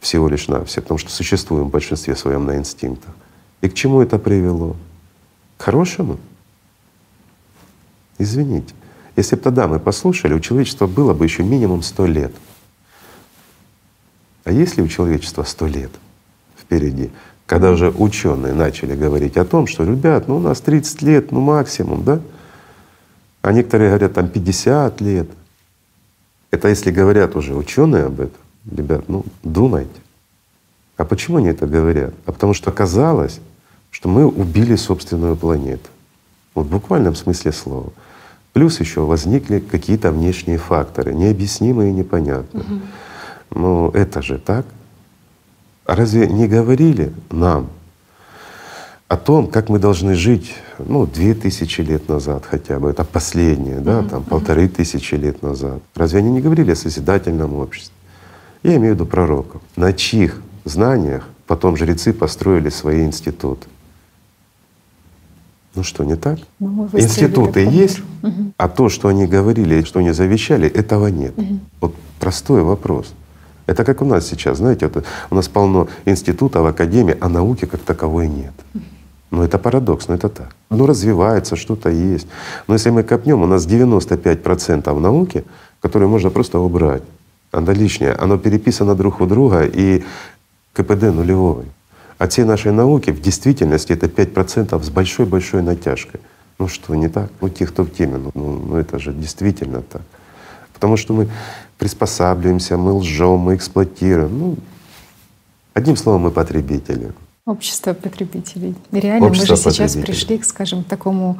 Speaker 2: всего лишь на все, потому что существуем в большинстве своем на инстинктах. И к чему это привело? К хорошему? Извините. Если бы тогда мы послушали, у человечества было бы еще минимум сто лет. А если у человечества сто лет впереди, когда уже ученые начали говорить о том, что, ребят, ну у нас 30 лет, ну максимум, да? А некоторые говорят там 50 лет. Это если говорят уже ученые об этом, ребят, ну думайте. А почему они это говорят? А потому что оказалось, что мы убили собственную планету. Вот в буквальном смысле слова. Плюс еще возникли какие-то внешние факторы, необъяснимые и непонятные. Угу. Но это же так. А разве не говорили нам о том, как мы должны жить, ну, две тысячи лет назад хотя бы, это последнее, да, там полторы тысячи лет назад. Разве они не говорили о созидательном обществе? Я имею в виду пророков, на чьих знаниях потом жрецы построили свои институты. Ну что, не так? Ну, Институты есть, угу. а то, что они говорили, что они завещали, этого нет. Угу. Вот простой вопрос. Это как у нас сейчас, знаете, это, у нас полно институтов, академий, а науки как таковой нет. Ну это парадокс, но это так. Ну развивается, что-то есть. Но если мы копнем, у нас 95% науки, которые можно просто убрать. Оно лишнее, оно переписано друг у друга и КПД нулевой. От всей нашей науки в действительности это 5% с большой-большой натяжкой. Ну что, не так? Ну те, кто в теме, ну, ну, ну это же действительно так. Потому что мы приспосабливаемся, мы лжем, мы эксплуатируем. Ну, одним словом, мы потребители.
Speaker 1: Общество потребителей. реально Общество мы же сейчас пришли к, скажем, такому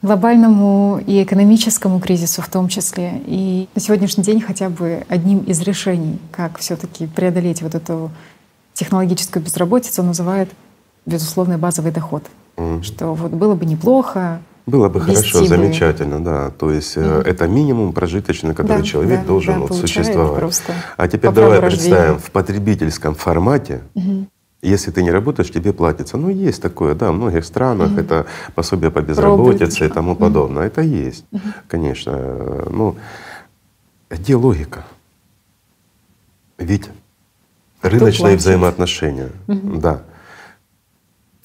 Speaker 1: глобальному и экономическому кризису в том числе. И на сегодняшний день хотя бы одним из решений, как все-таки преодолеть вот эту технологическую безработицу называют безусловный базовый доход. Mm. Что вот было бы неплохо
Speaker 2: Было бы хорошо, стимула. замечательно, да. То есть mm это минимум прожиточный, который да, человек да, должен да, вот существовать. А теперь давай рождения. представим в потребительском формате. mm Если ты не работаешь, тебе платится. Ну, есть такое, да, в многих странах mm это пособие по безработице и тому подобное. mm Это есть, mm конечно. Ну, где логика? Ведь рыночные взаимоотношения, mm да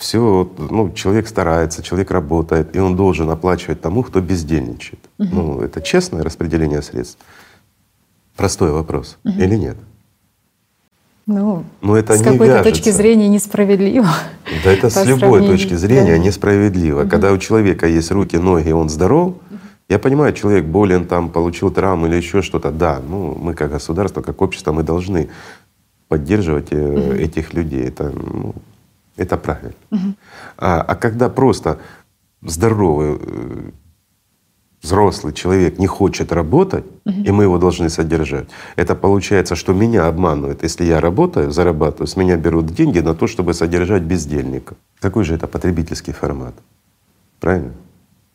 Speaker 2: все, ну, человек старается, человек работает, и он должен оплачивать тому, кто бездельничает. Угу. Ну, это честное распределение средств? Простой вопрос. Угу. Или нет?
Speaker 1: Ну, Но это с какой-то точки зрения несправедливо.
Speaker 2: Да это <laughs> с любой точки зрения да. несправедливо. Угу. Когда у человека есть руки, ноги, он здоров, я понимаю, человек болен, там, получил травму или еще что-то. Да, ну мы как государство, как общество, мы должны поддерживать угу. этих людей. Это ну, это правильно. Угу. А, а когда просто здоровый э, взрослый человек не хочет работать, угу. и мы его должны содержать, это получается, что меня обманывают. Если я работаю, зарабатываю, с меня берут деньги на то, чтобы содержать бездельника. Какой же это потребительский формат? Правильно?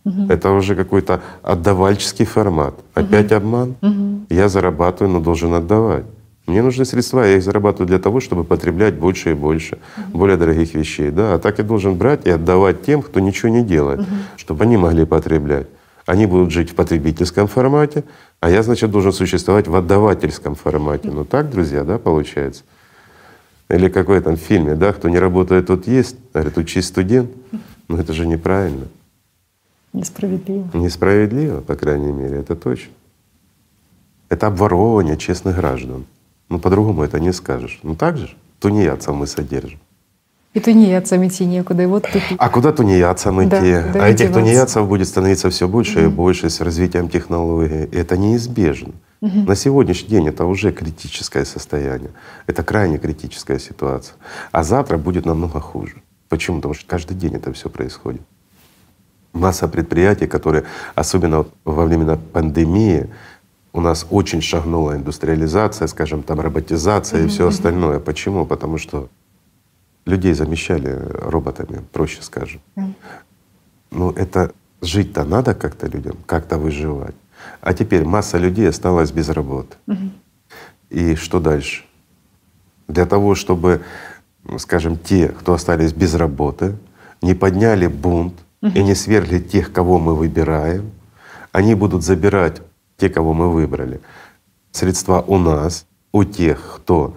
Speaker 2: Угу. Это уже какой-то отдавальческий формат. Опять угу. обман. Угу. Я зарабатываю, но должен отдавать. Мне нужны средства, я их зарабатываю для того, чтобы потреблять больше и больше uh-huh. более дорогих вещей. Да? А так я должен брать и отдавать тем, кто ничего не делает, uh-huh. чтобы они могли потреблять. Они будут жить в потребительском формате, а я, значит, должен существовать в отдавательском формате. Ну так, друзья, да, получается? Или там в фильме, да, кто не работает, тот есть, говорит, учись студент. Но это же неправильно.
Speaker 1: Несправедливо.
Speaker 2: Несправедливо, по крайней мере, это точно. Это обворовывание честных граждан. Ну, по-другому это не скажешь. Ну, так же тунеядцев мы содержим.
Speaker 1: И тунеядцам идти некуда, и вот тупик.
Speaker 2: А куда тунеядцам идти? Да, а этих тунеядцев будет становиться все больше угу. и больше с развитием технологий. И это неизбежно. Угу. На сегодняшний день это уже критическое состояние. Это крайне критическая ситуация. А завтра будет намного хуже. Почему? Потому что каждый день это все происходит. Масса предприятий, которые, особенно во время пандемии, у нас очень шагнула индустриализация, скажем, там роботизация mm-hmm. и все остальное. Почему? Потому что людей замещали роботами, проще скажем. Mm-hmm. Ну это жить-то надо как-то людям, как-то выживать. А теперь масса людей осталась без работы. Mm-hmm. И что дальше? Для того, чтобы, скажем, те, кто остались без работы, не подняли бунт mm-hmm. и не свергли тех, кого мы выбираем, они будут забирать те, кого мы выбрали. Средства у нас, у тех, кто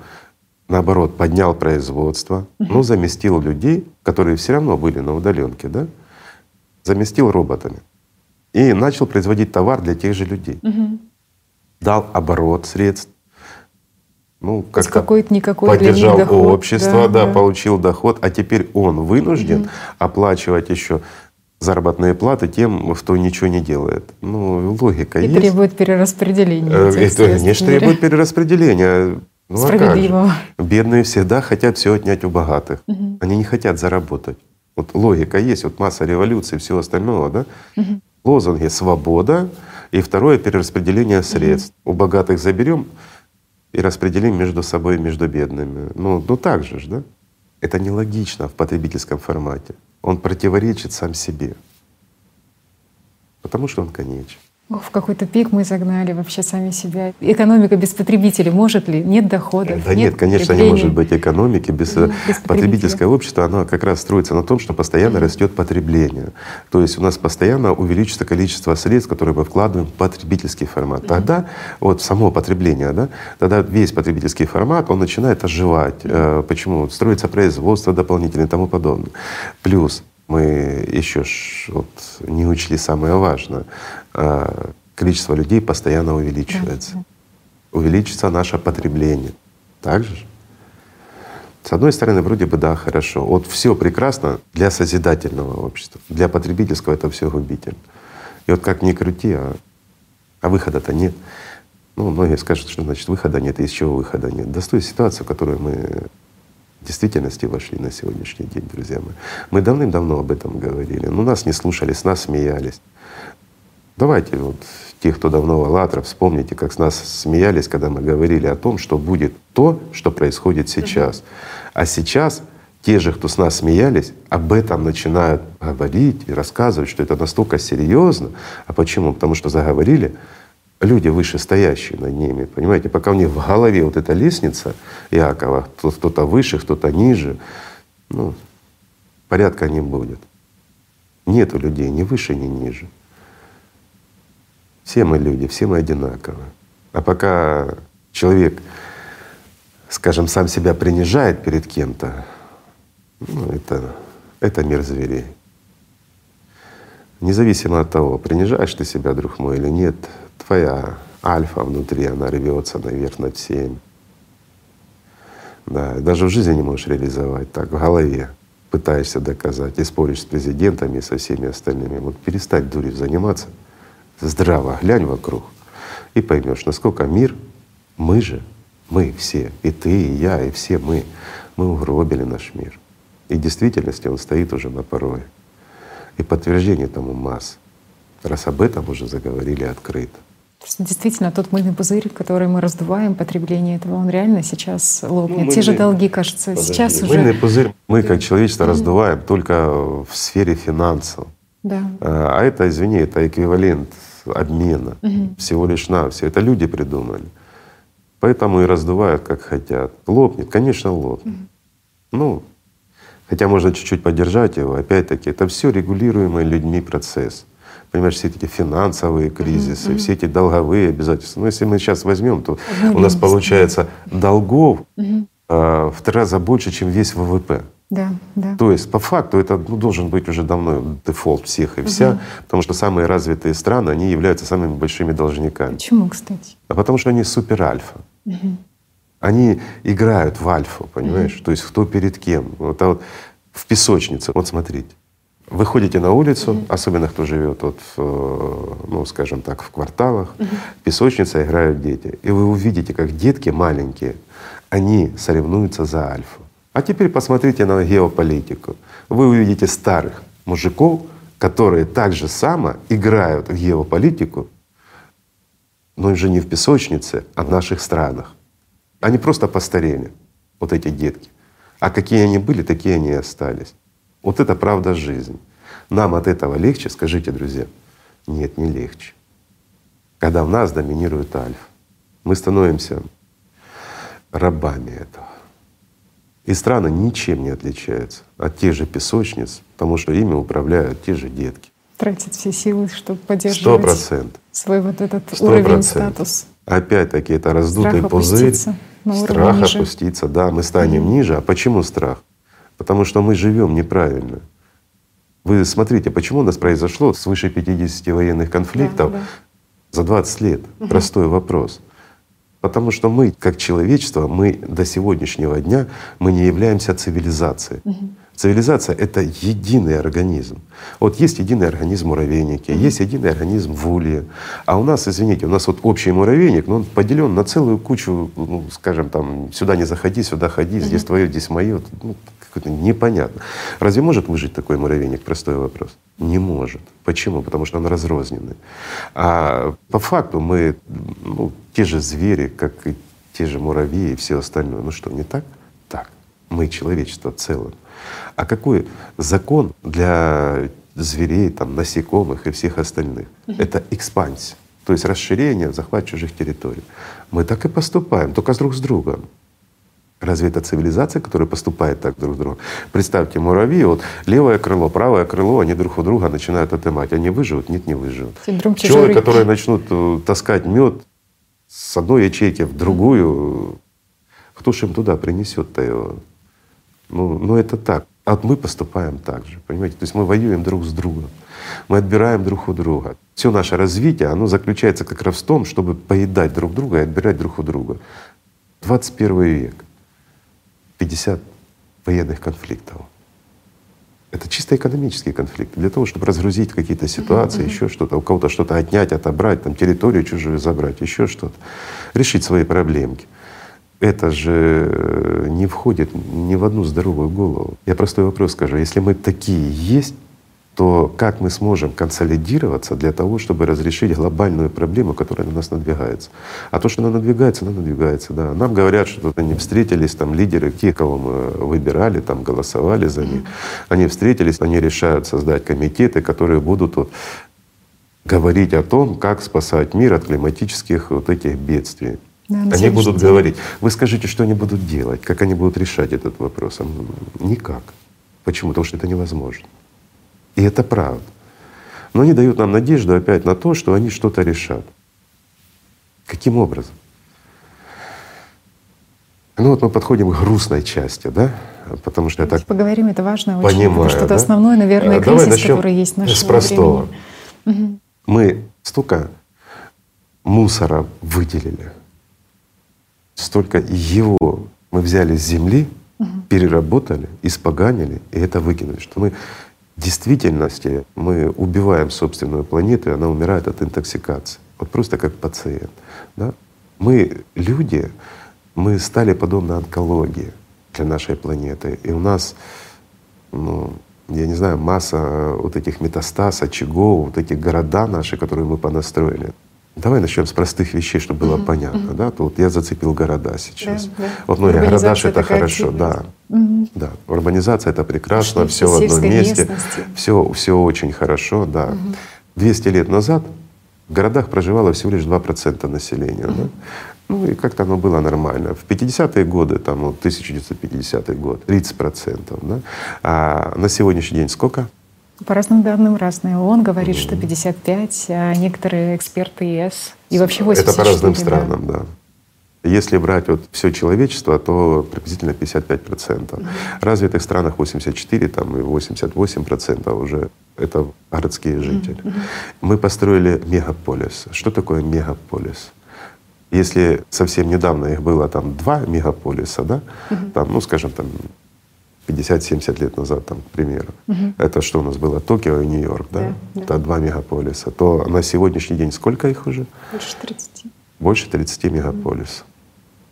Speaker 2: наоборот поднял производство, ну заместил людей, которые все равно были на удаленке, да, заместил роботами и начал производить товар для тех же людей. Угу. Дал оборот средств, ну, как
Speaker 1: какой-то никакой
Speaker 2: поддержал
Speaker 1: для них доход,
Speaker 2: общество, да, да, получил доход, а теперь он вынужден угу. оплачивать еще заработные платы тем, кто ничего не делает. Ну, логика
Speaker 1: и
Speaker 2: есть.
Speaker 1: требует перераспределения.
Speaker 2: Это, конечно, требует перераспределения. Ну, Справедливого. А Бедные всегда хотят все отнять у богатых. Угу. Они не хотят заработать. Вот логика есть, вот масса революции и всего остального, да? Угу. Лозунги «свобода» и второе — перераспределение средств. Угу. У богатых заберем и распределим между собой, между бедными. Ну, ну так же, да? Это нелогично в потребительском формате он противоречит сам себе, потому что он конечен.
Speaker 1: В какой-то пик мы загнали вообще сами себя. Экономика без потребителей может ли? Нет дохода.
Speaker 2: Да нет, нет конечно, не может быть экономики без, э, без потребительское общество. Оно как раз строится на том, что постоянно растет потребление. То есть у нас постоянно увеличится количество средств, которые мы вкладываем в потребительский формат. Тогда вот само потребление, да, тогда весь потребительский формат он начинает оживать. Mm-hmm. Почему? Строится производство дополнительное и тому подобное. Плюс мы еще ж, вот, не учли самое важное. А, количество людей постоянно увеличивается. Да. Увеличится наше потребление. Так же? С одной стороны, вроде бы да, хорошо. Вот все прекрасно для созидательного общества, для потребительского это все губительно. И вот как ни крути, а, а выхода-то нет. Ну, многие скажут, что значит выхода нет, и из чего выхода нет. Да с той ситуации, в которую мы действительности вошли на сегодняшний день, друзья мои. Мы давным-давно об этом говорили, но нас не слушали, с нас смеялись. Давайте вот те, кто давно в «АЛЛАТРА», вспомните, как с нас смеялись, когда мы говорили о том, что будет то, что происходит сейчас. А сейчас те же, кто с нас смеялись, об этом начинают говорить и рассказывать, что это настолько серьезно. А почему? Потому что заговорили люди вышестоящие над ними, понимаете? Пока у них в голове вот эта лестница Иакова, кто-то выше, кто-то ниже, ну, порядка не будет. Нету людей ни выше, ни ниже. Все мы люди, все мы одинаковы. А пока человек, скажем, сам себя принижает перед кем-то, ну, это, это мир зверей. Независимо от того, принижаешь ты себя, друг мой, или нет, твоя альфа внутри, она рвется наверх над всеми. Да, даже в жизни не можешь реализовать так, в голове пытаешься доказать, и споришь с президентами и со всеми остальными. Вот перестать дурью заниматься, здраво глянь вокруг и поймешь, насколько мир, мы же, мы все, и ты, и я, и все мы, мы угробили наш мир. И в действительности он стоит уже на пороге. И подтверждение тому масс, раз об этом уже заговорили открыто.
Speaker 1: Действительно, тот мыльный пузырь, который мы раздуваем, потребление этого, он реально сейчас лопнет. Ну, Те же долги, кажется, подожди, сейчас
Speaker 2: уже… Мыльный пузырь мы, как человечество, раздуваем только в сфере финансов.
Speaker 1: Да.
Speaker 2: А, а это, извини, это эквивалент обмена. Угу. Всего лишь на все. Это люди придумали. Поэтому и раздувают, как хотят. Лопнет, конечно, лопнет. Угу. Ну, хотя можно чуть-чуть поддержать его. Опять-таки, это все регулируемый людьми процесс понимаешь, все эти финансовые кризисы, mm-hmm. все эти долговые обязательства. Ну, если мы сейчас возьмем, то Одно у нас получается долгов mm-hmm. э, в три раза больше, чем весь ВВП.
Speaker 1: Да, да.
Speaker 2: То есть по факту это ну, должен быть уже давно дефолт всех и вся, угу. потому что самые развитые страны, они являются самыми большими должниками.
Speaker 1: Почему, кстати?
Speaker 2: А потому что они супер альфа. Угу. Они играют в альфу, понимаешь? Угу. То есть кто перед кем. Вот, а вот в песочнице, вот смотрите, Выходите на улицу, mm-hmm. особенно кто живет вот, в, ну, скажем так, в кварталах, mm-hmm. песочница играют дети. И вы увидите, как детки маленькие, они соревнуются за альфу. А теперь посмотрите на геополитику. Вы увидите старых мужиков, которые так же само играют в геополитику, но уже не в песочнице, а в наших странах. Они просто постарели, вот эти детки. А какие они были, такие они и остались. Вот это правда жизнь. Нам от этого легче, скажите, друзья? Нет, не легче. Когда в нас доминирует альфа, мы становимся рабами этого. И страны ничем не отличаются от тех же песочниц, потому что ими управляют те же детки.
Speaker 1: Тратят все силы, чтобы поддерживать
Speaker 2: 100%.
Speaker 1: свой вот этот 100%. уровень, статус.
Speaker 2: Опять-таки это раздутый страх пузырь, страх ниже. опуститься. Да, мы станем mm-hmm. ниже. А почему страх? Потому что мы живем неправильно. Вы смотрите, почему у нас произошло свыше 50 военных конфликтов да, да. за 20 лет? Угу. Простой вопрос. Потому что мы, как человечество, мы до сегодняшнего дня мы не являемся цивилизацией. Угу. Цивилизация — это единый организм. Вот есть единый организм муравейники, есть единый организм в улье. А у нас, извините, у нас вот общий муравейник, но он поделен на целую кучу, ну, скажем, там, сюда не заходи, сюда ходи, здесь твое, здесь мое. Ну, какое-то непонятно. Разве может выжить такой муравейник? Простой вопрос. Не может. Почему? Потому что он разрозненный. А по факту мы ну, те же звери, как и те же муравьи и все остальное. Ну что, не так? Так. Мы человечество в целом. А какой закон для зверей, там, насекомых и всех остальных? Это экспансия, то есть расширение, захват чужих территорий. Мы так и поступаем, только друг с другом. Разве это цивилизация, которая поступает так друг с другом? Представьте, муравьи, вот левое крыло, правое крыло, они друг у друга начинают отымать. Они выживут? Нет, не выживут. Пчелы, которые начнут э, таскать мед с одной ячейки в другую, кто ж им туда принесет-то его? Ну, ну это так. А вот мы поступаем так же, понимаете? То есть мы воюем друг с другом, мы отбираем друг у друга. Все наше развитие, оно заключается как раз в том, чтобы поедать друг друга и отбирать друг у друга. 21 век, 50 военных конфликтов. Это чисто экономические конфликты. Для того, чтобы разгрузить какие-то ситуации, uh-huh, еще что-то, у кого-то что-то отнять, отобрать, там территорию чужую забрать, еще что-то, решить свои проблемки это же э, не входит ни в одну здоровую голову. Я простой вопрос скажу. Если мы такие есть, то как мы сможем консолидироваться для того, чтобы разрешить глобальную проблему, которая на нас надвигается? А то, что она надвигается, она надвигается, да. Нам говорят, что они встретились, там лидеры, те, кого мы выбирали, там голосовали за них, они встретились, они решают создать комитеты, которые будут вот говорить о том, как спасать мир от климатических вот этих бедствий. Да, они будут день. говорить. Вы скажите, что они будут делать, как они будут решать этот вопрос? Никак. Почему? Потому что это невозможно. И это правда. Но они дают нам надежду опять на то, что они что-то решат. Каким образом? Ну вот мы подходим к грустной части, да? Потому что
Speaker 1: Давайте
Speaker 2: я так
Speaker 1: поговорим, это важно очень,
Speaker 2: понимаю,
Speaker 1: потому что
Speaker 2: да?
Speaker 1: это основной, наверное,
Speaker 2: а,
Speaker 1: кризис, который есть в нашем
Speaker 2: с простого.
Speaker 1: времени.
Speaker 2: Мы столько мусора выделили, столько его мы взяли с земли, угу. переработали, испоганили и это выкинули, что мы в действительности мы убиваем собственную планету, и она умирает от интоксикации. Вот просто как пациент. Да? Мы люди, мы стали подобно онкологии для нашей планеты. И у нас, ну, я не знаю, масса вот этих метастаз, очагов, вот этих города наши, которые мы понастроили. Давай начнем с простых вещей, чтобы было mm-hmm. понятно, mm-hmm. да? То вот я зацепил города сейчас. Да, да. Вот многие города, что это хорошо, да, mm-hmm. да. Урбанизация это прекрасно, все в одном месте, все все очень хорошо, да. Mm-hmm. 200 лет назад в городах проживало всего лишь 2% населения, mm-hmm. да. Ну и как-то оно было нормально. В 50-е годы, там, вот 1950 год, 30 процентов, да. А на сегодняшний день сколько?
Speaker 1: По разным данным разные. Он говорит, что 55, а некоторые эксперты ЕС и вообще 84.
Speaker 2: Это по разным странам, да. Если брать вот все человечество, то приблизительно 55 процентов. Mm-hmm. В развитых странах 84 там, и 88 процентов уже это городские жители. Mm-hmm. Мы построили мегаполис. Что такое мегаполис? Если совсем недавно их было там два мегаполиса, да, mm-hmm. там, ну скажем, там 50-70 лет назад, там, к примеру. Угу. Это что у нас было? Токио и Нью-Йорк, да? Да, да? Это два мегаполиса. То на сегодняшний день сколько их уже?
Speaker 1: Больше 30.
Speaker 2: Больше 30 мегаполисов.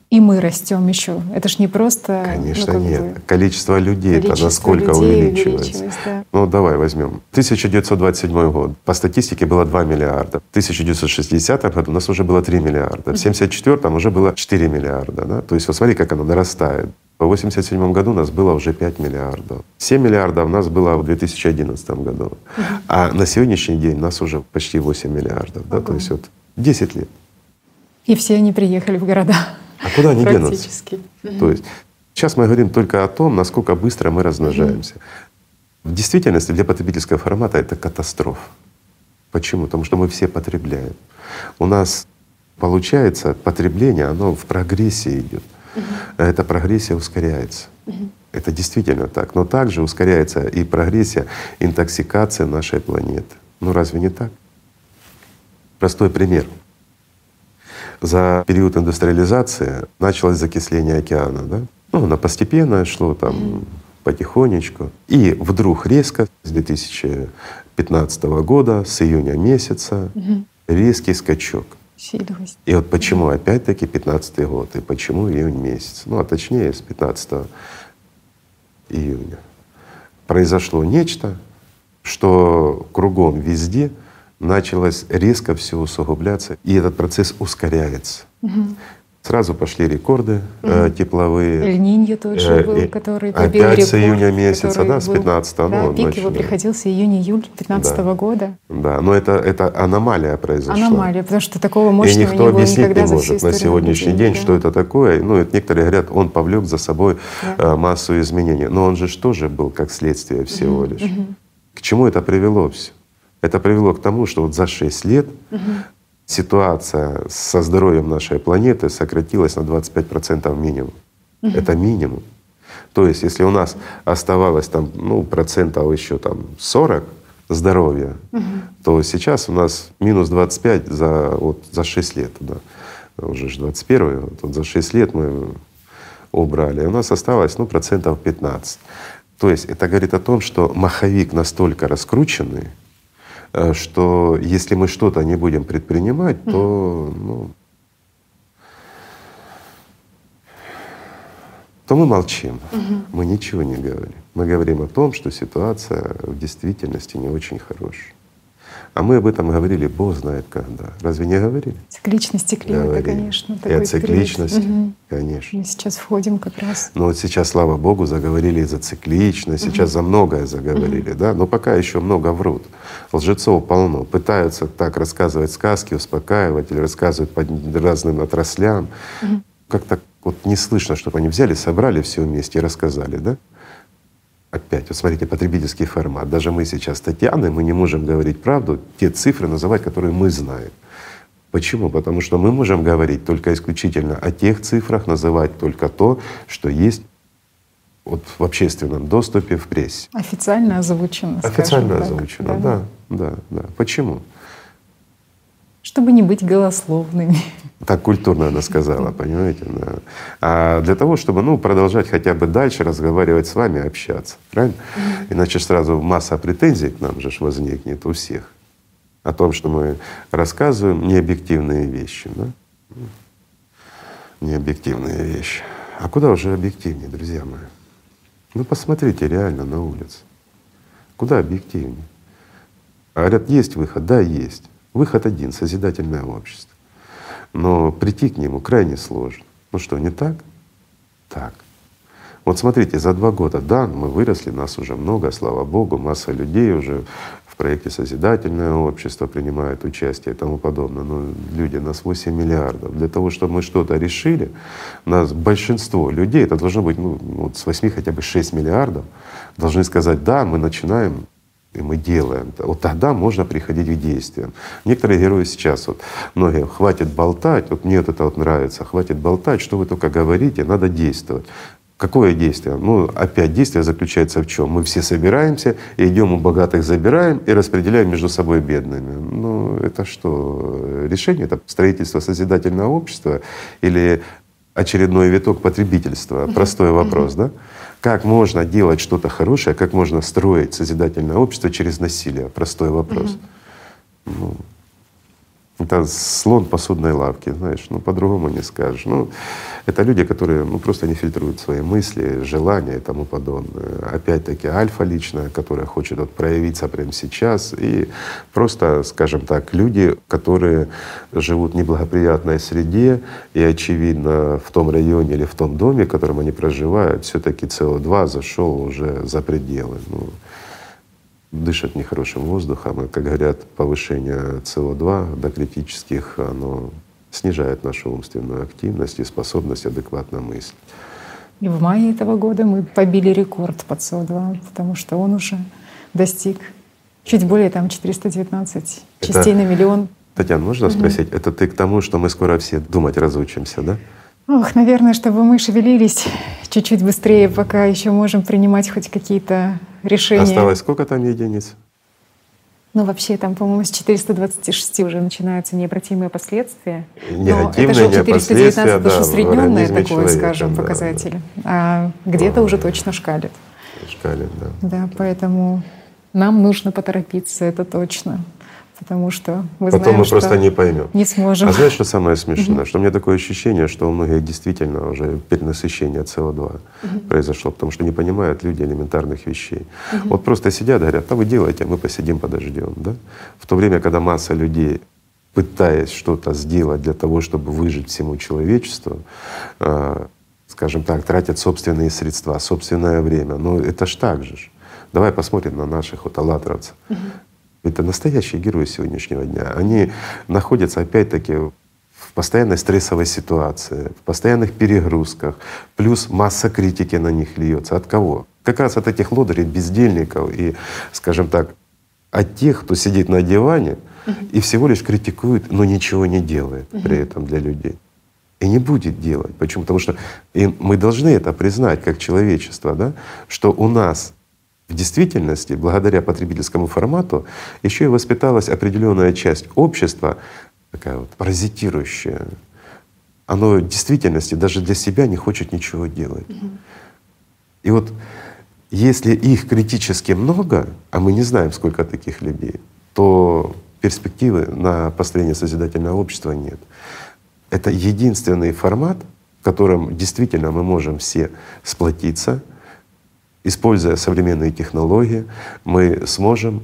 Speaker 1: И мы растем еще. Это ж не просто.
Speaker 2: Конечно, ну, нет. Бы, количество людей это насколько увеличивается. Да. Ну давай возьмем. 1927 год. По статистике было 2 миллиарда. В 1960 году у нас уже было 3 миллиарда. В 1974 уже было 4 миллиарда. Да? То есть вот смотри, как оно нарастает. В 1987 году у нас было уже 5 миллиардов. 7 миллиардов у нас было в 2011 году. А на сегодняшний день у нас уже почти 8 миллиардов. Да? То есть вот 10 лет.
Speaker 1: И все они приехали в города.
Speaker 2: А куда они денутся? То есть сейчас мы говорим только о том, насколько быстро мы размножаемся. В действительности для потребительского формата это катастрофа. Почему? Потому что мы все потребляем. У нас получается потребление, оно в прогрессии идет угу. эта прогрессия ускоряется. Угу. Это действительно так. Но также ускоряется и прогрессия интоксикации нашей планеты. Ну разве не так? Простой пример. За период индустриализации началось закисление океана. Да? Ну, оно постепенно шло там потихонечку. И вдруг резко с 2015 года, с июня месяца, mm резкий скачок
Speaker 1: усиливалось.
Speaker 2: И вот почему опять-таки 15 год, и почему июнь месяц, ну а точнее с 15 июня, произошло нечто, что кругом везде началось резко все усугубляться, и этот процесс ускоряется. Угу. Сразу пошли рекорды угу. э, тепловые.
Speaker 1: Эль-Ниньо тот же был, который побил
Speaker 2: Опять рекорд, с июня месяца, да, с 15
Speaker 1: да, ну, пик его приходился июнь-июль 15 -го
Speaker 2: да.
Speaker 1: года.
Speaker 2: Да, но это, это аномалия произошла.
Speaker 1: Аномалия, потому что такого мощного
Speaker 2: И никто
Speaker 1: не
Speaker 2: было
Speaker 1: никогда
Speaker 2: не может на сегодняшний день, да. что это такое. Ну, это некоторые говорят, он повлек за собой да. Э, массу изменений. Но он же тоже был как следствие всего угу, лишь. Угу. К чему это привело все? Это привело к тому, что вот за 6 лет угу ситуация со здоровьем нашей планеты сократилась на 25% минимум. Угу. Это минимум. То есть, если у нас оставалось там, ну, процентов еще там 40 здоровья, угу. то сейчас у нас минус 25 за, вот, за 6 лет. Да. Уже же 21 вот, вот за 6 лет мы убрали. У нас осталось ну, процентов 15. То есть это говорит о том, что маховик настолько раскрученный, что если мы что-то не будем предпринимать, то, ну, то мы молчим, угу. мы ничего не говорим. Мы говорим о том, что ситуация в действительности не очень хорошая. А мы об этом говорили, Бог знает когда. Разве не говорили?
Speaker 1: Цикличность климата, говорили. конечно.
Speaker 2: И о цикличности, угу. конечно.
Speaker 1: Мы сейчас входим как раз.
Speaker 2: Но вот сейчас, слава Богу, заговорили за цикличность, угу. сейчас за многое заговорили, угу. да, но пока еще много врут. Лжецов полно, пытаются так рассказывать сказки, успокаивать или рассказывать по разным отраслям. Угу. Как-то вот не слышно, чтобы они взяли, собрали все вместе и рассказали, да? Опять, вот смотрите, потребительский формат. Даже мы сейчас с Татьяной, мы не можем говорить правду, те цифры называть, которые мы знаем. Почему? Потому что мы можем говорить только исключительно о тех цифрах, называть только то, что есть вот в общественном доступе в прессе.
Speaker 1: Официально озвучено.
Speaker 2: Официально так, озвучено, да. да, да, да. Почему?
Speaker 1: Чтобы не быть голословными.
Speaker 2: Так культурно она сказала, понимаете? Да. А для того, чтобы ну, продолжать хотя бы дальше разговаривать с вами, общаться, правильно? Иначе сразу масса претензий к нам же возникнет у всех о том, что мы рассказываем необъективные вещи. Да? Необъективные вещи. А куда уже объективнее, друзья мои? Ну посмотрите реально на улице. Куда объективнее? А говорят, есть выход? Да, есть. Выход один — созидательное общество но прийти к нему крайне сложно. Ну что, не так? Так. Вот смотрите, за два года, да, мы выросли, нас уже много, слава Богу, масса людей уже в проекте «Созидательное общество» принимает участие и тому подобное. Но люди, нас 8 миллиардов. Для того, чтобы мы что-то решили, нас большинство людей, это должно быть ну, вот с 8 хотя бы 6 миллиардов, должны сказать «да, мы начинаем и мы делаем. Вот тогда можно приходить к действиям. Некоторые герои сейчас, вот многие, хватит болтать, вот мне вот это вот нравится, хватит болтать, что вы только говорите, надо действовать. Какое действие? Ну, опять действие заключается в чем? Мы все собираемся, и идем у богатых забираем и распределяем между собой бедными. Ну, это что? Решение это строительство созидательного общества или очередной виток потребительства? Простой вопрос, да? Как можно делать что-то хорошее, как можно строить созидательное общество через насилие? Простой вопрос. Ну, это слон посудной лавки, знаешь, ну по-другому не скажешь. Ну, это люди, которые ну, просто не фильтруют свои мысли, желания и тому подобное. Опять-таки альфа личная, которая хочет вот проявиться прямо сейчас. И просто, скажем так, люди, которые живут в неблагоприятной среде и, очевидно, в том районе или в том доме, в котором они проживают, все таки СО2 зашел уже за пределы. Ну, дышат нехорошим воздухом, и, как говорят, повышение СО2 до критических, оно снижает нашу умственную активность и способность адекватно мыслить.
Speaker 1: И в мае этого года мы побили рекорд по СО2, потому что он уже достиг чуть более там 419 это, частей на миллион.
Speaker 2: Татьяна, можно угу. спросить, это ты к тому, что мы скоро все думать разучимся, да?
Speaker 1: Ох, наверное, чтобы мы шевелились чуть-чуть быстрее, пока еще можем принимать хоть какие-то решения.
Speaker 2: Осталось сколько там единиц?
Speaker 1: Ну, вообще, там, по-моему, с 426 уже начинаются необратимые последствия.
Speaker 2: Негативные Но это же 419 это
Speaker 1: да, усредненное такое, человека, скажем, да, показатель. Да. А где-то уже точно шкалит.
Speaker 2: Шкалит, да.
Speaker 1: Да, поэтому нам нужно поторопиться, это точно потому что мы
Speaker 2: Потом
Speaker 1: знаем,
Speaker 2: мы просто не поймем.
Speaker 1: Не сможем.
Speaker 2: А знаешь, что самое смешное? Что у меня такое ощущение, что у многих действительно уже перенасыщение СО2 произошло, потому что не понимают люди элементарных вещей. Вот просто сидят, говорят, а вы делайте, а мы посидим, подождем. Да? В то время, когда масса людей пытаясь что-то сделать для того, чтобы выжить всему человечеству, э, скажем так, тратят собственные средства, собственное время. Но это ж так же. Давай посмотрим на наших вот аллатровцев. Это настоящие герои сегодняшнего дня. Они находятся опять-таки в постоянной стрессовой ситуации, в постоянных перегрузках, плюс масса критики на них льется. От кого? Как раз от этих лодырей, бездельников и, скажем так, от тех, кто сидит на диване и всего лишь критикует, но ничего не делает при этом для людей. И не будет делать. Почему? Потому что мы должны это признать как человечество, да? что у нас в действительности, благодаря потребительскому формату, еще и воспиталась определенная часть общества, такая вот паразитирующая. Оно в действительности даже для себя не хочет ничего делать. И вот если их критически много, а мы не знаем, сколько таких людей, то перспективы на построение созидательного общества нет. Это единственный формат, в котором действительно мы можем все сплотиться — используя современные технологии, мы сможем,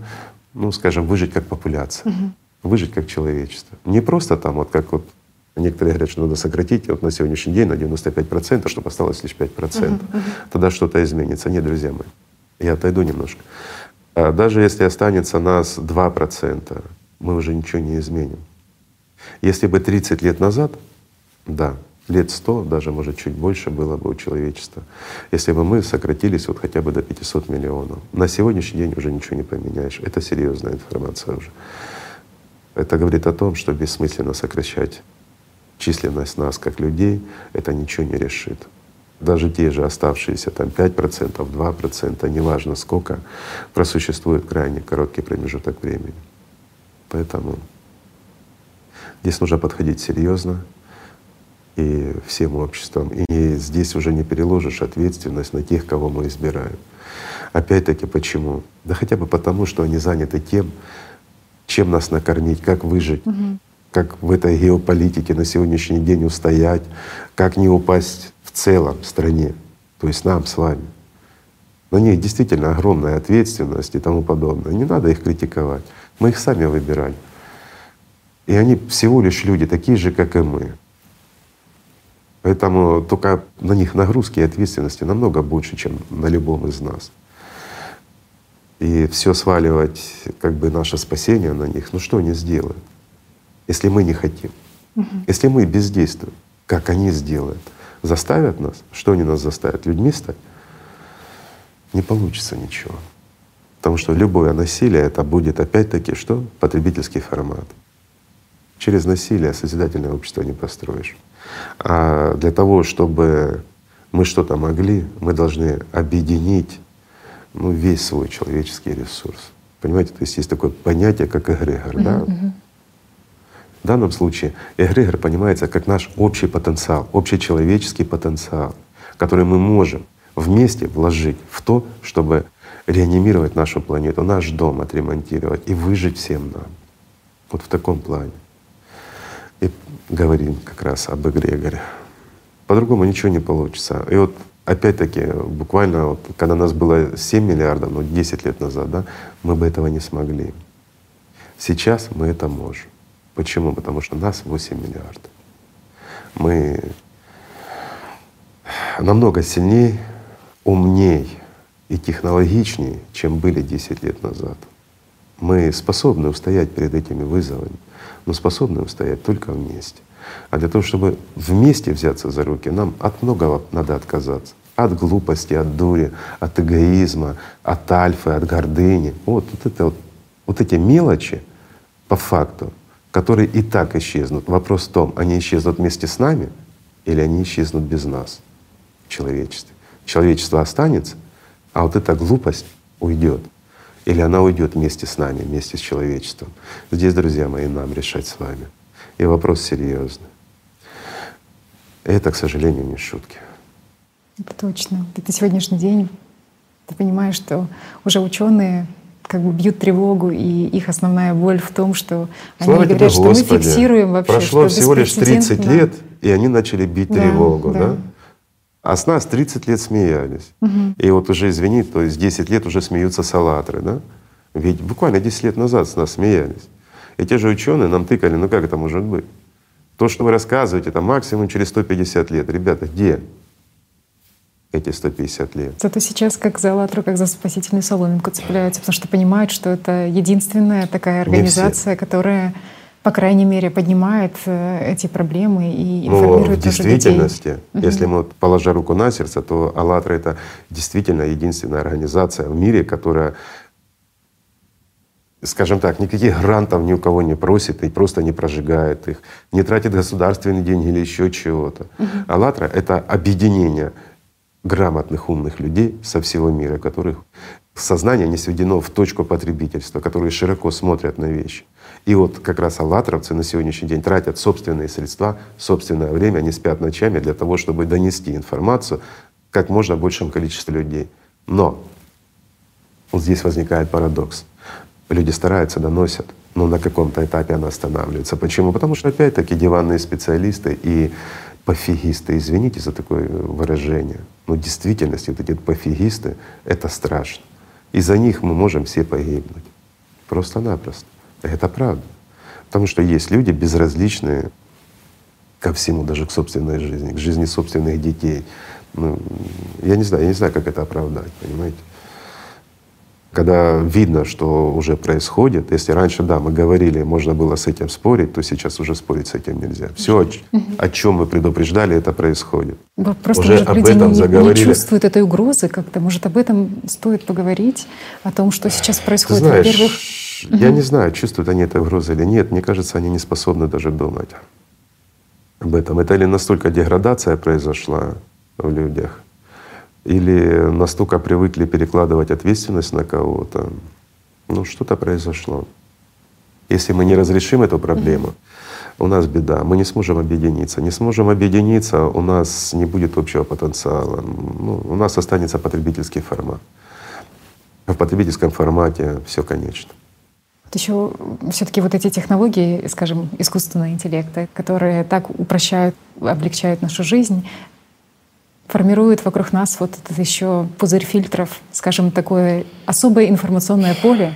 Speaker 2: ну, скажем, выжить как популяция, угу. выжить как человечество. Не просто там вот как вот Некоторые говорят, что надо сократить вот на сегодняшний день на 95%, чтобы осталось лишь 5%. Uh-huh, uh-huh. Тогда что-то изменится. Нет, друзья мои, я отойду немножко. А даже если останется нас 2%, мы уже ничего не изменим. Если бы 30 лет назад, да, лет 100, даже может чуть больше было бы у человечества, если бы мы сократились вот хотя бы до 500 миллионов. На сегодняшний день уже ничего не поменяешь. Это серьезная информация уже. Это говорит о том, что бессмысленно сокращать численность нас как людей, это ничего не решит. Даже те же оставшиеся там 5%, 2%, неважно сколько, просуществует крайне короткий промежуток времени. Поэтому здесь нужно подходить серьезно и всем обществом. И здесь уже не переложишь ответственность на тех, кого мы избираем. Опять-таки почему? Да хотя бы потому, что они заняты тем, чем нас накормить, как выжить. Угу как в этой геополитике на сегодняшний день устоять, как не упасть в целом в стране, то есть нам с вами. На них действительно огромная ответственность и тому подобное. Не надо их критиковать. Мы их сами выбирали. И они всего лишь люди, такие же, как и мы. Поэтому только на них нагрузки и ответственности намного больше, чем на любом из нас. И все сваливать, как бы наше спасение на них, ну что они сделают? если мы не хотим. Угу. Если мы бездействуем, как они сделают, заставят нас, что они нас заставят, людьми стать, не получится ничего. Потому что любое насилие это будет опять-таки что? Потребительский формат. Через насилие созидательное общество не построишь. А для того, чтобы мы что-то могли, мы должны объединить ну, весь свой человеческий ресурс. Понимаете, то есть есть такое понятие, как эгрегор, да? В данном случае эгрегор понимается как наш общий потенциал, общечеловеческий потенциал, который мы можем вместе вложить в то, чтобы реанимировать нашу планету, наш дом отремонтировать и выжить всем нам. Вот в таком плане. Говорим как раз об эгрегоре. По-другому ничего не получится. И вот опять-таки, буквально, вот, когда нас было 7 миллиардов, ну 10 лет назад, да, мы бы этого не смогли. Сейчас мы это можем. Почему? Потому что нас 8 миллиардов. Мы намного сильнее, умней и технологичнее, чем были 10 лет назад. Мы способны устоять перед этими вызовами, но способны устоять только вместе. А для того, чтобы вместе взяться за руки, нам от многого надо отказаться. От глупости, от дури, от эгоизма, от альфы, от гордыни. Вот, вот, это, вот, вот эти мелочи по факту которые и так исчезнут. Вопрос в том, они исчезнут вместе с нами или они исчезнут без нас в человечестве. Человечество останется, а вот эта глупость уйдет. Или она уйдет вместе с нами, вместе с человечеством. Здесь, друзья мои, нам решать с вами. И вопрос серьезный. Это, к сожалению, не шутки.
Speaker 1: Это точно. Это сегодняшний день ты понимаешь, что уже ученые как бы бьют тревогу, и их основная боль в том, что
Speaker 2: Слава они говорят, что Господи. мы фиксируем вообще. Прошло всего лишь 30 лет, и они начали бить да, тревогу, да. да? А с нас 30 лет смеялись. Угу. И вот уже, извини, то есть 10 лет уже смеются салатры, да? Ведь буквально 10 лет назад с нас смеялись. И те же ученые нам тыкали, ну как это может быть? То, что вы рассказываете, это максимум через 150 лет. Ребята, где? эти 150 лет.
Speaker 1: Зато сейчас как за «АЛЛАТРА», как за спасительную соломинку цепляются, потому что понимают, что это единственная такая организация, которая по крайней мере, поднимает э, эти проблемы и информирует
Speaker 2: Но в действительности, людей. если мы, положа руку на сердце, то «АЛЛАТРА» — это действительно единственная организация в мире, которая скажем так, никаких грантов ни у кого не просит и просто не прожигает их, не тратит государственные деньги или еще чего-то. Угу. «АЛЛАТРА» — это объединение грамотных, умных людей со всего мира, которых сознание не сведено в точку потребительства, которые широко смотрят на вещи. И вот как раз аллатровцы на сегодняшний день тратят собственные средства, собственное время, они спят ночами для того, чтобы донести информацию как можно большему количеству людей. Но вот здесь возникает парадокс. Люди стараются, доносят, но на каком-то этапе она останавливается. Почему? Потому что опять-таки диванные специалисты и пофигисты, извините за такое выражение, но в действительности вот эти пофигисты — это страшно. Из-за них мы можем все погибнуть. Просто-напросто. Это правда. Потому что есть люди безразличные ко всему, даже к собственной жизни, к жизни собственных детей. Ну, я не знаю, я не знаю, как это оправдать, понимаете? когда видно, что уже происходит, если раньше, да, мы говорили, можно было с этим спорить, то сейчас уже спорить с этим нельзя. Все, о, о чем мы предупреждали, это происходит.
Speaker 1: Просто уже может, об люди этом не, заговорили. не чувствуют этой угрозы как-то. Может, об этом стоит поговорить, о том, что сейчас происходит.
Speaker 2: Ты знаешь, Во-первых, я угу. не знаю, чувствуют они этой угрозы или нет. Мне кажется, они не способны даже думать об этом. Это ли настолько деградация произошла в людях, или настолько привыкли перекладывать ответственность на кого-то. Ну, что-то произошло. Если мы не разрешим эту проблему, у нас беда. Мы не сможем объединиться. Не сможем объединиться, у нас не будет общего потенциала. Ну, у нас останется потребительский формат. В потребительском формате все конечно.
Speaker 1: Еще все-таки вот эти технологии, скажем, искусственного интеллекта, которые так упрощают, облегчают нашу жизнь, формирует вокруг нас вот этот еще пузырь фильтров, скажем, такое особое информационное поле,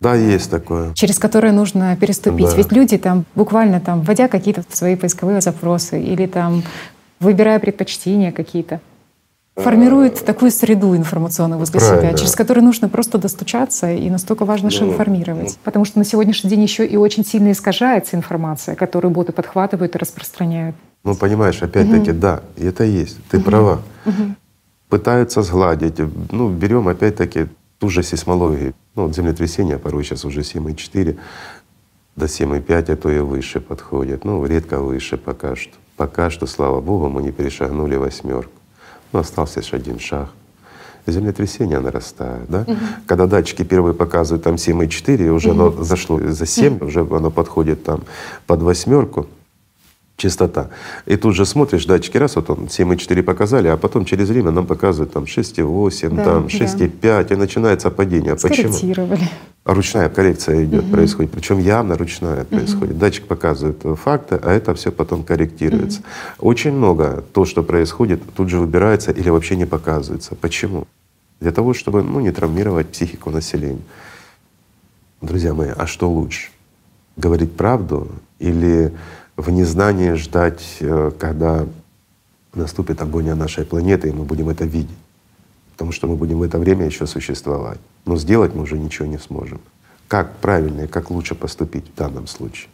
Speaker 2: да, есть такое.
Speaker 1: Через которое нужно переступить. Да. Ведь люди там буквально там, вводя какие-то свои поисковые запросы или там выбирая предпочтения какие-то, формируют такую среду информационную возле Правильно. себя, через которую нужно просто достучаться, и настолько важно ну, информировать. Ну. Потому что на сегодняшний день еще и очень сильно искажается информация, которую боты подхватывают и распространяют.
Speaker 2: Ну, понимаешь, опять-таки, угу. да, это есть, ты угу. права. Угу. Пытаются сгладить. Ну, берем опять-таки ту же сейсмологию. Ну, вот землетрясение порой сейчас уже 7,4 до 7,5, а то и выше подходит. Ну, редко выше пока что. Пока что, слава Богу, мы не перешагнули восьмерку. Ну, остался лишь один шаг. Землетрясение нарастает, да? Угу. Когда датчики первые показывают там 7,4, уже угу. оно зашло за 7, угу. уже оно подходит там под восьмерку частота. И тут же смотришь, датчики раз, вот он 7,4 показали, а потом через время нам показывают там 6,8, да, там 6,5, да. и начинается падение. Почему? Ручная коррекция идет, угу. происходит, причем явно ручная угу. происходит. Датчик показывает факты, а это все потом корректируется. Угу. Очень много то, что происходит, тут же выбирается или вообще не показывается. Почему? Для того, чтобы ну, не травмировать психику населения. Друзья мои, а что лучше? Говорить правду или в незнании ждать, э, когда наступит агония нашей планеты, и мы будем это видеть. Потому что мы будем в это время еще существовать. Но сделать мы уже ничего не сможем. Как правильно и как лучше поступить в данном случае?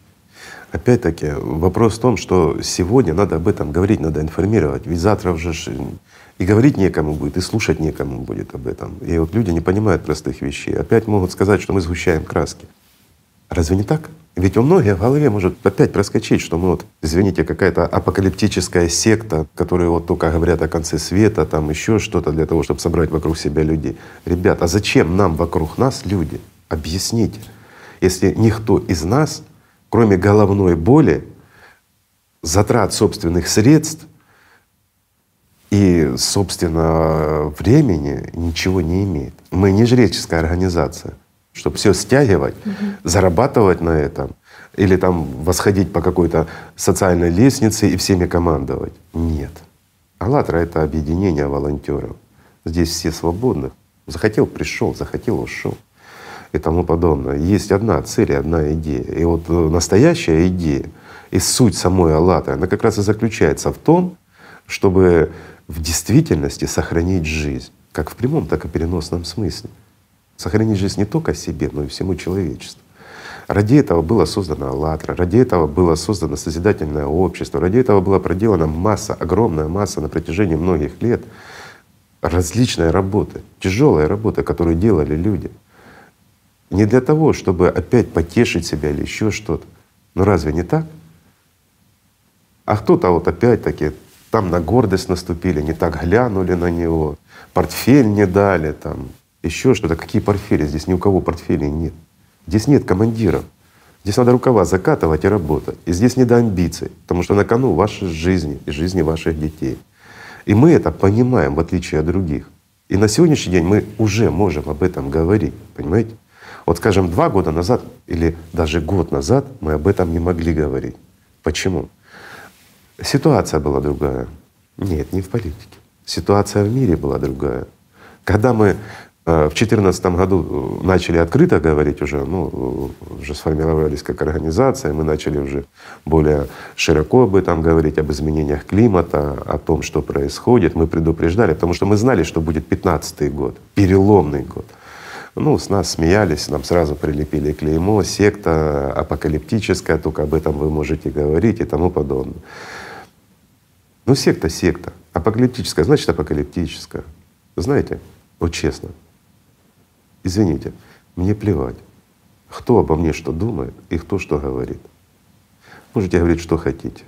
Speaker 2: Опять-таки вопрос в том, что сегодня надо об этом говорить, надо информировать. Ведь завтра уже и говорить некому будет, и слушать некому будет об этом. И вот люди не понимают простых вещей. Опять могут сказать, что мы сгущаем краски. Разве не так? Ведь у многих в голове может опять проскочить, что мы вот, извините, какая-то апокалиптическая секта, которые вот только говорят о конце света, там еще что-то для того, чтобы собрать вокруг себя людей. Ребят, а зачем нам вокруг нас люди? Объясните. Если никто из нас, кроме головной боли, затрат собственных средств и, собственно, времени ничего не имеет. Мы не жреческая организация чтобы все стягивать, угу. зарабатывать на этом или там восходить по какой-то социальной лестнице и всеми командовать. Нет. «АЛЛАТРА» — это объединение волонтеров. Здесь все свободны. Захотел — пришел, захотел — ушел и тому подобное. Есть одна цель и одна идея. И вот э, настоящая идея и суть самой «АЛЛАТРА», она как раз и заключается в том, чтобы в действительности сохранить жизнь, как в прямом, так и в переносном смысле сохранить жизнь не только себе, но и всему человечеству. Ради этого было создано «АЛЛАТРА», ради этого было создано созидательное общество, ради этого была проделана масса, огромная масса на протяжении многих лет различной работы, тяжелая работа, которую делали люди. Не для того, чтобы опять потешить себя или еще что-то. Но разве не так? А кто-то вот опять-таки там на гордость наступили, не так глянули на него, портфель не дали, там еще что-то. Какие портфели? Здесь ни у кого портфелей нет. Здесь нет командиров. Здесь надо рукава закатывать и работать. И здесь не до амбиций, потому что на кону ваши жизни и жизни ваших детей. И мы это понимаем, в отличие от других. И на сегодняшний день мы уже можем об этом говорить, понимаете? Вот скажем, два года назад или даже год назад мы об этом не могли говорить. Почему? Ситуация была другая. Нет, не в политике. Ситуация в мире была другая. Когда мы в 2014 году э, начали открыто говорить уже, ну, уже сформировались как организация, мы начали уже более широко об этом говорить, об изменениях климата, о том, что происходит. Мы предупреждали, потому что мы знали, что будет 15 год, переломный год. Ну, с нас смеялись, нам сразу прилепили клеймо, секта апокалиптическая, только об этом вы можете говорить и тому подобное. Ну, секта — секта. Апокалиптическая, значит апокалиптическая. Знаете, вот честно, извините, мне плевать, кто обо мне что думает и кто что говорит. Можете говорить, что хотите.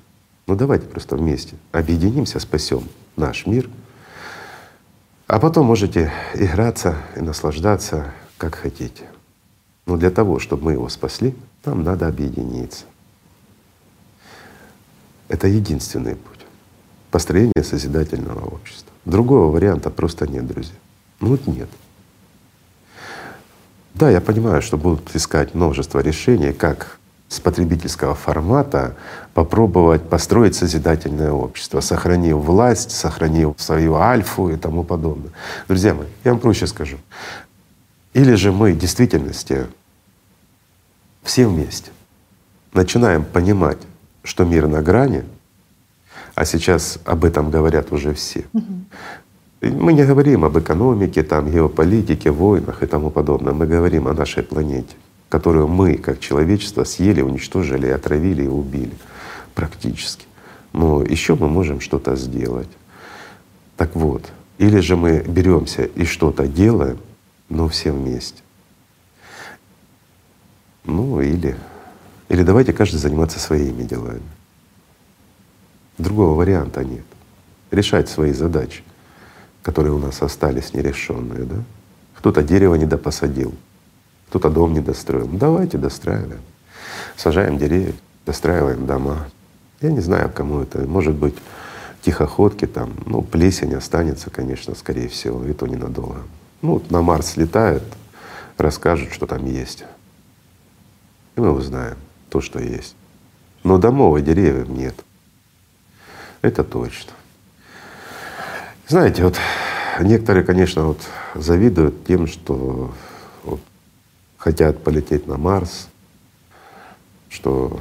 Speaker 2: Но давайте просто вместе объединимся, спасем наш мир — а потом можете играться и наслаждаться, как хотите. Но для того, чтобы мы его спасли, нам надо объединиться. Это единственный путь построения созидательного общества. Другого варианта просто нет, друзья. Ну вот нет. Да, я понимаю, что будут искать множество решений, как с потребительского формата попробовать построить созидательное общество, сохранив власть, сохранив свою альфу и тому подобное. Друзья мои, я вам проще скажу. Или же мы в действительности все вместе начинаем понимать, что мир на грани, а сейчас об этом говорят уже все. Мы не говорим об экономике, там, геополитике, войнах и тому подобное. Мы говорим о нашей планете которую мы, как человечество, съели, уничтожили, отравили и убили практически. Но еще мы можем что-то сделать. Так вот, или же мы беремся и что-то делаем, но все вместе. Ну или, или давайте каждый заниматься своими делами. Другого варианта нет. Решать свои задачи, которые у нас остались нерешенные, да? Кто-то дерево не допосадил, кто-то дом не достроил. Ну, давайте достраиваем. Сажаем деревья, достраиваем дома. Я не знаю, кому это. Может быть, тихоходки там, ну, плесень останется, конечно, скорее всего, и то ненадолго. Ну, на Марс летают, расскажут, что там есть. И мы узнаем то, что есть. Но домов деревьев нет. Это точно. Знаете, вот некоторые, конечно, вот завидуют тем, что хотят полететь на Марс, что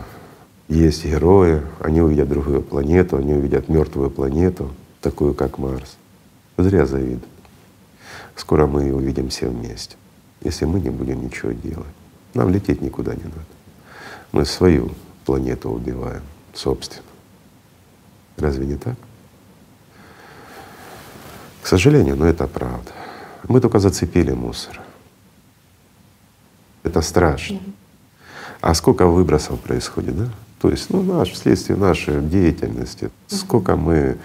Speaker 2: есть герои, они увидят другую планету, они увидят мертвую планету, такую как Марс. Зря завидуют. Скоро мы ее увидим все вместе, если мы не будем ничего делать. Нам лететь никуда не надо. Мы свою планету убиваем, собственно. Разве не так? К сожалению, но это правда. Мы только зацепили мусор. Это страшно. А сколько выбросов происходит, да? То есть, ну, наш, вследствие нашей деятельности, сколько мы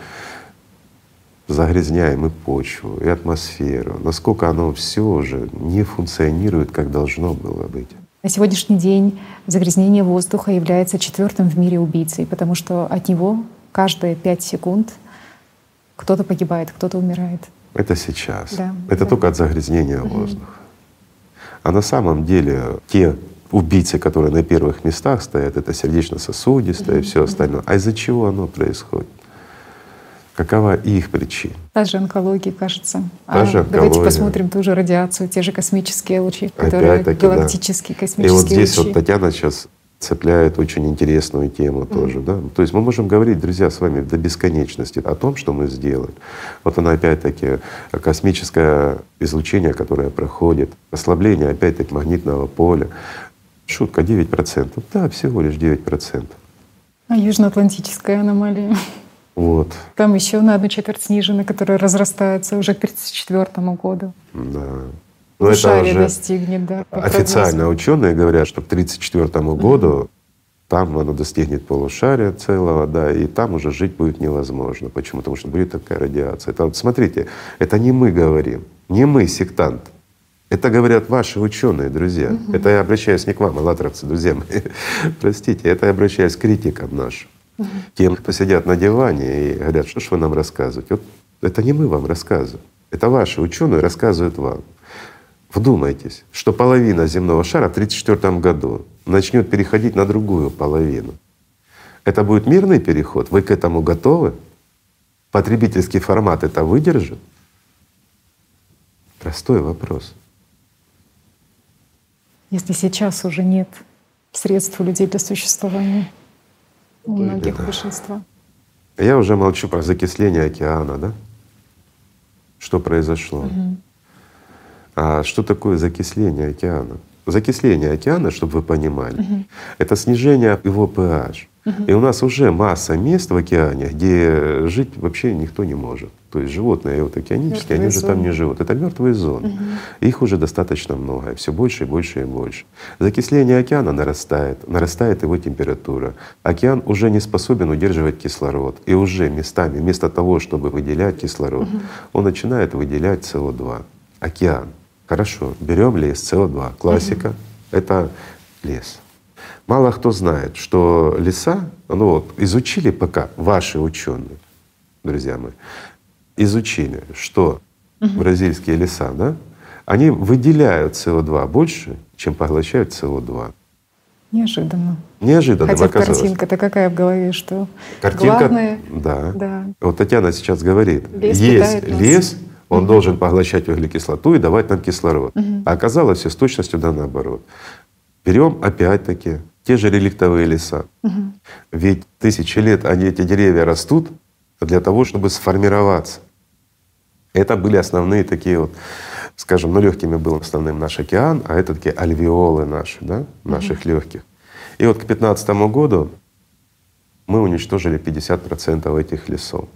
Speaker 2: загрязняем и почву, и атмосферу, насколько оно все уже не функционирует, как должно было быть.
Speaker 1: На сегодняшний день загрязнение воздуха является четвертым в мире убийцей, потому что от него каждые пять секунд кто-то погибает, кто-то умирает.
Speaker 2: Это сейчас. Да, Это да. только от загрязнения угу. воздуха. А на самом деле те убийцы, которые на первых местах стоят, это сердечно-сосудистое и все остальное. А из-за чего оно происходит? Какова их причина?
Speaker 1: Та же онкология, кажется. Та а же онкология. Давайте посмотрим ту же радиацию, те же космические лучи, которые галактические да. космические лучи.
Speaker 2: И вот здесь лучи. вот Татьяна сейчас цепляет очень интересную тему mm-hmm. тоже. Да? То есть мы можем говорить, друзья, с вами до бесконечности о том, что мы сделали. Вот она опять-таки космическое излучение, которое проходит, ослабление опять-таки магнитного поля. Шутка 9%. Да, всего лишь 9%.
Speaker 1: А южноатлантическая аномалия?
Speaker 2: Вот.
Speaker 1: Там еще на одну четверть снижена, которая разрастается уже к 1934 году.
Speaker 2: Да. Ну, это уже достигнет, да, официально ученые говорят, что к 1934 году там оно достигнет полушария целого, да, и там уже жить будет невозможно. Почему? Потому что будет такая радиация. Это вот смотрите, это не мы говорим, не мы сектант. Это говорят ваши ученые, друзья. Угу. Это я обращаюсь не к вам, аллатровцы, друзья мои. <laughs> Простите, это я обращаюсь к критикам нашим. Угу. Тем, кто сидят на диване и говорят, что ж вы нам рассказываете. Вот это не мы вам рассказываем. Это ваши ученые рассказывают вам. Вдумайтесь, что половина земного шара в 1934 году начнет переходить на другую половину. Это будет мирный переход? Вы к этому готовы? Потребительский формат это выдержит? Простой вопрос.
Speaker 1: Если сейчас уже нет средств у людей для существования, у многих да. большинства.
Speaker 2: Я уже молчу про закисление океана, да? Что произошло? Угу. А что такое закисление океана? Закисление океана, чтобы вы понимали, угу. это снижение его pH. Угу. И у нас уже масса мест в океане, где жить вообще никто не может. То есть животные вот океанические, мертвые они уже там не живут. Это мертвые зоны. Угу. Их уже достаточно много, все больше и больше и больше. Закисление океана нарастает, нарастает его температура. Океан уже не способен удерживать кислород. И уже местами, вместо того, чтобы выделять кислород, угу. он начинает выделять СО2. Океан. Хорошо, берем лес, СО2, классика угу. это лес. Мало кто знает, что леса, ну вот, изучили пока ваши ученые, друзья мои, изучили, что угу. бразильские леса, да, они выделяют СО2 больше, чем поглощают СО2.
Speaker 1: Неожиданно.
Speaker 2: Неожиданно
Speaker 1: Хотя картинка-то какая в голове, что
Speaker 2: картинка, главное… Да. да. Вот Татьяна сейчас говорит, лес есть лес, он должен поглощать углекислоту и давать нам кислород. Угу. А оказалось все с точностью да наоборот. Берем опять-таки те же реликтовые леса. Угу. Ведь тысячи лет они, эти деревья растут для того, чтобы сформироваться. Это были основные такие вот, скажем, ну легкими был основным наш океан, а это такие альвеолы наши, да, наших легких. И вот к 2015 году мы уничтожили 50% этих лесов.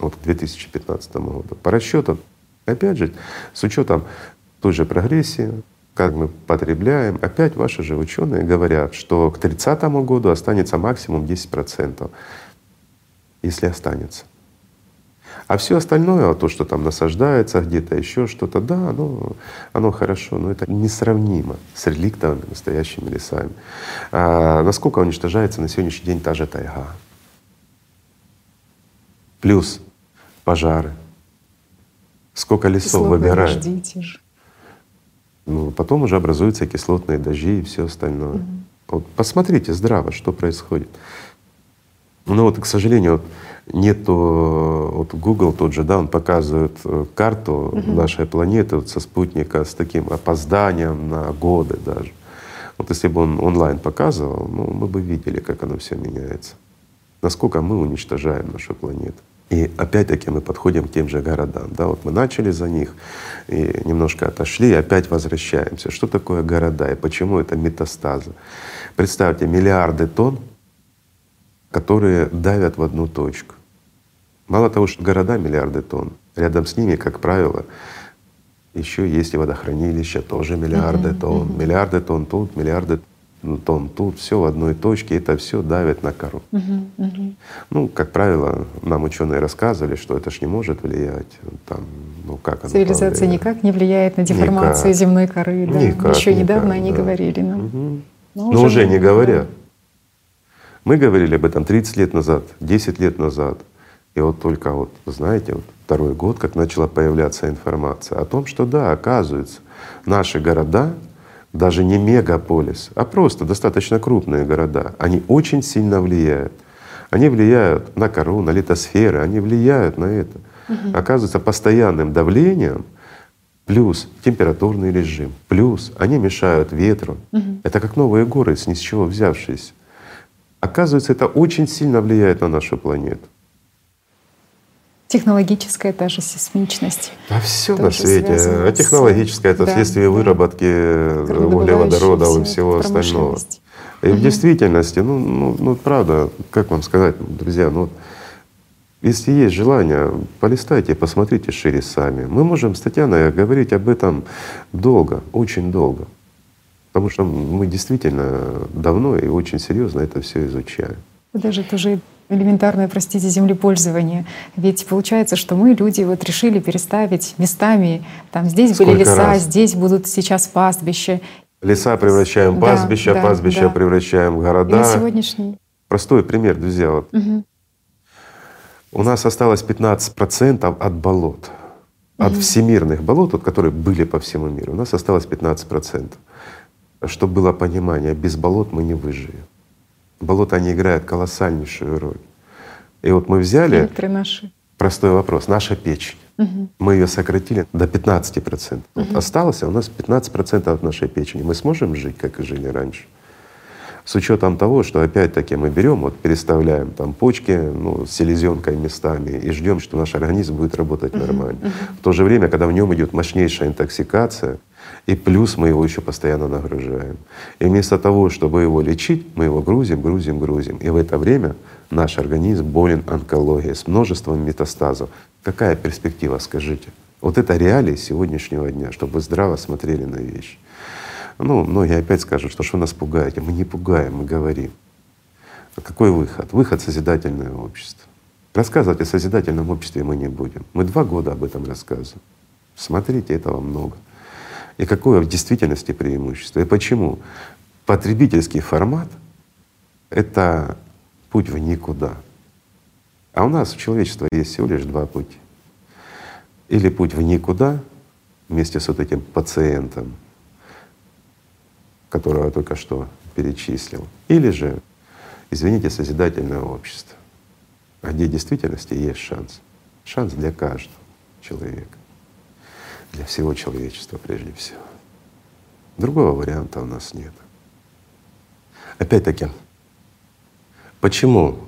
Speaker 2: Вот к 2015 году. По расчетам, опять же, с учетом той же прогрессии, как мы потребляем, опять ваши же ученые говорят, что к 30 году останется максимум 10%, если останется. А все остальное, то, что там насаждается где-то, еще что-то, да, оно, оно хорошо, но это несравнимо с реликтовыми настоящими лесами. А насколько уничтожается на сегодняшний день та же тайга? Плюс пожары. Сколько лесов выбирают? Ну, потом уже образуются кислотные дожди и все остальное. Угу. Вот посмотрите здраво, что происходит. Ну вот, к сожалению, вот нету, вот Google тот же, да, он показывает э, карту угу. нашей планеты вот со спутника с таким опозданием на годы даже. Вот если бы он онлайн показывал, ну, мы бы видели, как оно все меняется. Насколько мы уничтожаем нашу планету. И опять-таки мы подходим к тем же городам. Да, вот мы начали за них и немножко отошли, и опять возвращаемся. Что такое города и почему это метастазы? Представьте, миллиарды тонн, которые давят в одну точку. Мало того, что города миллиарды тонн, рядом с ними, как правило, еще есть и водохранилища, тоже миллиарды uh-huh, тонн, миллиарды тонн тут, миллиарды ну, тон тут, все в одной точке, это все давит на кору. Угу, угу. Ну, как правило, нам ученые рассказывали, что это ж не может влиять. Там, ну, как
Speaker 1: Цивилизация никак не влияет на деформацию никак. земной коры. Да? Никак, Еще никак, недавно да. они говорили. Но,
Speaker 2: угу. но, но уже, не говорят. Мы говорили об этом 30 лет назад, 10 лет назад. И вот только вот, знаете, вот второй год, как начала появляться информация о том, что да, оказывается, наши города даже не мегаполис, а просто достаточно крупные города, они очень сильно влияют. Они влияют на кору, на литосферы, они влияют на это. Угу. Оказывается, постоянным давлением плюс температурный режим, плюс они мешают ветру. Угу. Это как новые горы, с ни с чего взявшиеся. Оказывается, это очень сильно влияет на нашу планету.
Speaker 1: Технологическая та же сейсмичность.
Speaker 2: Да все на свете. А технологическая это да, следствие да. выработки углеводородов и всего остального. И угу. в действительности, ну, ну, ну правда, как вам сказать, друзья, ну если есть желание, полистайте, посмотрите шире сами. Мы можем с Татьяной говорить об этом долго, очень долго. Потому что мы действительно давно и очень серьезно это все изучаем.
Speaker 1: Даже тоже элементарное, простите, землепользование. Ведь получается, что мы, люди, вот решили переставить местами, там здесь Сколько были леса, раз? здесь будут сейчас пастбища.
Speaker 2: Леса превращаем в пастбища, да, пастбища да. превращаем в города. И на
Speaker 1: сегодняшний.
Speaker 2: Простой пример, друзья. Вот. Угу. У нас осталось 15% от болот. От угу. всемирных болот, вот, которые были по всему миру, у нас осталось 15%. Чтобы было понимание, без болот мы не выживем. Болото, они играют колоссальнейшую роль. И вот мы взяли
Speaker 1: наши.
Speaker 2: простой вопрос. Наша печень. Угу. Мы ее сократили до 15%. Угу. Вот осталось а у нас 15% от нашей печени. Мы сможем жить, как и жили раньше? С учетом того, что опять-таки мы берем, вот переставляем там почки ну, с селезенкой местами и ждем, что наш организм будет работать нормально. Uh-huh, uh-huh. В то же время, когда в нем идет мощнейшая интоксикация, и плюс мы его еще постоянно нагружаем. И вместо того, чтобы его лечить, мы его грузим, грузим, грузим. И в это время наш организм болен онкологией с множеством метастазов. Какая перспектива, скажите? Вот это реалии сегодняшнего дня, чтобы вы здраво смотрели на вещи. Ну, многие опять скажут, что что нас пугаете. Мы не пугаем, мы говорим. А какой выход? Выход — созидательное общество. Рассказывать о созидательном обществе мы не будем. Мы два года об этом рассказываем. Смотрите, этого много. И какое в действительности преимущество? И почему? Потребительский формат — это путь в никуда. А у нас у человечества есть всего лишь два пути. Или путь в никуда вместе с вот этим пациентом, которого я только что перечислил, или же, извините, созидательное общество, где в действительности есть шанс. Шанс для каждого человека, для всего человечества прежде всего. Другого варианта у нас нет. Опять-таки, почему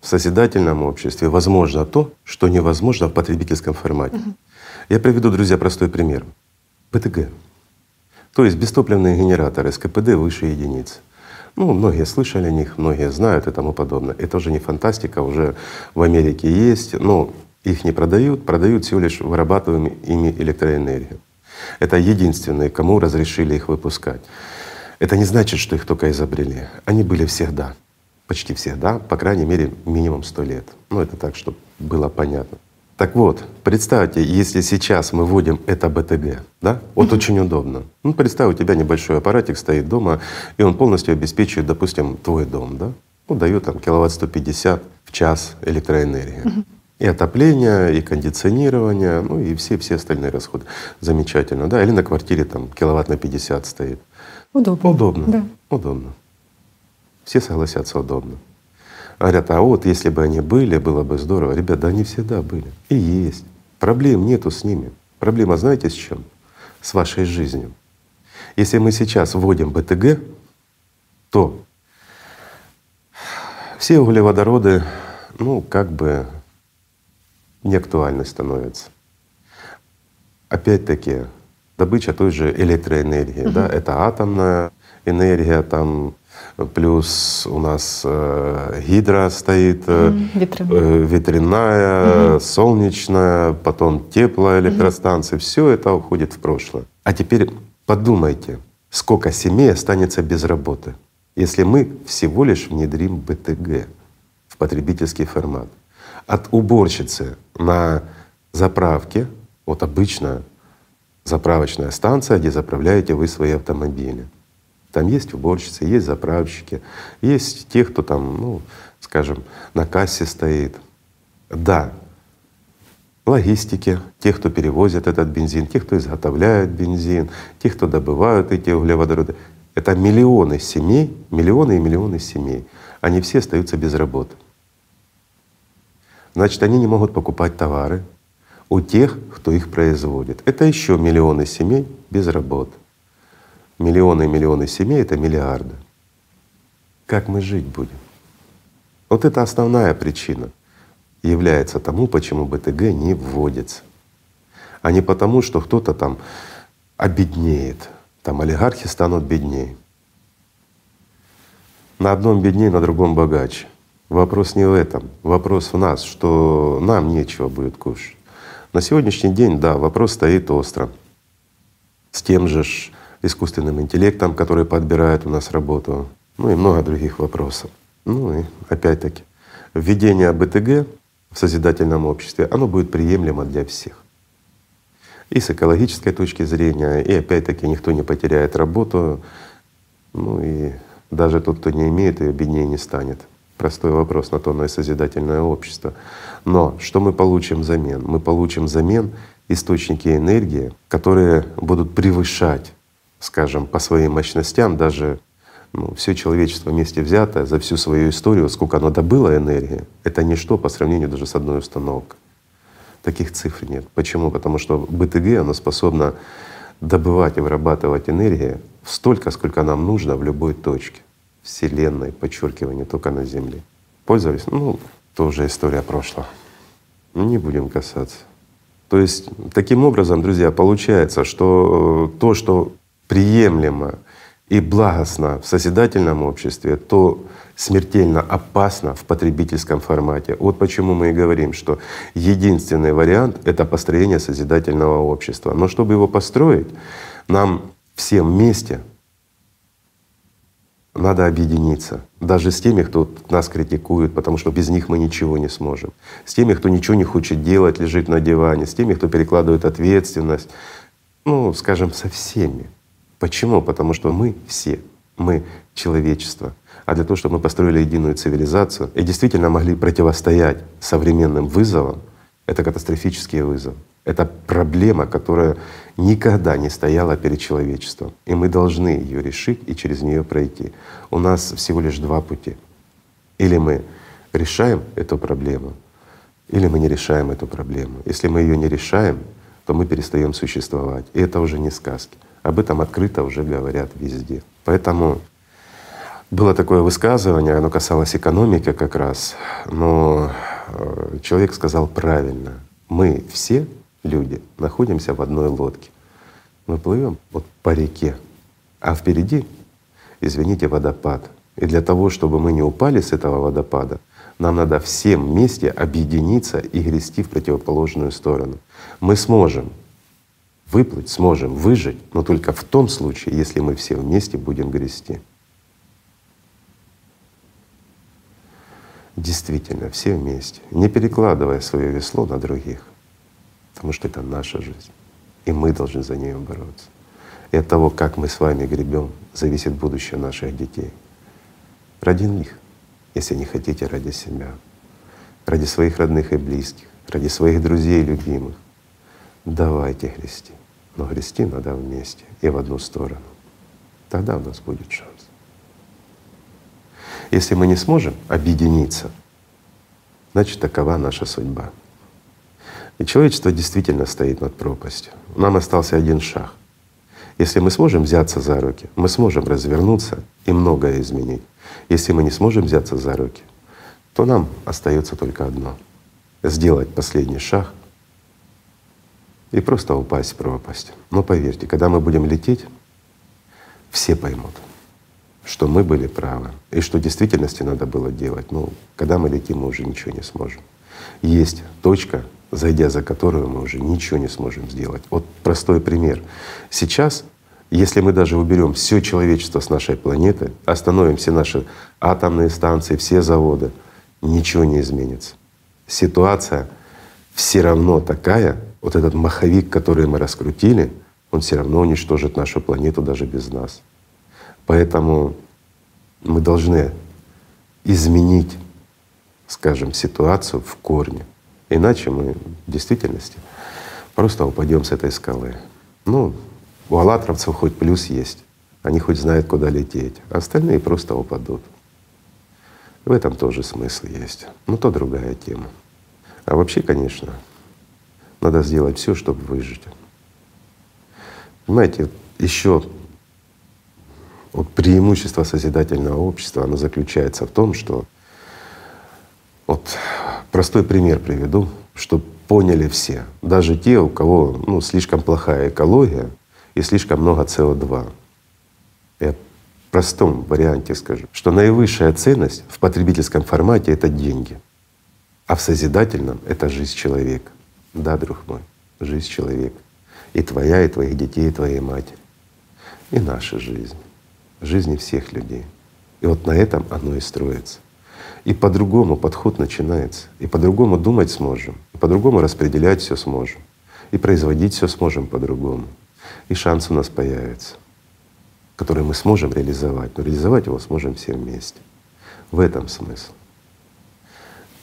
Speaker 2: в созидательном обществе возможно то, что невозможно в потребительском формате? Угу. Я приведу, друзья, простой пример. ПТГ. То есть бестопливные генераторы с КПД выше единицы. Ну, многие слышали о них, многие знают и тому подобное. Это уже не фантастика, уже в Америке есть, но их не продают, продают всего лишь вырабатываемую ими электроэнергию. Это единственные, кому разрешили их выпускать. Это не значит, что их только изобрели. Они были всегда, почти всегда, по крайней мере, минимум сто лет. Ну, это так, чтобы было понятно. Так вот, представьте, если сейчас мы вводим это БТГ, да, вот mm-hmm. очень удобно. Ну, представь, у тебя небольшой аппаратик стоит дома, и он полностью обеспечивает, допустим, твой дом, да, ну, дает там киловатт 150 в час электроэнергии. Mm-hmm. И отопление, и кондиционирование, ну и все, все остальные расходы. Замечательно, да? Или на квартире там киловатт на 50 стоит.
Speaker 1: Удобно.
Speaker 2: Удобно.
Speaker 1: Да.
Speaker 2: Удобно. Все согласятся, удобно. Говорят, а вот если бы они были, было бы здорово. Ребят, да они всегда были. И есть. Проблем нету с ними. Проблема знаете с чем? С вашей жизнью. Если мы сейчас вводим БТГ, то все углеводороды, ну, как бы неактуальны становятся. Опять-таки, добыча той же электроэнергии, угу. да, это атомная энергия, там плюс у нас э, гидро стоит, э, ветряная, э, ветряная угу. солнечная, потом теплоэлектростанции. Угу. Все это уходит в прошлое. А теперь подумайте, сколько семей останется без работы, если мы всего лишь внедрим БТГ в потребительский формат. От уборщицы на заправке, вот обычная заправочная станция, где заправляете вы свои автомобили. Там есть уборщицы, есть заправщики, есть те, кто там, ну, скажем, на кассе стоит. Да, логистики, те, кто перевозят этот бензин, те, кто изготовляет бензин, те, кто добывают эти углеводороды. Это миллионы семей, миллионы и миллионы семей. Они все остаются без работы. Значит, они не могут покупать товары у тех, кто их производит. Это еще миллионы семей без работы миллионы и миллионы семей — это миллиарды. Как мы жить будем? Вот это основная причина является тому, почему БТГ не вводится. А не потому, что кто-то там обеднеет, там олигархи станут беднее. На одном беднее, на другом богаче. Вопрос не в этом. Вопрос в нас, что нам нечего будет кушать. На сегодняшний день, да, вопрос стоит остро. С тем же искусственным интеллектом, который подбирает у нас работу, ну и много других вопросов. Ну и опять-таки, введение БТГ в созидательном обществе, оно будет приемлемо для всех. И с экологической точки зрения, и опять-таки никто не потеряет работу, ну и даже тот, кто не имеет, и беднее не станет. Простой вопрос на то, на созидательное общество. Но что мы получим взамен? Мы получим взамен источники энергии, которые будут превышать скажем, по своим мощностям даже Ну, все человечество вместе взятое за всю свою историю, сколько оно добыло энергии, это ничто по сравнению даже с одной установкой. Таких цифр нет. Почему? Потому что БТГ, оно способно добывать и вырабатывать энергию столько, сколько нам нужно в любой точке Вселенной, подчеркивание, только на Земле. Пользовались? Ну, тоже история прошлого. Не будем касаться. То есть таким образом, друзья, получается, что то, что приемлемо и благостно в созидательном обществе, то смертельно опасно в потребительском формате. Вот почему мы и говорим, что единственный вариант — это построение созидательного общества. Но чтобы его построить, нам всем вместе надо объединиться. Даже с теми, кто нас критикует, потому что без них мы ничего не сможем. С теми, кто ничего не хочет делать, лежит на диване, с теми, кто перекладывает ответственность. Ну, скажем, со всеми. Почему? Потому что мы все, мы человечество. А для того, чтобы мы построили единую цивилизацию и действительно могли противостоять современным вызовам, это катастрофический вызов. Это проблема, которая никогда не стояла перед человечеством. И мы должны ее решить и через нее пройти. У нас всего лишь два пути. Или мы решаем эту проблему, или мы не решаем эту проблему. Если мы ее не решаем, то мы перестаем существовать. И это уже не сказки. Об этом открыто уже говорят везде. Поэтому было такое высказывание, оно касалось экономики как раз, но э, человек сказал правильно. Мы все люди находимся в одной лодке. Мы плывем вот по реке, а впереди, извините, водопад. И для того, чтобы мы не упали с этого водопада, нам надо всем вместе объединиться и грести в противоположную сторону. Мы сможем Выплыть сможем, выжить, но только в том случае, если мы все вместе будем грести. Действительно, все вместе, не перекладывая свое весло на других, потому что это наша жизнь, и мы должны за нее бороться. И от того, как мы с вами гребем, зависит будущее наших детей. Ради них, если не хотите, ради себя, ради своих родных и близких, ради своих друзей и любимых. Давайте грести. Но грести надо вместе и в одну сторону. Тогда у нас будет шанс. Если мы не сможем объединиться, значит такова наша судьба. И человечество действительно стоит над пропастью. Нам остался один шаг. Если мы сможем взяться за руки, мы сможем развернуться и многое изменить. Если мы не сможем взяться за руки, то нам остается только одно — сделать последний шаг — и просто упасть в пропасть. Но поверьте, когда мы будем лететь, все поймут, что мы были правы и что в действительности надо было делать. Ну, когда мы летим, мы уже ничего не сможем. Есть точка, зайдя за которую мы уже ничего не сможем сделать. Вот простой пример. Сейчас, если мы даже уберем все человечество с нашей планеты, остановим все наши атомные станции, все заводы, ничего не изменится. Ситуация все равно такая, вот этот маховик, который мы раскрутили, он все равно уничтожит нашу планету даже без нас. Поэтому мы должны изменить, скажем, ситуацию в корне. Иначе мы в действительности просто упадем с этой скалы. Ну, у аллатровцев хоть плюс есть. Они хоть знают, куда лететь, а остальные просто упадут. В этом тоже смысл есть. Но то другая тема. А вообще, конечно, надо сделать все, чтобы выжить. Понимаете, еще вот преимущество созидательного общества, оно заключается в том, что вот простой пример приведу, чтобы поняли все, даже те, у кого ну, слишком плохая экология и слишком много СО2. Я в простом варианте скажу, что наивысшая ценность в потребительском формате — это деньги, а в созидательном — это жизнь человека. Да, друг мой, жизнь человека. И твоя, и твоих детей, и твоей матери. И наша жизнь. Жизни всех людей. И вот на этом оно и строится. И по-другому подход начинается. И по-другому думать сможем. И по-другому распределять все сможем. И производить все сможем по-другому. И шанс у нас появится, который мы сможем реализовать. Но реализовать его сможем все вместе. В этом смысл.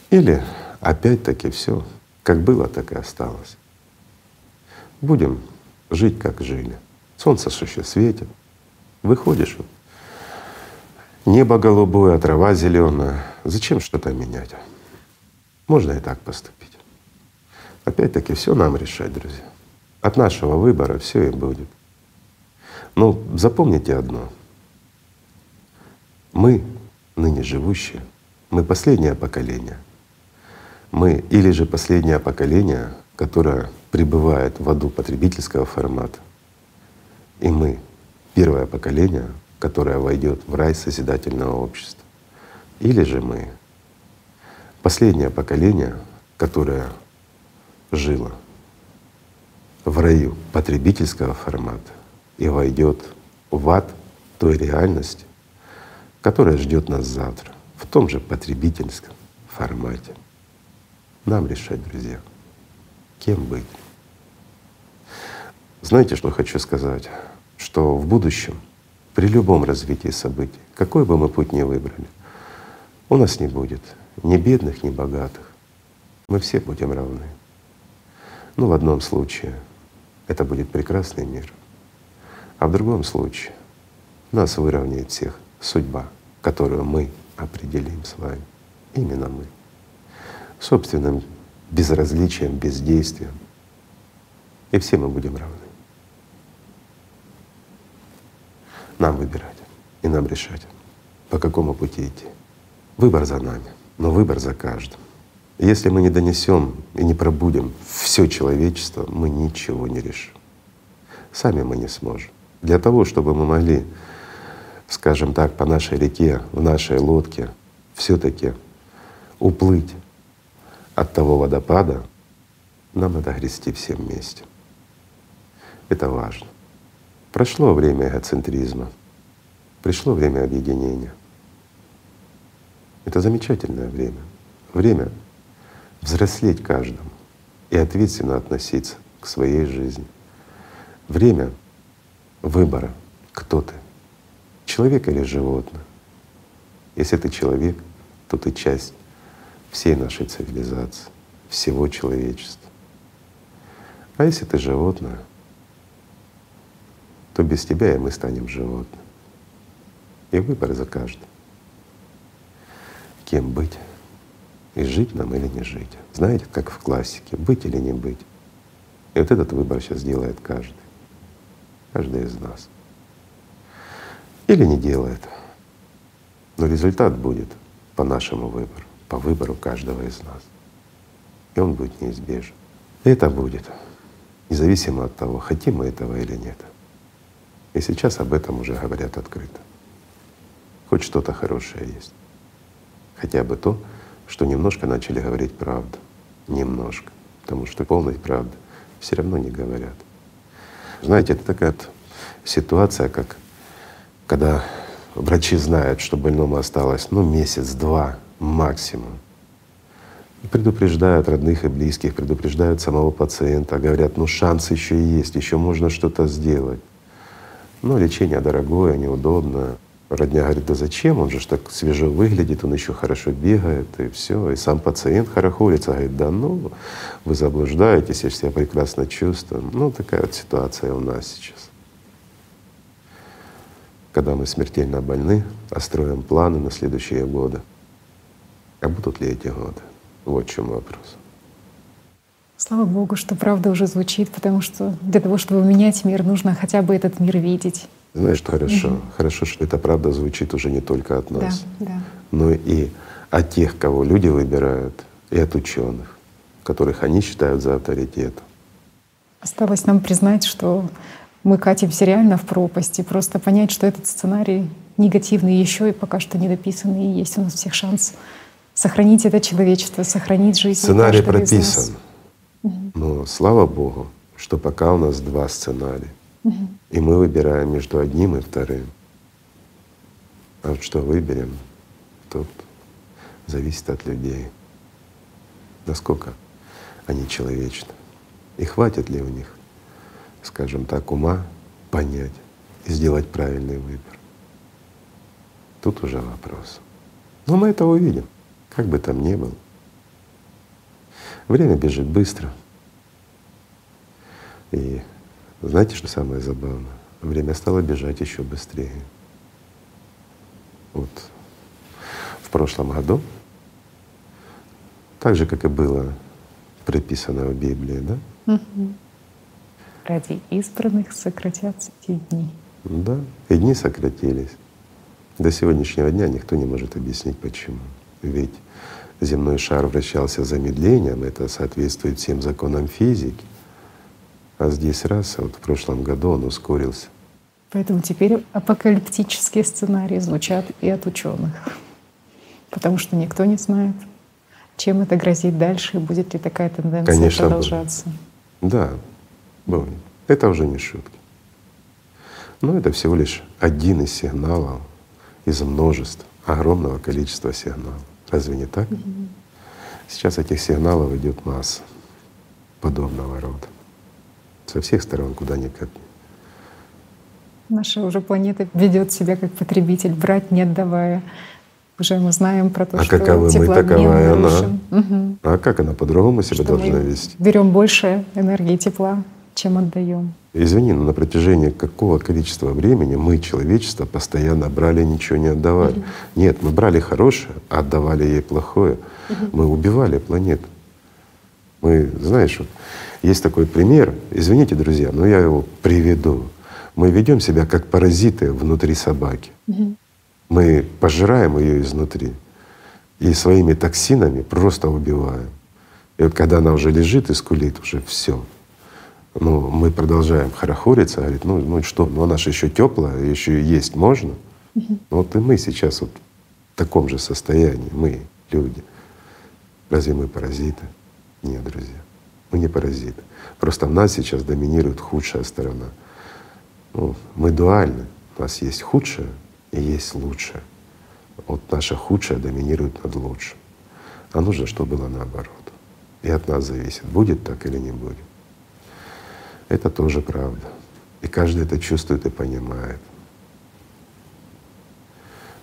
Speaker 2: Или опять-таки все как было, так и осталось. Будем жить, как жили. Солнце еще светит. Выходишь, Небо голубое, трава зеленая. Зачем что-то менять? Можно и так поступить. Опять-таки все нам решать, друзья. От нашего выбора все и будет. Но запомните одно. Мы, ныне живущие, мы последнее поколение. Мы или же последнее поколение, которое пребывает в аду потребительского формата. И мы первое поколение, которое войдет в рай созидательного общества. Или же мы последнее поколение, которое жило в раю потребительского формата и войдет в ад той реальности, которая ждет нас завтра в том же потребительском формате. Нам решать, друзья, кем быть. Знаете, что хочу сказать? Что в будущем, при любом развитии событий, какой бы мы путь ни выбрали, у нас не будет ни бедных, ни богатых. Мы все будем равны. Ну, в одном случае это будет прекрасный мир, а в другом случае нас выровняет всех судьба, которую мы определим с вами. Именно мы. Собственным безразличием, бездействием. И все мы будем равны. Нам выбирать и нам решать, по какому пути идти. Выбор за нами, но выбор за каждым. Если мы не донесем и не пробудем все человечество, мы ничего не решим. Сами мы не сможем. Для того, чтобы мы могли скажем так, по нашей реке, в нашей лодке, все-таки уплыть от того водопада, нам надо грести все вместе. Это важно. Прошло время эгоцентризма, пришло время объединения. Это замечательное время. Время взрослеть каждому и ответственно относиться к своей жизни. Время выбора, кто ты человек или животное. Если ты человек, то ты часть всей нашей цивилизации, всего человечества. А если ты животное, то без тебя и мы станем животным. И выбор за каждым. Кем быть? И жить нам или не жить. Знаете, как в классике, быть или не быть. И вот этот выбор сейчас делает каждый, каждый из нас или не делает. Но результат будет по нашему выбору, по выбору каждого из нас. И он будет неизбежен. И это будет, независимо от того, хотим мы этого или нет. И сейчас об этом уже говорят открыто. Хоть что-то хорошее есть. Хотя бы то, что немножко начали говорить правду. Немножко. Потому что полной правды все равно не говорят. Знаете, это такая ситуация, как когда врачи знают, что больному осталось ну, месяц-два максимум, предупреждают родных и близких, предупреждают самого пациента, говорят, ну шанс еще есть, еще можно что-то сделать. Но лечение дорогое, неудобно. Родня говорит, да зачем, он же так свежо выглядит, он еще хорошо бегает, и все. И сам пациент хорохорится, говорит, да ну, вы заблуждаетесь, я себя прекрасно чувствую. Ну, такая вот ситуация у нас сейчас когда мы смертельно больны, а строим планы на следующие годы. А будут ли эти годы? Вот в чем вопрос.
Speaker 1: Слава Богу, что правда уже звучит, потому что для того, чтобы менять мир, нужно хотя бы этот мир видеть.
Speaker 2: Знаешь, хорошо. Угу. Хорошо, что эта правда звучит уже не только от нас,
Speaker 1: да, да.
Speaker 2: но и от тех, кого люди выбирают, и от ученых, которых они считают за авторитетом.
Speaker 1: Осталось нам признать, что мы катимся реально в пропасть, и просто понять, что этот сценарий негативный еще и пока что не дописанный, и есть у нас всех шанс сохранить это человечество, сохранить жизнь.
Speaker 2: Сценарий прописан. Но слава Богу, что пока у нас два сценария. Угу. И мы выбираем между одним и вторым. А вот что выберем, тут зависит от людей. Насколько они человечны. И хватит ли у них скажем так, ума понять и сделать правильный выбор. Тут уже вопрос. Но мы это увидим, как бы там ни было. Время бежит быстро. И знаете, что самое забавное? Время стало бежать еще быстрее. Вот в прошлом году, так же, как и было приписано в Библии, да?
Speaker 1: Угу. Ради избранных сократятся те дни.
Speaker 2: Да, и дни сократились. До сегодняшнего дня никто не может объяснить почему. Ведь земной шар вращался замедлением, это соответствует всем законам физики. А здесь раз, а вот в прошлом году он ускорился.
Speaker 1: Поэтому теперь апокалиптические сценарии звучат и от ученых, потому что никто не знает, чем это грозит дальше и будет ли такая тенденция Конечно, продолжаться.
Speaker 2: Будет. Да, будет. Это уже не шутки. Но это всего лишь один из сигналов из множества, огромного количества сигналов. Разве не так? Сейчас этих сигналов идет масса подобного рода. Со всех сторон, куда ни копни.
Speaker 1: Наша уже планета ведет себя как потребитель, брать не отдавая. Уже мы знаем про то,
Speaker 2: а
Speaker 1: что
Speaker 2: каковы мы, таковая она. Угу. А как она по-другому себя что должна вести?
Speaker 1: Берем больше энергии тепла, чем отдаем.
Speaker 2: Извини, но на протяжении какого количества времени мы, человечество, постоянно брали, ничего не отдавали. Угу. Нет, мы брали хорошее, а отдавали ей плохое. Угу. Мы убивали планету. Мы, знаешь, вот есть такой пример, извините, друзья, но я его приведу. Мы ведем себя как паразиты внутри собаки. Угу. Мы пожираем ее изнутри и своими токсинами просто убиваем. И вот когда она уже лежит и скулит, уже все, ну, мы продолжаем хорохориться, говорит, ну, ну что, ну она же еще теплая, еще и есть можно. Угу. Вот и мы сейчас вот в таком же состоянии, мы, люди. Разве мы паразиты? Нет, друзья, мы не паразиты. Просто в нас сейчас доминирует худшая сторона. Ну, мы дуальны. У нас есть худшее и есть лучшее. Вот наше худшее доминирует над лучшим. А нужно, чтобы было наоборот. И от нас зависит, будет так или не будет. Это тоже правда. И каждый это чувствует и понимает.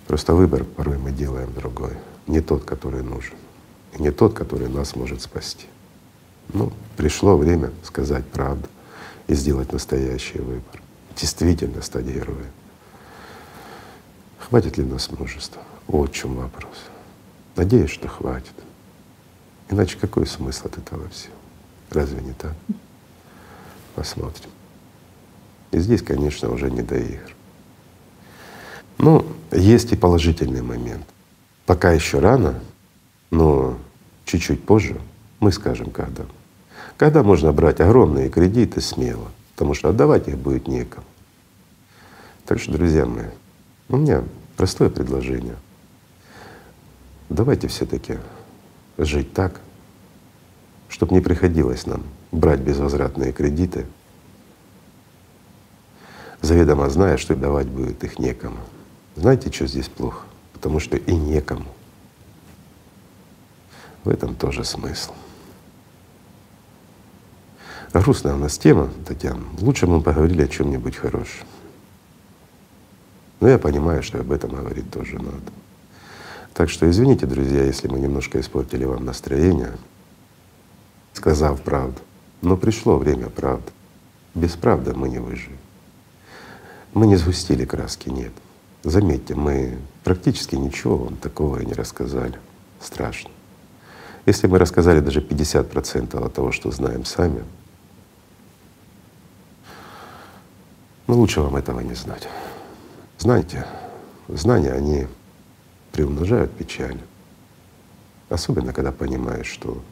Speaker 2: Просто выбор порой мы делаем другой, не тот, который нужен, и не тот, который нас может спасти. Ну, пришло время сказать правду и сделать настоящий выбор, действительно стать героем. Хватит ли нас мужества? Вот в чем вопрос. Надеюсь, что хватит. Иначе какой смысл от этого всего? Разве не так? Посмотрим. И здесь, конечно, уже не до игр. Ну, есть и положительный момент. Пока еще рано, но чуть-чуть позже мы скажем, когда. Когда можно брать огромные кредиты смело, потому что отдавать их будет некому. Так что, друзья мои, у меня простое предложение. Давайте все-таки жить так, чтобы не приходилось нам брать безвозвратные кредиты, заведомо зная, что давать будет их некому. Знаете, что здесь плохо? Потому что и некому. В этом тоже смысл. Грустная у нас тема, Татьяна. Лучше бы мы поговорили о чем-нибудь хорошем. Но я понимаю, что об этом говорить тоже надо. Так что извините, друзья, если мы немножко испортили вам настроение, сказав правду. Но пришло время правды. Без правды мы не выживем. Мы не сгустили краски, нет. Заметьте, мы практически ничего вам такого и не рассказали. Страшно. Если мы рассказали даже 50% от того, что знаем сами, ну лучше вам этого не знать. Знаете, знания, они приумножают печаль. Особенно, когда понимаешь, что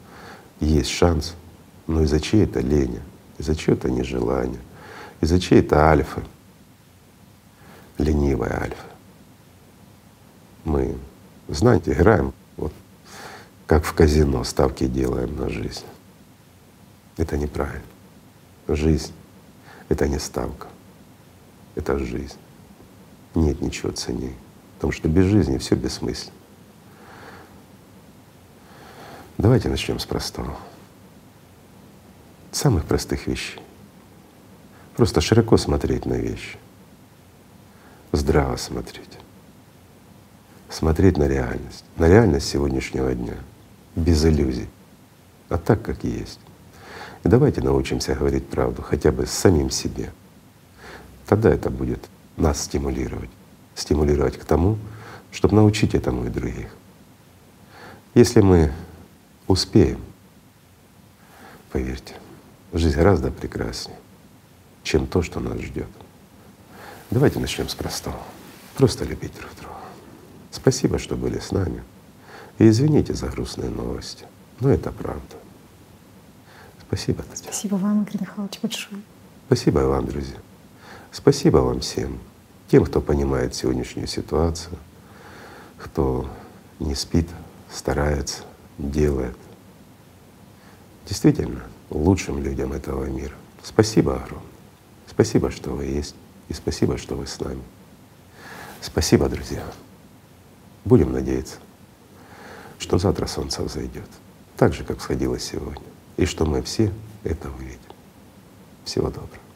Speaker 2: есть шанс но из-за чьей-то лени, из-за чьего-то нежелания, из-за чьей-то альфы, ленивая альфа. Мы, знаете, играем вот как в казино, ставки делаем на жизнь. Это неправильно. Жизнь — это не ставка, это жизнь. Нет ничего ценнее, потому что без жизни все бессмысленно. Давайте начнем с простого самых простых вещей. Просто широко смотреть на вещи, здраво смотреть, смотреть на реальность, на реальность сегодняшнего дня, без иллюзий, а так, как есть. И давайте научимся говорить правду хотя бы с самим себе. Тогда это будет нас стимулировать, стимулировать к тому, чтобы научить этому и других. Если мы успеем, поверьте, жизнь гораздо прекраснее, чем то, что нас ждет. Давайте начнем с простого. Просто любить друг друга. Спасибо, что были с нами. И извините за грустные новости, но это правда. Спасибо, Татьяна.
Speaker 1: Спасибо вам, Игорь Михайлович, большое.
Speaker 2: Спасибо вам, друзья. Спасибо вам всем, тем, кто понимает сегодняшнюю ситуацию, кто не спит, старается, делает. Действительно, лучшим людям этого мира. Спасибо огромное. Спасибо, что вы есть, и спасибо, что вы с нами. Спасибо, друзья. Будем надеяться, что завтра солнце взойдет, так же, как всходило сегодня, и что мы все это увидим. Всего доброго.